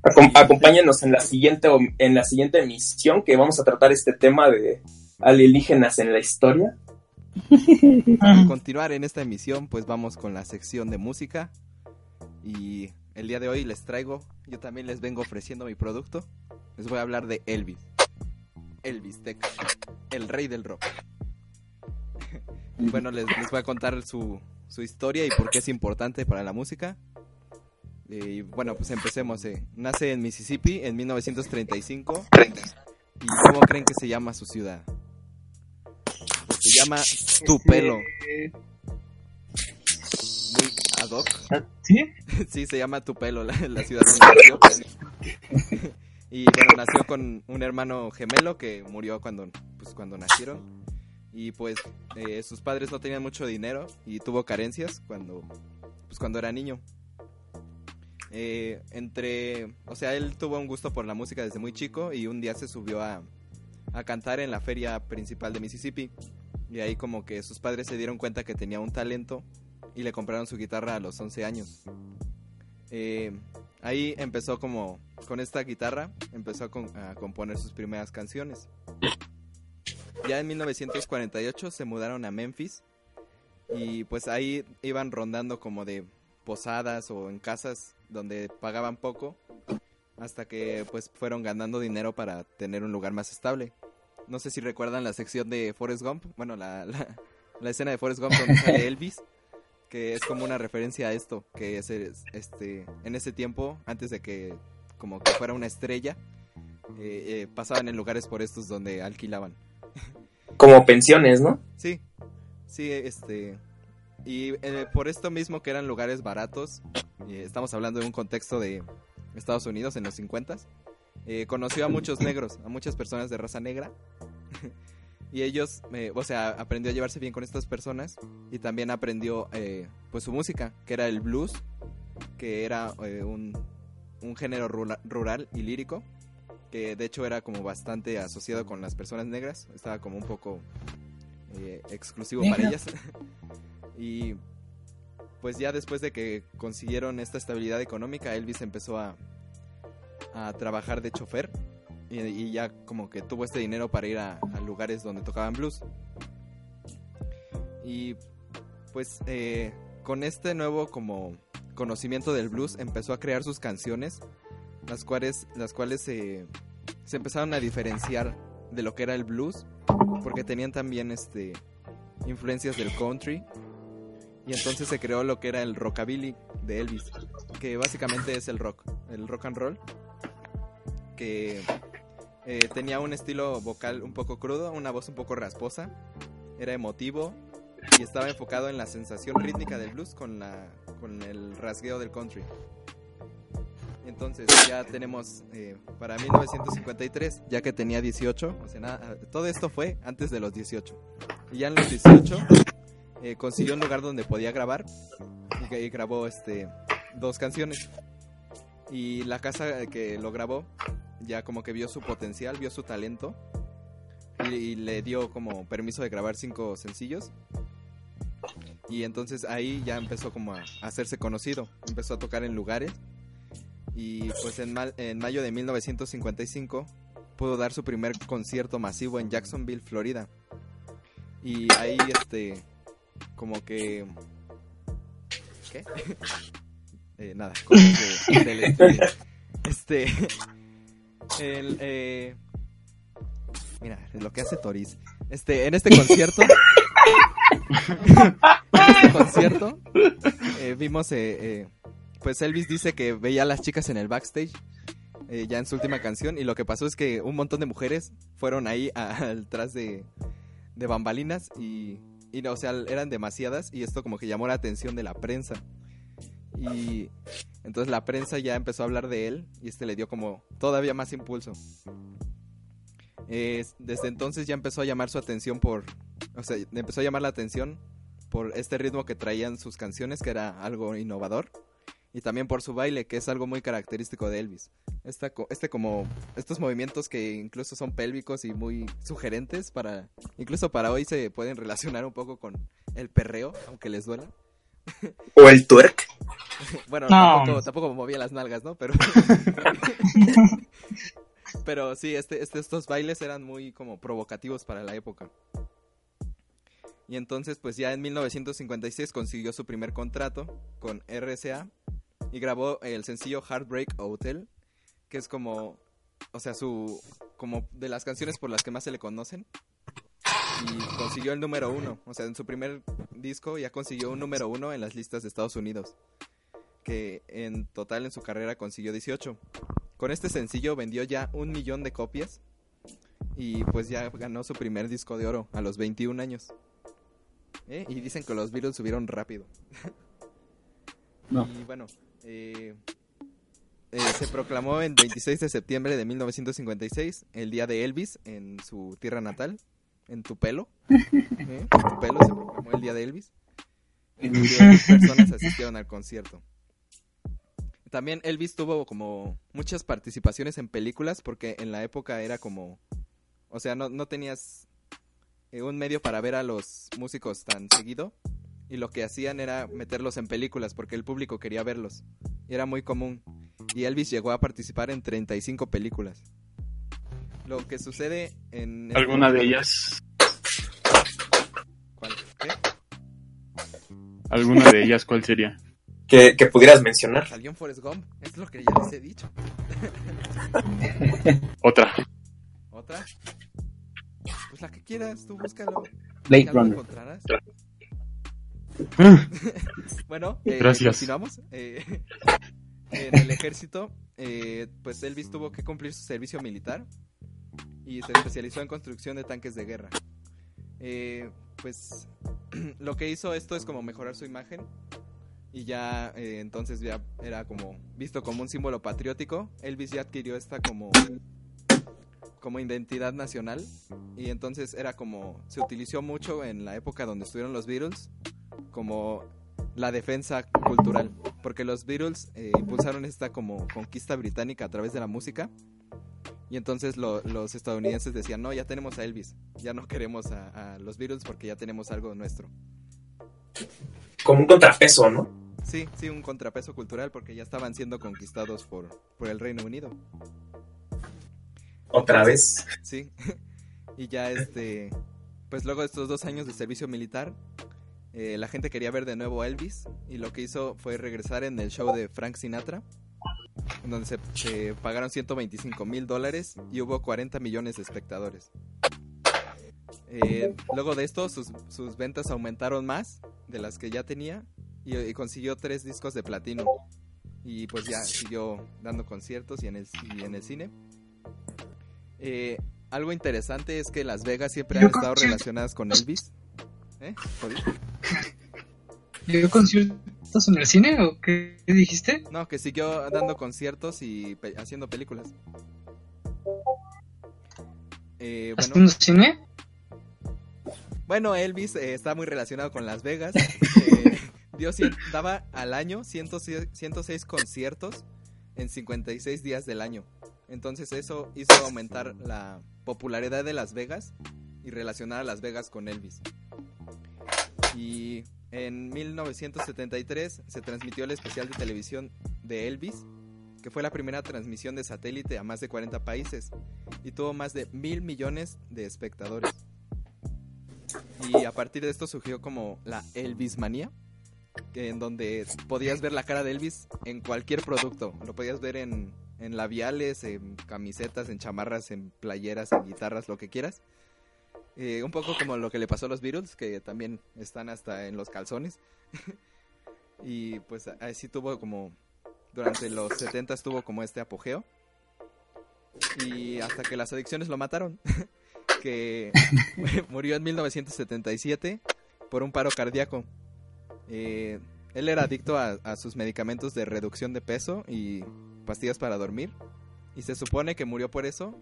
Speaker 7: Acom- acompáñenos en la siguiente en la siguiente emisión que vamos a tratar este tema de alienígenas en la historia.
Speaker 4: Para continuar en esta emisión, pues vamos con la sección de música. Y el día de hoy les traigo, yo también les vengo ofreciendo mi producto. Les voy a hablar de Elvis. Elvis Tech, el rey del rock. bueno, les, les voy a contar su, su historia y por qué es importante para la música. Y bueno, pues empecemos. eh. Nace en Mississippi en 1935. ¿Y cómo creen que se llama su ciudad? Se llama Tupelo. Muy ad hoc.
Speaker 6: ¿Sí?
Speaker 4: Sí, se llama Tupelo, la, la ciudad donde nació. Y bueno, nació con un hermano gemelo que murió cuando, pues, cuando nacieron. Y pues eh, sus padres no tenían mucho dinero y tuvo carencias cuando, pues, cuando era niño. Eh, entre, o sea, él tuvo un gusto por la música desde muy chico y un día se subió a, a cantar en la feria principal de Mississippi. Y ahí como que sus padres se dieron cuenta que tenía un talento y le compraron su guitarra a los 11 años. Eh, ahí empezó como con esta guitarra, empezó a, a componer sus primeras canciones. Ya en 1948 se mudaron a Memphis y pues ahí iban rondando como de posadas o en casas donde pagaban poco hasta que pues fueron ganando dinero para tener un lugar más estable. No sé si recuerdan la sección de Forrest Gump, bueno, la, la, la escena de Forrest Gump donde sale Elvis, que es como una referencia a esto, que es es- este en ese tiempo, antes de que como que fuera una estrella, eh, eh, pasaban en lugares por estos donde alquilaban.
Speaker 7: como pensiones, ¿no?
Speaker 4: Sí, sí, este... Y eh, por esto mismo que eran lugares baratos, y estamos hablando de un contexto de Estados Unidos en los 50 eh, conoció a muchos negros, a muchas personas de raza negra. y ellos, eh, o sea, aprendió a llevarse bien con estas personas y también aprendió eh, pues su música, que era el blues, que era eh, un, un género rula- rural y lírico, que de hecho era como bastante asociado con las personas negras, estaba como un poco eh, exclusivo para ellas. y pues ya después de que consiguieron esta estabilidad económica, Elvis empezó a, trabajar de chofer y, ya como que tuvo este dinero para ir a, lugares donde tocaban blues. Y pues eh, con este nuevo como conocimiento del blues empezó a crear sus canciones, las cuales, las cuales se empezaron a diferenciar de lo que era el blues, porque tenían también este influencias del country y entonces se creó lo que era el rockabilly de Elvis, que básicamente es el rock, el rock and roll, que eh, tenía un estilo vocal un poco crudo, una voz un poco rasposa, era emotivo y estaba enfocado en la sensación rítmica del blues con, la, con el rasgueo del country. Entonces ya tenemos eh, para 1953, ya que tenía 18, o sea, nada, todo esto fue antes de los 18. Y ya en los 18 eh, consiguió un lugar donde podía grabar y, grabó este dos canciones. Y la casa que lo grabó ya como que vio su potencial, vio su talento y, le dio como permiso de grabar cinco sencillos. Y entonces ahí ya empezó como a, hacerse conocido, empezó a tocar en lugares y pues en, en mayo de 1955 pudo dar su primer concierto masivo en Jacksonville, Florida. Y ahí este como que ¿qué? Eh, nada, cosas de- del estudio. Este el eh, mira, lo que hace Toris. Este en este concierto en este concierto eh, vimos eh, pues Elvis dice que veía a las chicas en el backstage eh, ya en su última canción y lo que pasó es que un montón de mujeres fueron ahí a- atrás de, de bambalinas y, y no, o sea, eran demasiadas y esto como que llamó la atención de la prensa. Y entonces la prensa ya empezó a hablar de él y este le dio como todavía más impulso. Desde entonces ya empezó a llamar su atención por, o sea, empezó a llamar la atención por este ritmo que traían sus canciones, que era algo innovador, y también por su baile, que es algo muy característico de Elvis. Esta, este como, estos movimientos que incluso son pélvicos y muy sugerentes para, incluso para hoy se pueden relacionar un poco con el perreo, aunque les duela.
Speaker 7: O el twerk.
Speaker 4: Bueno,
Speaker 6: No.
Speaker 4: tampoco, tampoco movía las nalgas, ¿no? Pero, pero sí, este, este- estos bailes eran muy como provocativos para la época. Y entonces, pues ya en 1956 consiguió su primer contrato con RCA y grabó el sencillo Heartbreak Hotel, que es como, o sea, su, como de las canciones por las que más se le conocen. Y consiguió el número uno, o sea, en su primer disco ya consiguió un número uno en las listas de Estados Unidos que en total en su carrera consiguió 18. Con este sencillo vendió ya un millón de copias y pues ya ganó su primer disco de oro a los 21 años. ¿Eh? Y dicen que los Beatles subieron rápido.
Speaker 5: No.
Speaker 4: Y bueno, eh, eh, se proclamó el 26 de septiembre de 1956, el día de Elvis, en su tierra natal, en Tupelo. ¿Eh? En Tupelo se proclamó el día de Elvis. Y 10 personas asistieron al concierto. También Elvis tuvo como muchas participaciones en películas porque en la época era como, o sea, no, no tenías eh, un medio para ver a los músicos tan seguido y lo que hacían era meterlos en películas porque el público quería verlos. Y era muy común. Y Elvis llegó a participar en 35 películas. Lo que sucede en... este-
Speaker 5: ¿Alguna de ellas?
Speaker 4: ¿Cuál? ¿Qué?
Speaker 5: ¿Alguna de ellas cuál sería?
Speaker 7: Que, que pudieras mencionar.
Speaker 4: Salió en Forrest Gump. Es lo que ya les he dicho.
Speaker 5: Otra.
Speaker 4: ¿Otra? Pues la que quieras, tú búscalo.
Speaker 8: Blade Runner.
Speaker 4: Bueno, eh,
Speaker 5: Gracias.
Speaker 4: continuamos. Eh, en el ejército, eh, pues Elvis tuvo que cumplir su servicio militar y se especializó en construcción de tanques de guerra. Eh, pues lo que hizo esto es como mejorar su imagen y ya entonces ya era como visto como un símbolo patriótico. Elvis ya adquirió esta como como identidad nacional y entonces era como se utilizó mucho en la época donde estuvieron los Beatles como la defensa cultural porque los Beatles eh, impulsaron esta como conquista británica a través de la música y entonces lo- los estadounidenses decían no ya tenemos a Elvis ya no queremos a, a los Beatles porque ya tenemos algo nuestro
Speaker 7: Como un contrapeso, ¿no?
Speaker 4: sí sí un contrapeso cultural porque ya estaban siendo conquistados por por el Reino Unido
Speaker 7: Otra vez.
Speaker 4: Sí. y ya este, pues luego de estos dos años de servicio militar, eh, la gente quería ver de nuevo a Elvis y lo que hizo fue regresar en el show de Frank Sinatra, en donde se, se pagaron 125 mil dólares y hubo 40 millones de espectadores. Eh, luego de esto, sus, sus ventas aumentaron más de las que ya tenía y, y consiguió tres discos de platino. Y pues ya siguió dando conciertos y en el, y en el cine. Eh, algo interesante es que Las Vegas siempre han estado relacionadas con Elvis. ¿Eh?
Speaker 6: ¿Dio conciertos en el cine o qué dijiste?
Speaker 4: No, que siguió dando conciertos y pe- haciendo películas. Eh, bueno,
Speaker 6: ¿Haciendo cine?
Speaker 4: bueno, Elvis eh, está muy relacionado con Las Vegas. Eh, dio cien- daba al año 106, 106 conciertos en 56 días del año. Entonces eso hizo aumentar la popularidad de Las Vegas y relacionar a Las Vegas con Elvis. Y en 1973 se transmitió el especial de televisión de Elvis, que fue la primera transmisión de satélite a más de 40 países y tuvo más de mil millones de espectadores. Y a partir de esto surgió como la Elvismanía, en donde podías ver la cara de Elvis en cualquier producto. Lo podías ver en labiales, en camisetas, en chamarras, en playeras, en guitarras, lo que quieras. Un poco como lo que le pasó a los Beatles, que también están hasta en los calzones. y pues así tuvo como, durante los 70 tuvo como este apogeo. Y hasta que las adicciones lo mataron. que murió en 1977 por un paro cardíaco. Eh, él era adicto a sus medicamentos de reducción de peso y pastillas para dormir. Y se supone que murió por eso.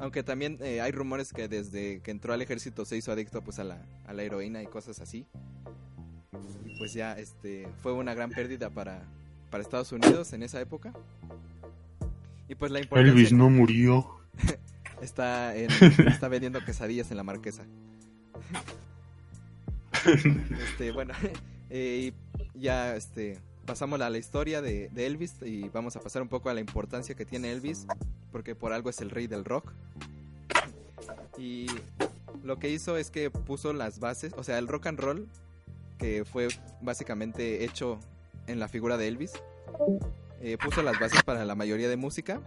Speaker 4: Aunque también eh, hay rumores que desde que entró al ejército se hizo adicto pues a la, a la heroína y cosas así. Y pues ya este fue una gran pérdida para, para Estados Unidos en esa época. Y pues la importancia
Speaker 5: Elvis no murió.
Speaker 4: está, en- está vendiendo quesadillas en la marquesa. este, bueno, eh, ya este, pasamos a la historia de, Elvis y vamos a pasar un poco a la importancia que tiene Elvis, porque por algo es el rey del rock. Y lo que hizo es que puso las bases, o sea, el rock and roll, que fue básicamente hecho en la figura de Elvis, eh, puso las bases para la mayoría de música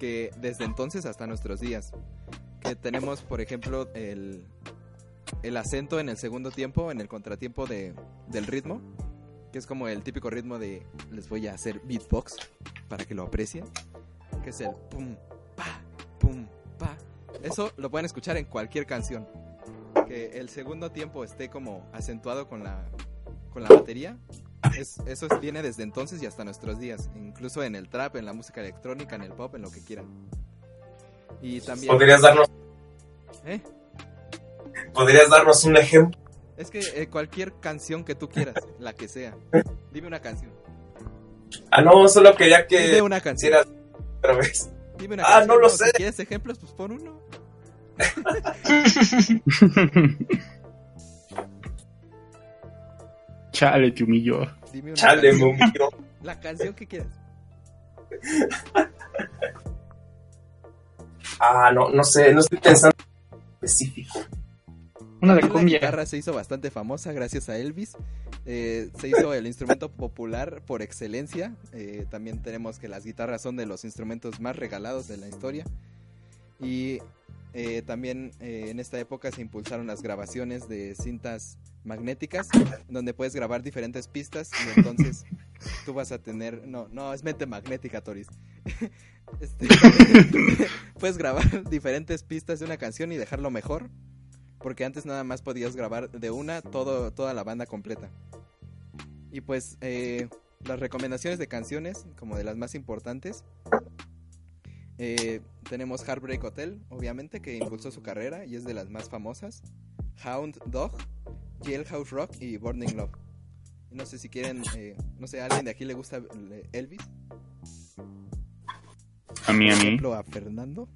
Speaker 4: que desde entonces hasta nuestros días. Que tenemos, por ejemplo, el, el acento en el segundo tiempo, en el contratiempo de, del ritmo, que es como el típico ritmo de les voy a hacer beatbox para que lo aprecien, que es el pum, pa, pum, pa. Eso lo pueden escuchar en cualquier canción. Que el segundo tiempo esté como acentuado con la, con la batería. Es, eso es- viene desde entonces y hasta nuestros días. Incluso en el trap, en la música electrónica, en el pop, en lo que quieran. Y también...
Speaker 7: ¿Podrías darnos,
Speaker 4: ¿Eh?
Speaker 7: podrías darnos un ejemplo?
Speaker 4: Es que eh, cualquier canción que tú quieras, la que sea. Dime una canción.
Speaker 7: Ah, no, solo quería que
Speaker 4: Dime una canción.
Speaker 7: hicieras otra vez.
Speaker 4: Dime una
Speaker 7: Ah,
Speaker 4: canción.
Speaker 7: no lo
Speaker 4: Si
Speaker 7: sé.
Speaker 4: quieres ejemplos, pues pon uno.
Speaker 5: Chale, te humilló.
Speaker 4: Dime una
Speaker 7: Chale, me
Speaker 4: canción.
Speaker 7: humilló.
Speaker 4: La canción que quieras.
Speaker 7: Ah, no, no sé, no estoy pensando en específico.
Speaker 6: Una de
Speaker 4: También La
Speaker 6: cumbia.
Speaker 4: guitarra se hizo bastante famosa gracias a Elvis. Eh, se hizo el instrumento popular por excelencia. Eh, también tenemos que las guitarras son de los instrumentos más regalados de la historia. Y eh, también en esta época se impulsaron las grabaciones de cintas magnéticas, donde puedes grabar diferentes pistas y entonces tú vas a tener... No, no, es mente magnética, Toris. Este, puedes grabar diferentes pistas de una canción y dejarlo mejor. Porque antes nada más podías grabar de una todo, toda la banda completa. Y pues eh, las recomendaciones de canciones, como de las más importantes. eh, tenemos Heartbreak Hotel, obviamente, que impulsó su carrera y es de las más famosas. Hound Dog, Jailhouse Rock y Burning Love. No sé si quieren, eh, no sé, ¿a alguien de aquí le gusta eh, Elvis?
Speaker 5: A mí, a
Speaker 4: Por
Speaker 5: mí.
Speaker 4: ejemplo, a Fernando.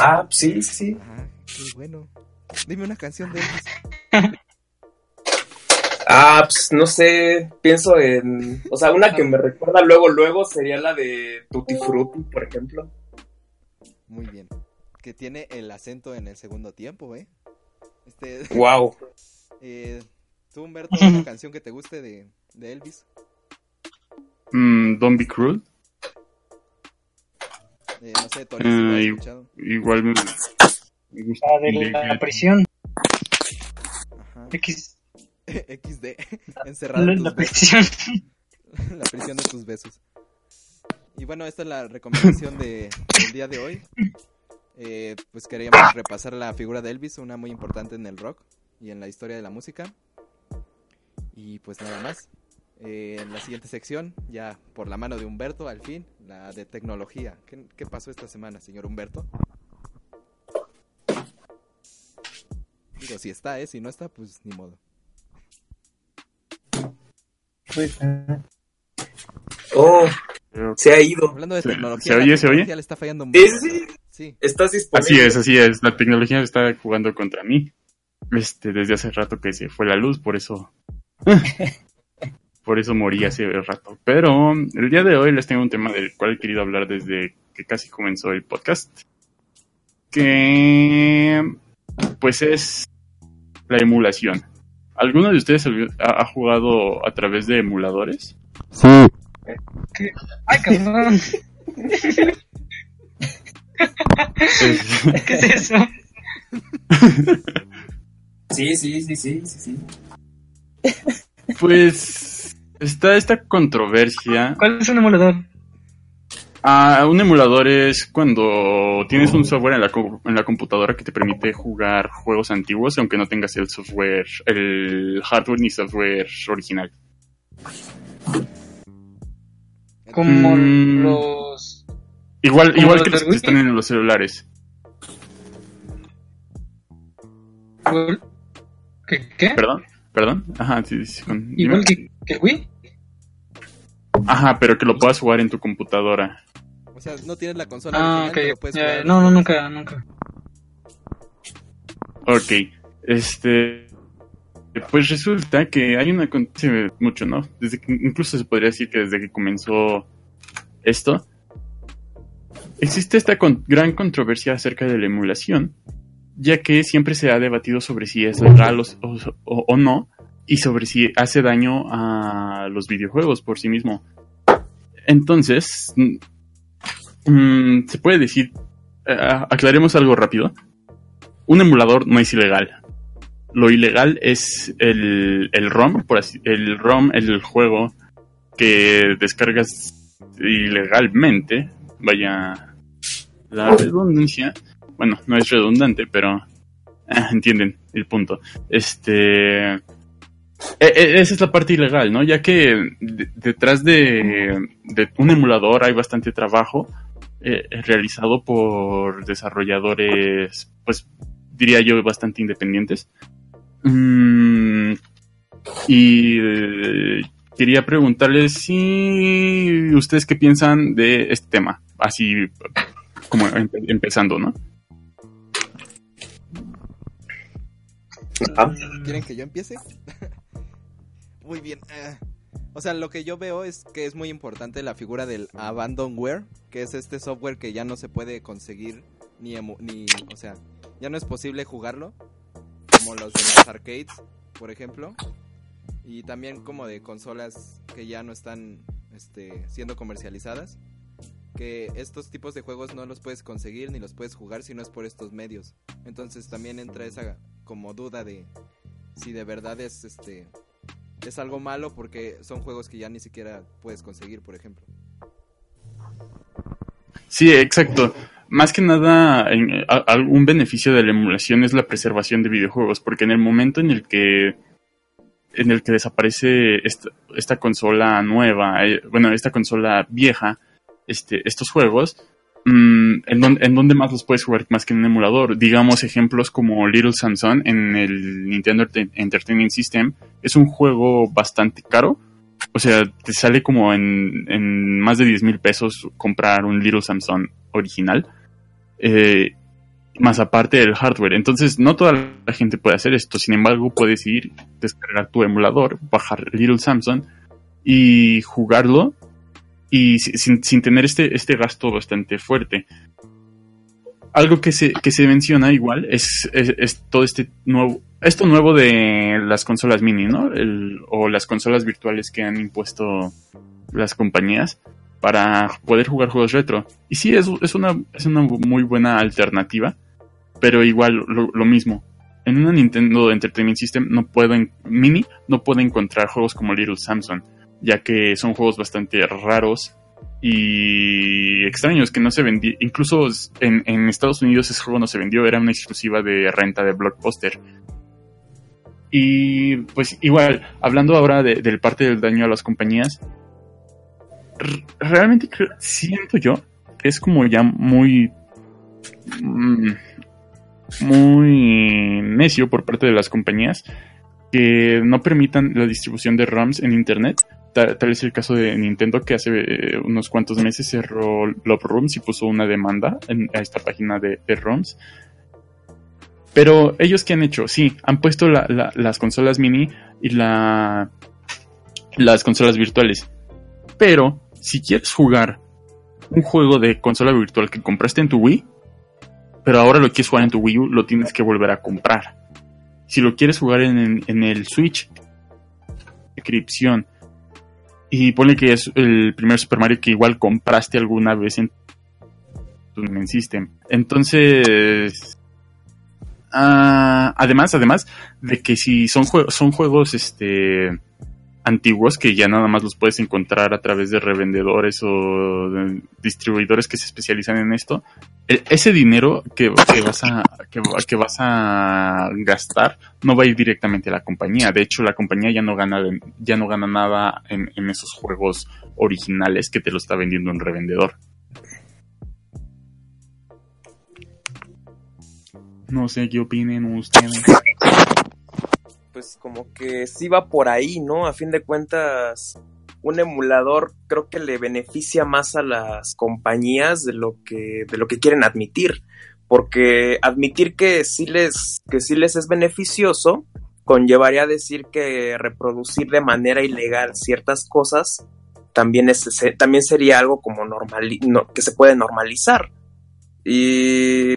Speaker 7: Ah, sí, sí, sí.
Speaker 4: Ah, qué bueno. Dime una canción de Elvis.
Speaker 7: Ah, pues no sé, pienso en... O sea, una que me recuerda luego, luego sería la de Tutti Frutti, por ejemplo.
Speaker 4: Muy bien. Que tiene el acento en el segundo tiempo, ¿eh? Este,
Speaker 7: Wow.
Speaker 4: eh, ¿Tú, Humberto, una canción que te guste de, de Elvis?
Speaker 5: Mm, Don't Be Cruel.
Speaker 4: Eh, no sé, Tori, si lo has escuchado.
Speaker 5: Igual me, me gusta.
Speaker 6: La de la prisión.
Speaker 4: Ajá.
Speaker 6: X.
Speaker 4: XD. Encerrado
Speaker 6: La,
Speaker 4: en
Speaker 6: la prisión.
Speaker 4: La prisión de tus besos. Y bueno, esta es la recomendación de, del día de hoy. Eh, pues queríamos repasar la figura de Elvis, una muy importante en el rock y en la historia de la música. Y pues nada más. Eh, en la siguiente sección, ya por la mano de Humberto, al fin, la de tecnología. ¿Qué, qué pasó esta semana, señor Humberto? Digo, si está, ¿eh? Si no está, pues ni modo.
Speaker 8: Pues, ah,
Speaker 7: Oh, se ha ido.
Speaker 4: Hablando de
Speaker 5: ¿Se-
Speaker 4: tecnología,
Speaker 5: se
Speaker 4: la
Speaker 5: oye, se oye?
Speaker 4: le está fallando un
Speaker 7: sí, sí. Sí. Estás disponible.
Speaker 5: Así es, así es. La tecnología está jugando contra mí. Este, desde hace rato que se fue la luz, por eso. por eso morí hace rato. Pero el día de hoy les tengo un tema del cual he querido hablar desde que casi comenzó el podcast. Que. Pues es. La emulación. ¿Alguno de ustedes ha, jugado a través de emuladores?
Speaker 6: Ay, cabrón. ¿Qué es eso?
Speaker 7: Sí, sí, sí, sí, sí, sí.
Speaker 5: Pues está esta controversia.
Speaker 6: ¿Cuál es un emulador?
Speaker 5: Ah, un emulador es cuando tienes un software en la, en la computadora que te permite jugar juegos antiguos, aunque no tengas el software, el hardware ni software original.
Speaker 6: Como
Speaker 5: Mm.
Speaker 6: los.
Speaker 5: Igual,
Speaker 6: ¿Como
Speaker 5: igual
Speaker 6: los
Speaker 5: que los que están en los celulares.
Speaker 6: ¿Qué? ¿Qué?
Speaker 5: ¿Perdón? ¿Perdón? Ajá, sí, sí, con-.
Speaker 6: Igual que, que Wii.
Speaker 5: Ajá, pero que lo puedas jugar en tu computadora.
Speaker 4: O sea, no tienes la consola
Speaker 6: Ah,
Speaker 4: original,
Speaker 6: ok.
Speaker 4: pero puedes
Speaker 6: Ya,
Speaker 4: jugar.
Speaker 6: no, no, nunca, nunca.
Speaker 5: Ok, este... Pues resulta que hay una... con- hace mucho, ¿no? Desde que, incluso se podría decir que desde que comenzó esto, existe esta con- gran controversia acerca de la emulación, ya que siempre se ha debatido sobre si es legal o, o- o no, y sobre si hace daño a los videojuegos por sí mismo. Entonces, mm, mm, se puede decir, eh, aclaremos algo rápido, un emulador no es ilegal. Lo ilegal es el, el ROM, por así, el ROM, el juego que descargas ilegalmente. Vaya la redundancia. Bueno, no es redundante, pero ah, entienden el punto. Este, e- e- esa es la parte ilegal, ¿no? Ya que de- detrás de, un emulador hay bastante trabajo eh, realizado por desarrolladores, pues diría yo, bastante independientes. Mm, y eh, quería preguntarles si ustedes qué piensan de este tema, así como empe- empezando, ¿no?
Speaker 7: Ah,
Speaker 4: ¿Quieren que yo empiece? muy bien. eh, o sea, lo que yo veo es que es muy importante la figura del abandonware, que es este software que ya no se puede conseguir ni, emu- ni o sea, ya no es posible jugarlo, como los de las arcades, por ejemplo, y también como de consolas que ya no están este, siendo comercializadas, que estos tipos de juegos no los puedes conseguir ni los puedes jugar si no es por estos medios. Entonces también entra esa como duda de si de verdad es este es algo malo porque son juegos que ya ni siquiera puedes conseguir, por ejemplo.
Speaker 5: Sí, exacto. más que nada, en- algún beneficio de la emulación es la preservación de videojuegos, porque en el momento en el que en el que desaparece esta, esta consola nueva, eh, bueno, esta consola vieja, este, estos juegos, mm, ¿en, dónde, ¿en dónde más los puedes jugar más que en un emulador? Digamos ejemplos como Little Samson en el Nintendo Enter- Entertainment System, es un juego bastante caro, o sea, te sale como en, más de 10 mil pesos comprar un Little Samson original. Eh, más aparte del hardware. Entonces, no toda la gente puede hacer esto. Sin embargo, puedes ir, descargar tu emulador, bajar Little Samson y jugarlo y si- sin, sin tener este, este gasto bastante fuerte. Algo que se, que se menciona igual es, es, todo este nuevo, esto nuevo de las consolas mini, ¿no? El- o las consolas virtuales que han impuesto las compañías para poder jugar juegos retro. Y sí, es, es, una, es una muy buena alternativa, pero igual lo, mismo. En una Nintendo Entertainment System no pueden, mini no puede encontrar juegos como Little Samson, ya que son juegos bastante raros y extraños que no se vendían. Incluso en, Estados Unidos ese juego no se vendió, era una exclusiva de renta de Blockbuster. Y pues igual, hablando ahora de- del parte del daño a las compañías, realmente siento yo que es como ya muy mm, muy necio por parte de las compañías que no permitan la distribución de ROMs en internet. Ta- Tal, es el caso de Nintendo que hace eh, unos cuantos meses cerró Love Rooms y puso una demanda en, a esta página de, ROMs. Pero ellos qué han hecho? Sí, han puesto la- la- las consolas mini y la, las consolas virtuales. Pero si quieres jugar un juego de consola virtual que compraste en tu Wii, pero ahora lo quieres jugar en tu Wii U, lo tienes que volver a comprar. Si lo quieres jugar en, el Switch, inscripción. Y ponle que es el primer Super Mario que igual compraste alguna vez en tu system. Entonces, ah, además, además de que si son, jue- son juegos este antiguos que ya nada más los puedes encontrar a través de revendedores o distribuidores que se especializan en esto, e- ese dinero que, vas a que, que vas a gastar no va a ir directamente a la compañía. De hecho, la compañía ya no gana ya no gana nada en, en esos juegos originales que te lo está vendiendo un revendedor. No sé qué opinen ustedes.
Speaker 7: Pues como que sí va por ahí, ¿no? A fin de cuentas, un emulador creo que le beneficia más a las compañías de lo que, de lo que quieren admitir. Porque admitir que sí les, que sí les es beneficioso conllevaría a decir que reproducir de manera ilegal ciertas cosas también, es, también sería algo como normal, que se puede normalizar. Y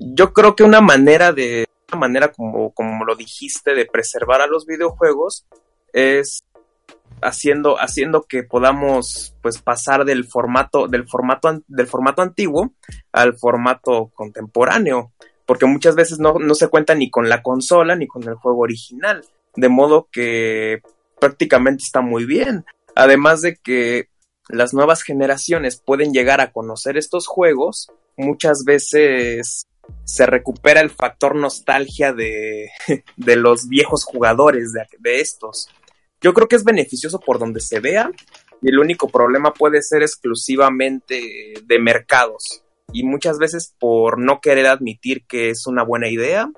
Speaker 7: yo creo que una manera de, manera como, como lo dijiste, de preservar a los videojuegos es haciendo, haciendo que podamos pues pasar del formato, del formato, del formato antiguo al formato contemporáneo. Porque muchas veces no, no se cuenta ni con la consola ni con el juego original. De modo que prácticamente está muy bien. Además de que las nuevas generaciones pueden llegar a conocer estos juegos, muchas veces se recupera el factor nostalgia de, de los viejos jugadores de, estos. Yo creo que es beneficioso por donde se vea y el único problema puede ser exclusivamente de mercados y muchas veces por no querer admitir que es una buena idea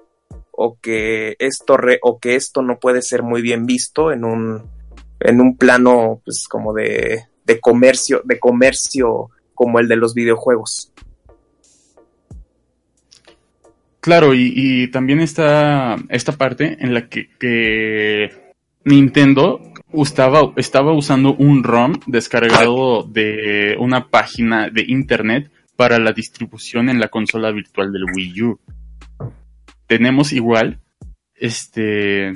Speaker 7: o que esto o que esto no puede ser muy bien visto en un en un plano pues como de, de comercio de comercio como el de los videojuegos.
Speaker 5: Claro, y, y también está esta parte en la que, Nintendo estaba, estaba usando un ROM descargado de una página de internet para la distribución en la consola virtual del Wii U. Tenemos igual, este,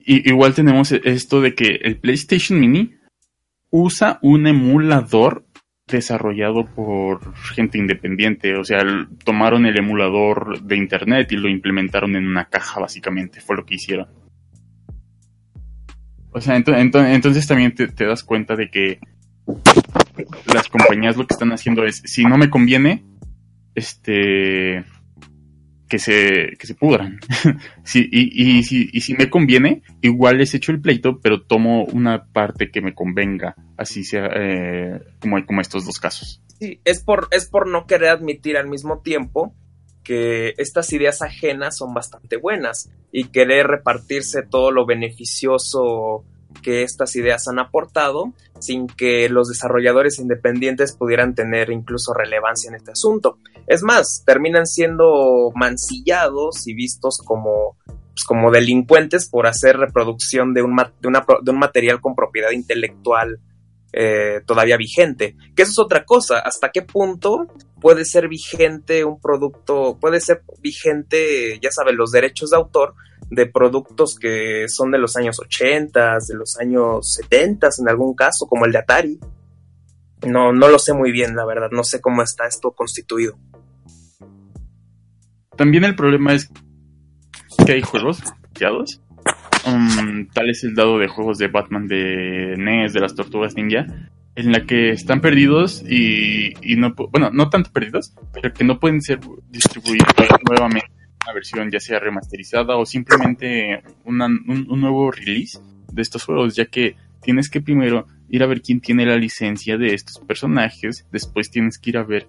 Speaker 5: i- igual tenemos esto de que el PlayStation Mini usa un emulador desarrollado por gente independiente. O sea, tomaron el emulador de internet y lo implementaron en una caja, básicamente. Fue lo que hicieron. O sea, ento- ento- entonces también te das cuenta de que las compañías lo que están haciendo es, si no me conviene, este, que se, que se pudran. sí, y, y, si, y si me conviene, igual les echo el pleito, pero tomo una parte que me convenga, así sea, eh, como, como estos dos casos.
Speaker 7: Sí, es por, es por no querer admitir al mismo tiempo que estas ideas ajenas son bastante buenas y querer repartirse todo lo beneficioso que estas ideas han aportado sin que los desarrolladores independientes pudieran tener incluso relevancia en este asunto. Es más, terminan siendo mancillados y vistos como, pues, como delincuentes por hacer reproducción de un, de, un material con propiedad intelectual eh, todavía vigente. Que eso es otra cosa. ¿Hasta qué punto puede ser vigente un producto? Puede ser vigente, ya saben, los derechos de autor de productos que son de los años 80, de los años 70 en algún caso, como el de Atari. No, no lo sé muy bien, la verdad. No sé cómo está esto constituido.
Speaker 5: También el problema es que hay juegos. Tal es el dado de juegos de Batman de NES, de las Tortugas Ninja, en la que están perdidos y, no, bueno, no tanto perdidos, pero que no pueden ser distribuidos nuevamente una versión ya sea remasterizada o simplemente un, nuevo release de estos juegos, ya que tienes que primero ir a ver quién tiene la licencia de estos personajes, después tienes que ir a ver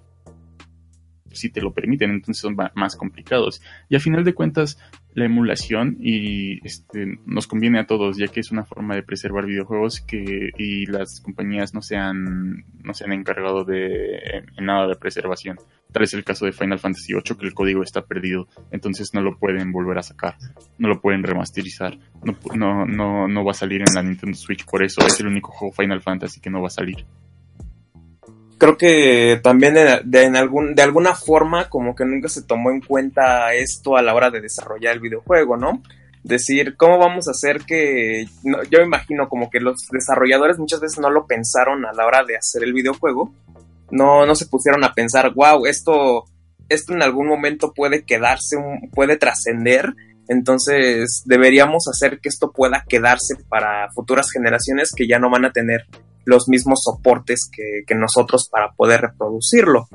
Speaker 5: si te lo permiten, entonces son más complicados. Y a final de cuentas, la emulación y este, nos conviene a todos, ya que es una forma de preservar videojuegos que y las compañías no se han, no se han encargado de nada de preservación. Tal es el caso de Final Fantasy VIII, que el código está perdido, entonces no lo pueden volver a sacar, no lo pueden remasterizar, no, no, no, no va a salir en la Nintendo Switch, por eso es el único juego Final Fantasy que no va a salir
Speaker 7: creo que también de, en algún, de alguna forma como que nunca se tomó en cuenta esto a la hora de desarrollar el videojuego, ¿no? Decir, ¿cómo vamos a hacer que... No, yo imagino como que los desarrolladores muchas veces no lo pensaron a la hora de hacer el videojuego. No, no se pusieron a pensar, wow, esto, esto en algún momento puede quedarse, puede trascender. Entonces deberíamos hacer que esto pueda quedarse para futuras generaciones que ya no van a tener los mismos soportes que, nosotros para poder reproducirlo.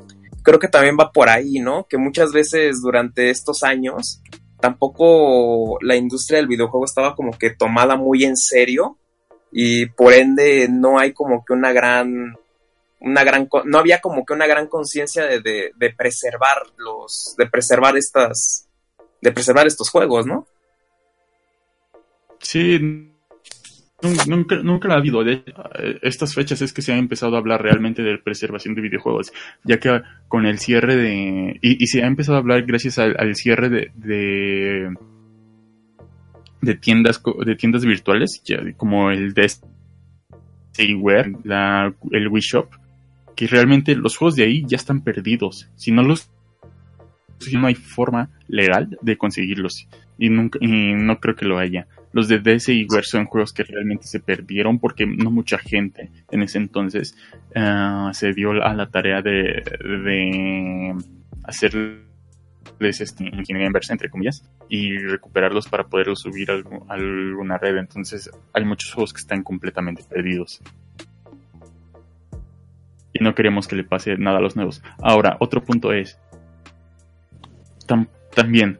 Speaker 7: Creo que también va por ahí, ¿no? Que muchas veces durante estos años tampoco la industria del videojuego estaba como que tomada muy en serio y por ende no hay como que una gran una gran no había como que una gran conciencia de, de, de, preservar los de preservar estas de preservar estos juegos, ¿no?
Speaker 5: Sí, Nunca, nunca ha habido. De estas fechas es que se ha empezado a hablar realmente de preservación de videojuegos, ya que con el cierre de... Y, se ha empezado a hablar gracias al, al cierre de, de, de, tiendas de tiendas virtuales, ya, como el DSiWare, la, el Wii Shop, que realmente los juegos de ahí ya están perdidos. Si no los... Si no hay forma legal de conseguirlos. Y, nunca, y no creo que lo haya los de DS y Ware son juegos que realmente se perdieron porque no mucha gente en ese entonces uh, se dio a la tarea de, de hacerles este, ingeniería inversa, entre comillas, y recuperarlos para poderlos subir a, alguna red. Entonces hay muchos juegos que están completamente perdidos. Y no queremos que le pase nada a los nuevos. Ahora, otro punto es, tam también,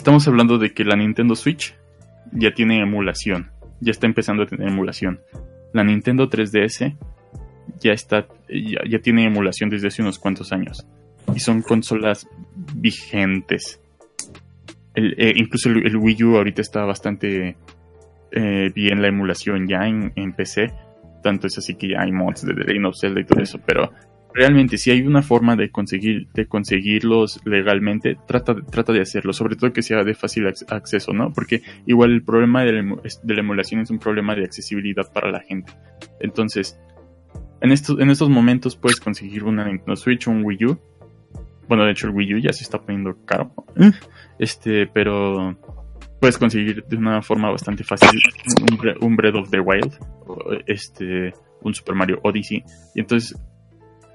Speaker 5: Estamos hablando de que la Nintendo Switch ya tiene emulación, ya está empezando a tener emulación. La Nintendo 3DS ya está, ya, tiene emulación desde hace unos cuantos años y son consolas vigentes. Eh, incluso el, el, Wii U ahorita está bastante eh, bien la emulación ya en, en, PC. Tanto es así que ya hay mods de The Legend of Zelda y todo eso, pero realmente si hay una forma de conseguir de conseguirlos legalmente trata trata de hacerlo sobre todo que sea de fácil acceso no porque igual el problema de la, emulación es un problema de accesibilidad para la gente. Entonces en estos en estos momentos puedes conseguir una Nintendo Switch un Wii U. Bueno de hecho el Wii U ya se está poniendo caro. Este pero puedes conseguir de una forma bastante fácil un, un Breath of the Wild este un Super Mario Odyssey. Y entonces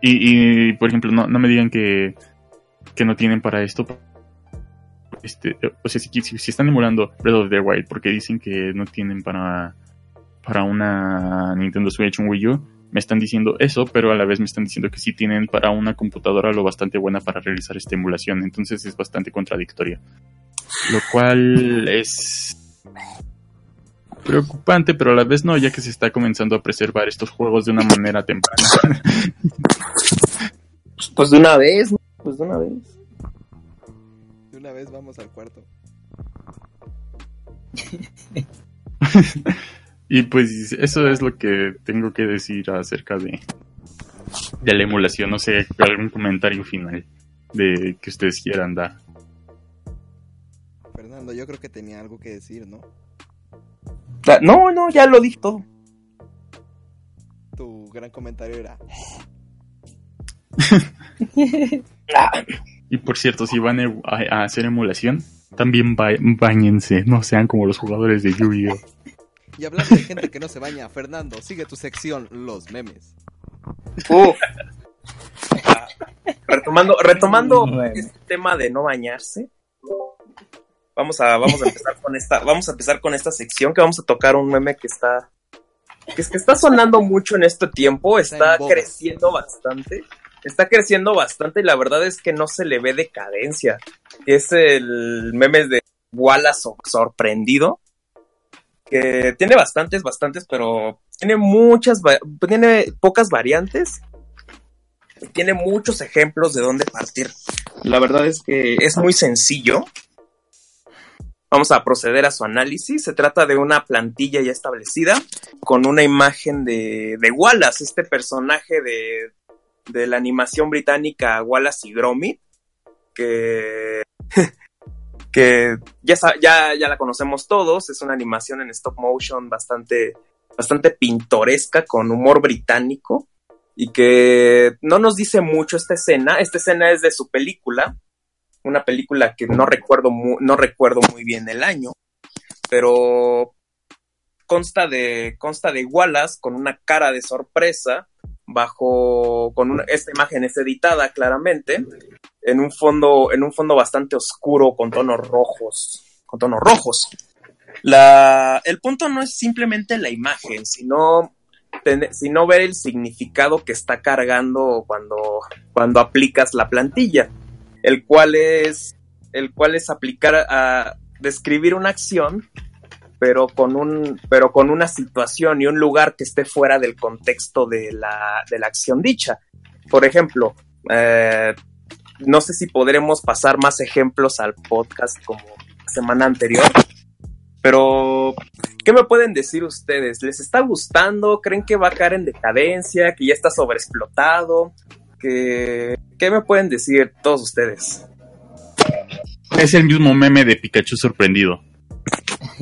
Speaker 5: y, y, por ejemplo, no, no me digan que, que, no tienen para esto. Este, o sea, si, si, si, están emulando Breath of the Wild porque dicen que no tienen para, para una Nintendo Switch, un Wii U, me están diciendo eso, pero a la vez me están diciendo que sí tienen para una computadora lo bastante buena para realizar esta emulación. Entonces es bastante contradictorio. Lo cual es preocupante, pero a la vez no, ya que se está comenzando a preservar estos juegos de una manera temprana.
Speaker 7: Pues de una vez, ¿no? pues de una vez.
Speaker 4: De una vez vamos al cuarto.
Speaker 5: y pues eso es lo que tengo que decir acerca de, de la emulación. No sé, algún comentario final de que ustedes quieran dar.
Speaker 4: Fernando, yo creo que tenía algo que decir, ¿no?
Speaker 7: No, no, ya lo dije todo.
Speaker 4: Tu gran comentario era...
Speaker 5: Y por cierto, si van a, a hacer emulación, también ba- bañense, no sean como los jugadores de Yu-Gi-Oh!
Speaker 4: Y hablando de gente que no se baña, Fernando, sigue tu sección, los memes.
Speaker 7: Ah, retomando, retomando este tema de no bañarse. Vamos a, vamos a empezar con esta, vamos a empezar con esta sección que vamos a tocar un meme que está, que es que está sonando mucho en este tiempo,
Speaker 4: Está
Speaker 7: creciendo bastante, está creciendo bastante y la verdad es que no se le ve decadencia. Es el meme de Wallace sor- sorprendido, que tiene bastantes, bastantes, pero tiene muchas, tiene pocas variantes y tiene muchos ejemplos de dónde partir. La verdad es que es muy sencillo. Vamos a proceder a su análisis. Se trata de una plantilla ya establecida con una imagen de, de Wallace, este personaje de, de la animación británica Wallace y Gromit, que, que ya, ya, ya la conocemos todos. Es una animación en stop motion bastante, bastante pintoresca con humor británico y que no nos dice mucho esta escena. Esta escena es de su película, una película que no recuerdo, no recuerdo muy bien el año, pero consta de, consta de Wallace con una cara de sorpresa bajo, con una, esta imagen es editada claramente en un fondo, en un fondo bastante oscuro con tonos rojos, con tonos rojos. La, el punto no es simplemente la imagen, sino sino ver el significado que está cargando cuando, cuando aplicas la plantilla, el cual es, el cual es aplicar a describir una acción, pero con un, pero con una situación y un lugar que esté fuera del contexto de la, de la acción dicha. Por ejemplo, eh, no sé si podremos pasar más ejemplos al podcast como semana anterior, pero ¿Qué me pueden decir ustedes? ¿Les está gustando? ¿Creen que va a caer en decadencia? ¿Que ya está sobreexplotado? ¿Que... ¿Qué me pueden decir todos ustedes?
Speaker 5: Es el mismo meme de Pikachu sorprendido.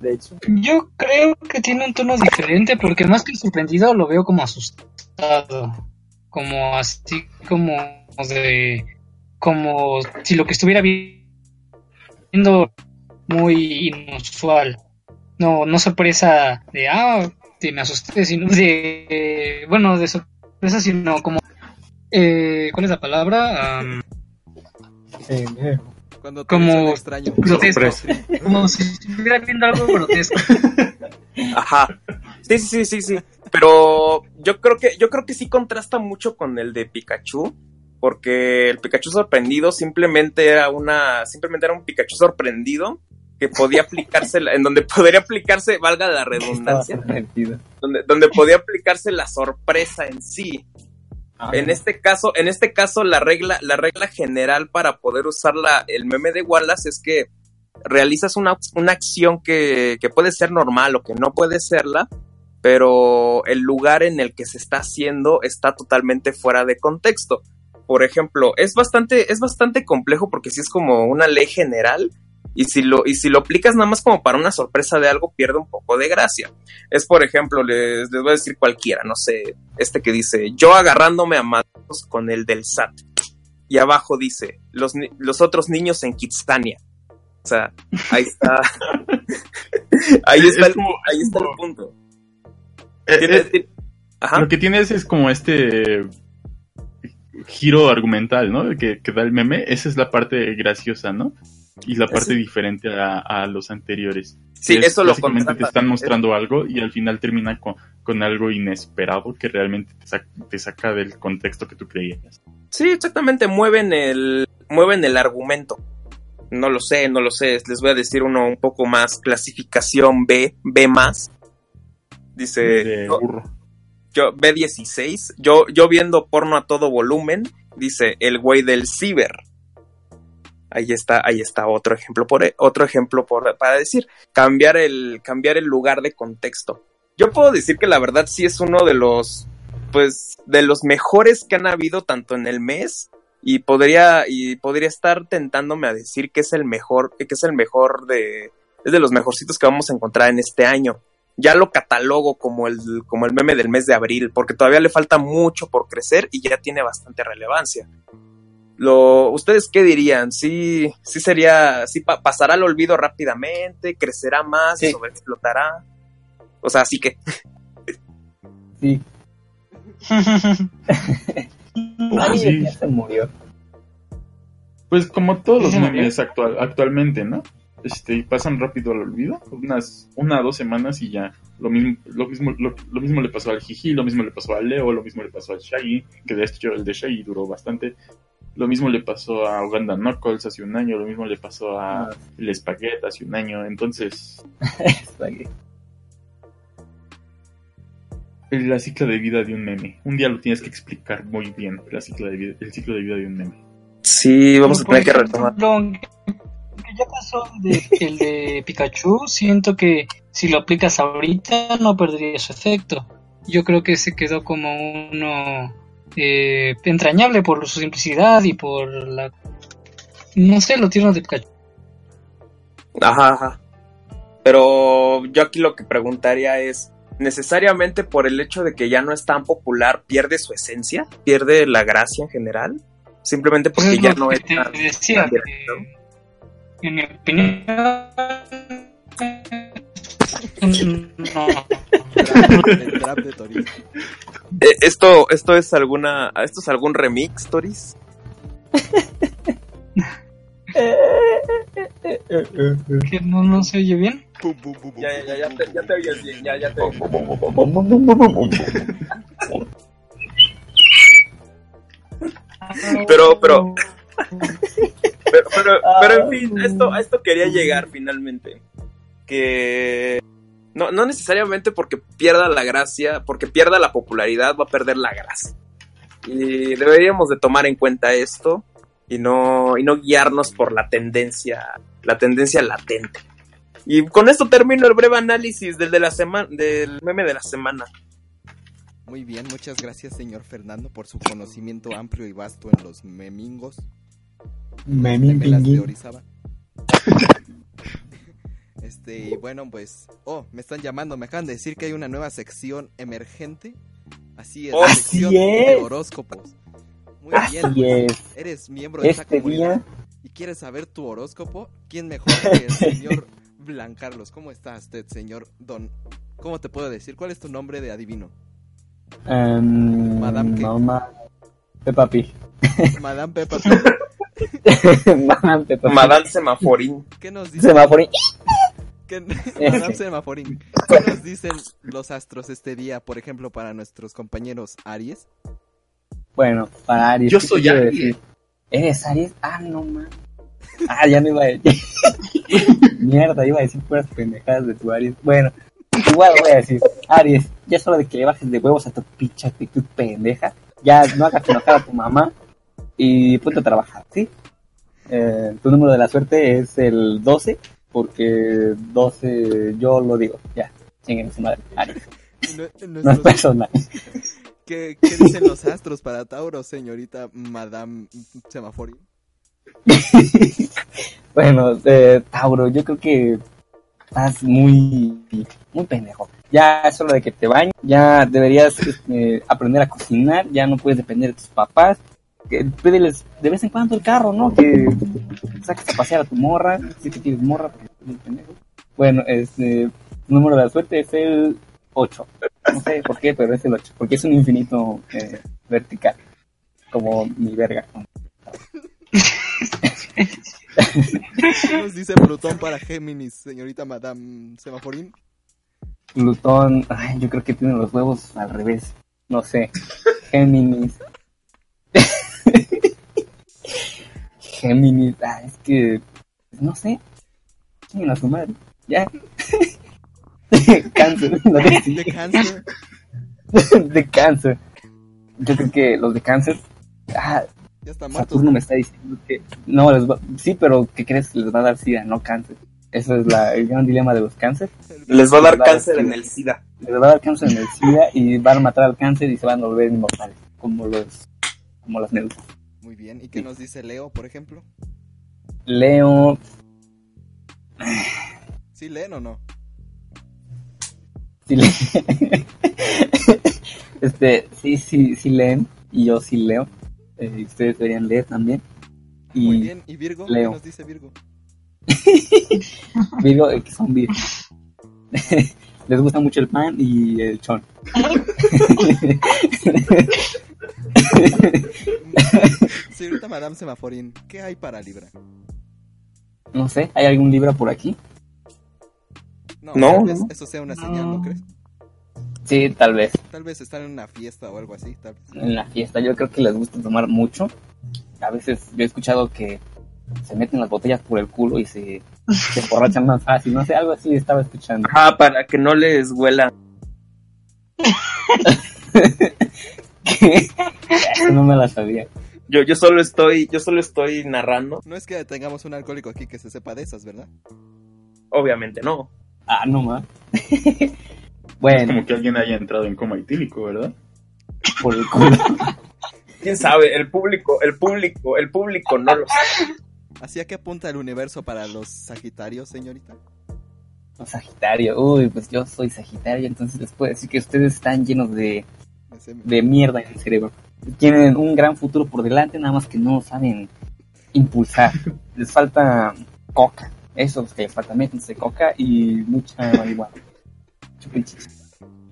Speaker 8: De hecho,
Speaker 6: Yo creo que tiene un tono diferente porque más que sorprendido lo veo como asustado. Como así como de... Como si lo que estuviera viendo muy inusual. No, no sorpresa de, ah, de me asusté, sino de... Bueno, de sorpresa, sino como... Eh, ¿Cuál es la palabra?
Speaker 8: Eh,
Speaker 4: Cuando te
Speaker 6: Como-
Speaker 4: extraño.
Speaker 6: grotesco.
Speaker 5: Sorpresa.
Speaker 6: Como si estuviera viendo algo grotesco.
Speaker 7: Ajá. Sí, sí, sí, sí, sí. Pero yo creo que, yo creo que sí contrasta mucho con el de Pikachu. Porque el Pikachu sorprendido simplemente era una. Simplemente era un Pikachu sorprendido. Que podía aplicarse, en donde podría aplicarse, valga la redundancia, donde, donde podía aplicarse la sorpresa en sí. En este caso, en este caso, la regla, la regla general para poder usar la- el meme de Wallace es que realizas una, una acción que, que puede ser normal o que no puede serla, pero el lugar en el que se está haciendo está totalmente fuera de contexto. Por ejemplo, es bastante, es bastante complejo porque si es como una ley general. Y si, lo, y si lo aplicas nada más como para una sorpresa de algo, pierde un poco de gracia. Es, por ejemplo, les, les voy a decir cualquiera, no sé, este que dice, yo agarrándome a manos con el del SAT. Y abajo dice, los, los otros niños en Kitsania. O sea, ahí está. ahí está,
Speaker 5: Es
Speaker 7: el, ahí está el punto.
Speaker 5: Eh,
Speaker 7: Tiene-
Speaker 5: eh,
Speaker 7: tiene- Ajá.
Speaker 5: Lo que tienes es como este giro argumental, ¿no? Que, que da el meme. Esa es la parte graciosa, ¿no? Y la parte diferente a, a los anteriores.
Speaker 7: Sí,
Speaker 5: Es-
Speaker 7: eso lo
Speaker 5: básicamente te están mostrando algo y al final termina con, con algo inesperado que realmente te, sac- te saca del contexto que tú creías.
Speaker 7: Sí, exactamente, mueven el, mueven el argumento. No lo sé, no lo sé. Les voy a decir uno un poco más. Clasificación B, B más. Dice,
Speaker 5: de burro.
Speaker 7: yo- B16. Yo, yo viendo porno a todo volumen. Dice, el güey del ciber. Ahí está, ahí está otro ejemplo por, otro ejemplo para decir, cambiar el, cambiar el lugar de contexto. Yo puedo decir que la verdad sí es uno de los, pues, de los mejores que han habido tanto en el mes y podría, y podría estar tentándome a decir que es el mejor, que es el mejor de, es de los mejorcitos que vamos a encontrar en este año. Ya lo catalogo como el, como el meme del mes de abril, porque todavía le falta mucho por crecer y ya tiene bastante relevancia. Lo, ¿Ustedes qué dirían? ¿Sí, sí sería, sí pa- pasará al olvido rápidamente, crecerá más,
Speaker 8: Sí.
Speaker 7: sobreexplotará? O sea, así que,
Speaker 8: Sí.
Speaker 5: Sí.
Speaker 8: ya se murió.
Speaker 5: Pues como todos los memes actual, actualmente, ¿no? Este, pasan rápido al olvido, unas una o dos semanas y ya. Lo mismo, lo mismo, lo, lo mismo le pasó al Jiji, lo mismo le pasó al Leo, lo mismo le pasó al Shaggy, que de hecho el de Shaggy duró bastante. Lo mismo le pasó a Uganda Knuckles hace un año, lo mismo le pasó a el Spaghetti hace un año. Entonces, la ciclo de vida de un meme. Un día lo tienes que explicar muy bien, la ciclo de vida, el ciclo de vida de un meme.
Speaker 7: sí, vamos a tener que retomar.
Speaker 6: aunque ya pasó el de, el de Pikachu, siento que si lo aplicas ahorita no perdería su efecto. Yo creo que se quedó como uno eh, entrañable por su simplicidad y por la... No sé, lo tierno de Pikachu.
Speaker 7: Ajá, ajá. Pero yo aquí lo que preguntaría es, ¿necesariamente por el hecho de que ya no es tan popular pierde su esencia? ¿Pierde la gracia en general? Simplemente porque ya no es tan...
Speaker 6: decía,
Speaker 7: tan directo.
Speaker 6: que, en mi opinión... No.
Speaker 4: El trap de.
Speaker 7: Eh, esto, esto es alguna, esto es algún remix, Toris.
Speaker 6: que no, no se oye bien.
Speaker 7: Ya, ya, ya, ya te, ya te oyes bien, ya, ya te Pero, pero, pero, pero, pero en fin, a esto, a esto quería llegar finalmente. Que no, no necesariamente porque pierda la gracia, porque pierda la popularidad, va a perder la gracia. Y deberíamos de tomar en cuenta esto y no, y no guiarnos por la tendencia, la tendencia latente. Y con esto termino el breve análisis del de la semana, del meme de la semana.
Speaker 4: Muy bien, muchas gracias, señor Fernando, por su conocimiento amplio y vasto en los memingos. Memelas de. Orizaba. Este, y bueno, pues. Oh, me están llamando. Me acaban de decir que hay una nueva sección emergente. Así es, la sección de horóscopos. Muy
Speaker 8: Así
Speaker 4: bien.
Speaker 8: es.
Speaker 4: Eres miembro de esta
Speaker 8: Este
Speaker 4: comunidad
Speaker 8: día,
Speaker 4: y quieres saber tu horóscopo. ¿Quién mejor que el señor Blancarlos? ¿Cómo está usted, señor Don? ¿Cómo te puedo decir? ¿Cuál es tu nombre de adivino?
Speaker 8: em,
Speaker 4: Madame?
Speaker 8: Mamá. Peppa Pig.
Speaker 4: Madame Peppa.
Speaker 8: Madame Peppa Pig.
Speaker 7: Madame Semaforín.
Speaker 4: ¿Qué nos dice?
Speaker 8: Semáforo.
Speaker 4: ¿Qué, Madame Semaforín, ¿qué nos dicen los astros este día, por ejemplo, para nuestros compañeros Aries?
Speaker 8: Bueno, para Aries.
Speaker 5: Yo
Speaker 8: ¿qué te
Speaker 5: soy Aries.
Speaker 8: decir? ¿Eres Aries? Ah, no man. Ah, ya no iba a decir. Mierda, iba a decir puras pendejadas de tu Aries. Bueno, igual voy a decir, Aries, ya es hora de que le bajes de huevos a tu pinche actitud pendeja. Ya no hagas enojar a tu mamá y ponte a trabajar, ¿sí? Eh, tu número de la suerte es el 12, porque 12 yo lo digo, ya. Chinguen su madre, No es personal.
Speaker 4: ¿Qué, qué dicen los astros para Tauro, señorita Madame Semaforín?
Speaker 8: Bueno, eh, Tauro, yo creo que estás muy, muy pendejo. Ya es hora de que te bañes, ya deberías este, aprender a cocinar, ya no puedes depender de tus papás. Que pídeles de vez en cuando el carro, ¿no? Que saques a pasear a tu morra, si que tienes morra. Bueno, este, número de la suerte es el 8. No sé por qué, pero es el 8, porque es un infinito eh, vertical, como mi verga.
Speaker 4: ¿Qué nos dice Plutón para Géminis, señorita Madame Semaforín?
Speaker 8: Plutón, ay, yo creo que tiene los huevos al revés. No sé. Géminis. Géminis, ah, es que. No sé. Chinguen a su madre. Ya. cáncer. no sé si-
Speaker 4: De cáncer.
Speaker 8: de cáncer. Yo creo que los de cáncer. Ah,
Speaker 4: Ya están muertos.
Speaker 8: Saturno me está diciendo que. No, les va- sí, pero ¿qué crees? Les va a dar sida, no cáncer. Ese es la, el gran dilema de los cáncer.
Speaker 7: Les va a dar cáncer en el SIDA.
Speaker 8: Les va a dar cáncer en el SIDA y van a matar al cáncer y se van a volver inmortales. Como los. Como las medusas.
Speaker 4: Muy bien. ¿Y qué nos dice Leo, por ejemplo?
Speaker 8: Leo.
Speaker 4: ¿Sí leen o no?
Speaker 8: Sí, le- este, sí, sí, sí leen. Y yo sí leo. Eh, y ustedes deberían leer también. Y
Speaker 4: Muy bien. ¿Y Virgo?
Speaker 8: Leo.
Speaker 4: ¿Qué nos dice Virgo?
Speaker 8: Virgo, eh, que son Virgo. Les gusta mucho el pan y el chon.
Speaker 4: Señorita Madame Semaforín, ¿qué hay para Libra?
Speaker 8: no sé, ¿hay algún libro por aquí?
Speaker 4: No,
Speaker 7: No,
Speaker 4: tal vez
Speaker 7: no.
Speaker 4: eso sea una señal, ¿no crees?
Speaker 8: Sí, tal vez.
Speaker 4: Tal vez están en una fiesta o algo así, tal vez.
Speaker 8: En la fiesta, yo creo que les gusta tomar mucho. A veces yo he escuchado que se meten las botellas por el culo y se, se emborrachan más fácil. No sé, algo así estaba escuchando.
Speaker 7: Ah, para que no les huela.
Speaker 8: No me la sabía.
Speaker 7: Yo, yo solo estoy, yo solo estoy narrando.
Speaker 4: No es que tengamos un alcohólico aquí que se sepa de esas, ¿verdad?
Speaker 7: Obviamente no.
Speaker 8: Ah, no más. bueno,
Speaker 5: Como que alguien haya entrado en coma etílico, ¿verdad?
Speaker 8: por el culo.
Speaker 7: Quién sabe, el público, el público, el público no lo sabe.
Speaker 4: ¿Hacia qué apunta el universo para los Sagitarios, señorita?
Speaker 8: Sagitario, uy, pues yo soy Sagitario, entonces les puedo decir que ustedes están llenos de, de mierda en el cerebro. Tienen un gran futuro por delante, nada más que no saben impulsar. Les falta coca, eso es que les falta, métanse coca y mucha marihuana.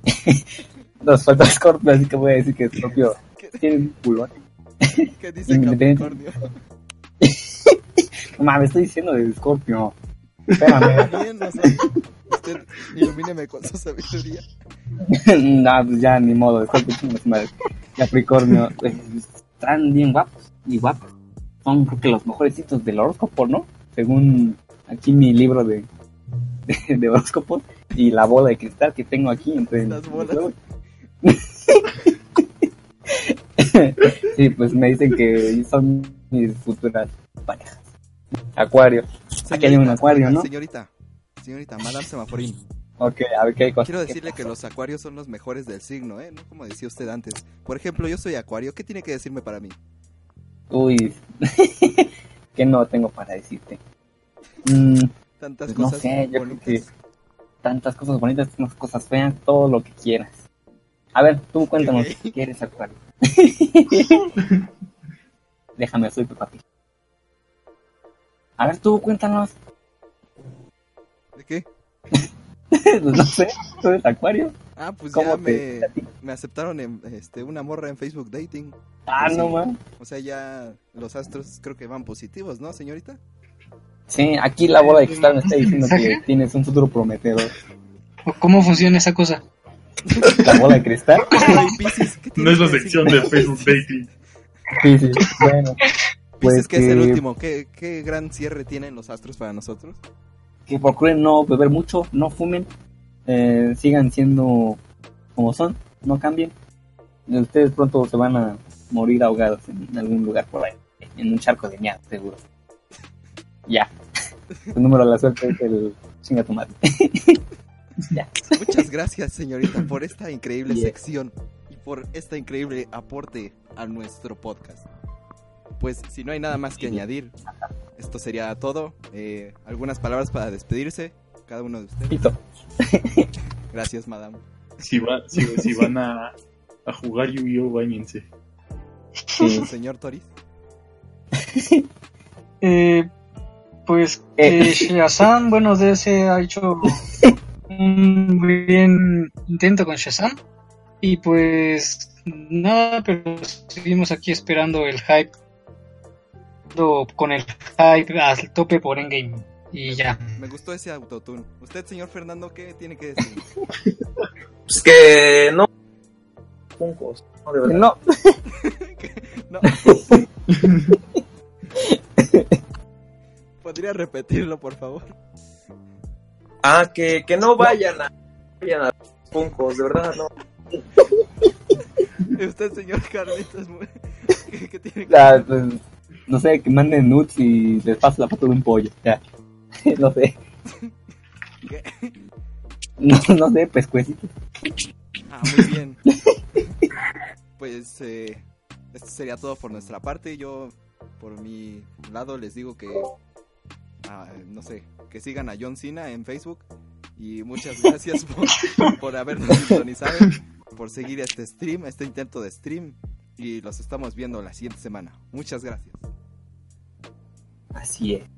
Speaker 8: Nos falta Scorpio, así que voy a decir que Scorpio
Speaker 4: ¿Qué,
Speaker 8: tiene un culo.
Speaker 4: qué dice. Capricornio?
Speaker 8: Estoy diciendo de Scorpio. Espérame.
Speaker 4: Bien, no sé. Usted ilumíneme con su sabiduría.
Speaker 8: no, pues ya ni modo, su madre. Capricornio, pues, están bien guapos y guapos. Son creo que los mejores hitos del horóscopo, ¿no? Según aquí mi libro de, de, de horóscopo y la bola de cristal que tengo aquí entre
Speaker 4: Las bolas.
Speaker 8: sí, pues me dicen que son mis futuras parejas. Acuario. Aquí hay un acuario, ¿no?
Speaker 4: Señorita, señorita, Madame Semaforín.
Speaker 8: Ok, a ver qué hay cosas.
Speaker 4: Quiero decirle que los acuarios son los mejores del signo, ¿eh? No como decía usted antes. Por ejemplo, yo soy acuario. ¿Qué tiene que decirme para mí?
Speaker 8: Uy, que no tengo para decirte. Mm,
Speaker 4: Tantas
Speaker 8: Pues no
Speaker 4: cosas
Speaker 8: sé, yo creo
Speaker 4: bonitas.
Speaker 8: que tantas cosas bonitas, unas cosas feas, todo lo que quieras. A ver, tú cuéntanos. ¿qué eres acuario? Déjame, soy tu papi. A ver, tú cuéntanos.
Speaker 4: ¿De qué?
Speaker 8: no sé, tú eres acuario.
Speaker 4: Ah, pues
Speaker 8: ¿Cómo
Speaker 4: ya me, me aceptaron en este, una morra en Facebook Dating.
Speaker 8: Ah,
Speaker 4: Pues
Speaker 8: no
Speaker 4: sí.
Speaker 8: más.
Speaker 4: O sea, ya los astros creo que van positivos, ¿no, señorita?
Speaker 8: Sí, aquí la bola de cristal me está diciendo que tienes un futuro prometedor.
Speaker 6: ¿O ¿Cómo funciona esa cosa?
Speaker 8: La bola de cristal.
Speaker 4: ¿qué
Speaker 5: No es la sección de Facebook Dating.
Speaker 8: Sí, sí, bueno. Pues
Speaker 4: Piscis, que es el
Speaker 8: que-
Speaker 4: último. ¿Qué, ¿Qué gran cierre tienen los astros para nosotros?
Speaker 8: Que procuren no beber mucho, no fumen, eh, sigan siendo como son, no cambien. Y Ustedes pronto se van a morir ahogados en algún lugar por ahí, en un charco de mierda, seguro. Ya. Tu número de la suerte es el chinga tu madre. ya.
Speaker 4: Muchas gracias, señorita, por esta increíble sección y por este increíble aporte a nuestro podcast. Pues si no hay nada más que añadir, esto sería todo. Eh, algunas palabras para despedirse, cada uno de ustedes.
Speaker 8: Pito.
Speaker 4: Gracias, madame.
Speaker 5: Si, va, si, si van a, a jugar Yu-Gi-Oh, bañense.
Speaker 8: Sí.
Speaker 4: Señor Toris.
Speaker 6: Eh, pues
Speaker 8: Eh.
Speaker 6: eh, Shazam, bueno, DC ha hecho un buen intento con Shazam. Y pues nada, pero seguimos aquí esperando el hype con el hype al tope por Endgame. Y ya.
Speaker 4: Me gustó ese autotune. Usted, señor Fernando, ¿qué tiene que decir?
Speaker 7: Pues que no. Funkos, no, de verdad.
Speaker 8: No,
Speaker 4: No. ¿Podría repetirlo, por favor?
Speaker 7: Ah, que, que no vayan a. Vayan a Funkos, de verdad, no.
Speaker 4: ¿Y usted, señor Carlitos, ¿qué, qué tiene que
Speaker 8: la- pues, no sé, que manden nudes y les paso la foto de un pollo. Ya. no sé.
Speaker 4: ¿Qué?
Speaker 8: No, no sé, pescuecitos.
Speaker 4: Ah, muy bien. Pues eh, esto sería todo por nuestra parte. Yo, por mi lado, les digo que, ah, no sé, que sigan a John Cena en Facebook. Y muchas gracias por, por habernos sintonizado, por seguir este stream, este intento de stream. Y los estamos viendo la siguiente semana. Muchas gracias.
Speaker 8: Así es.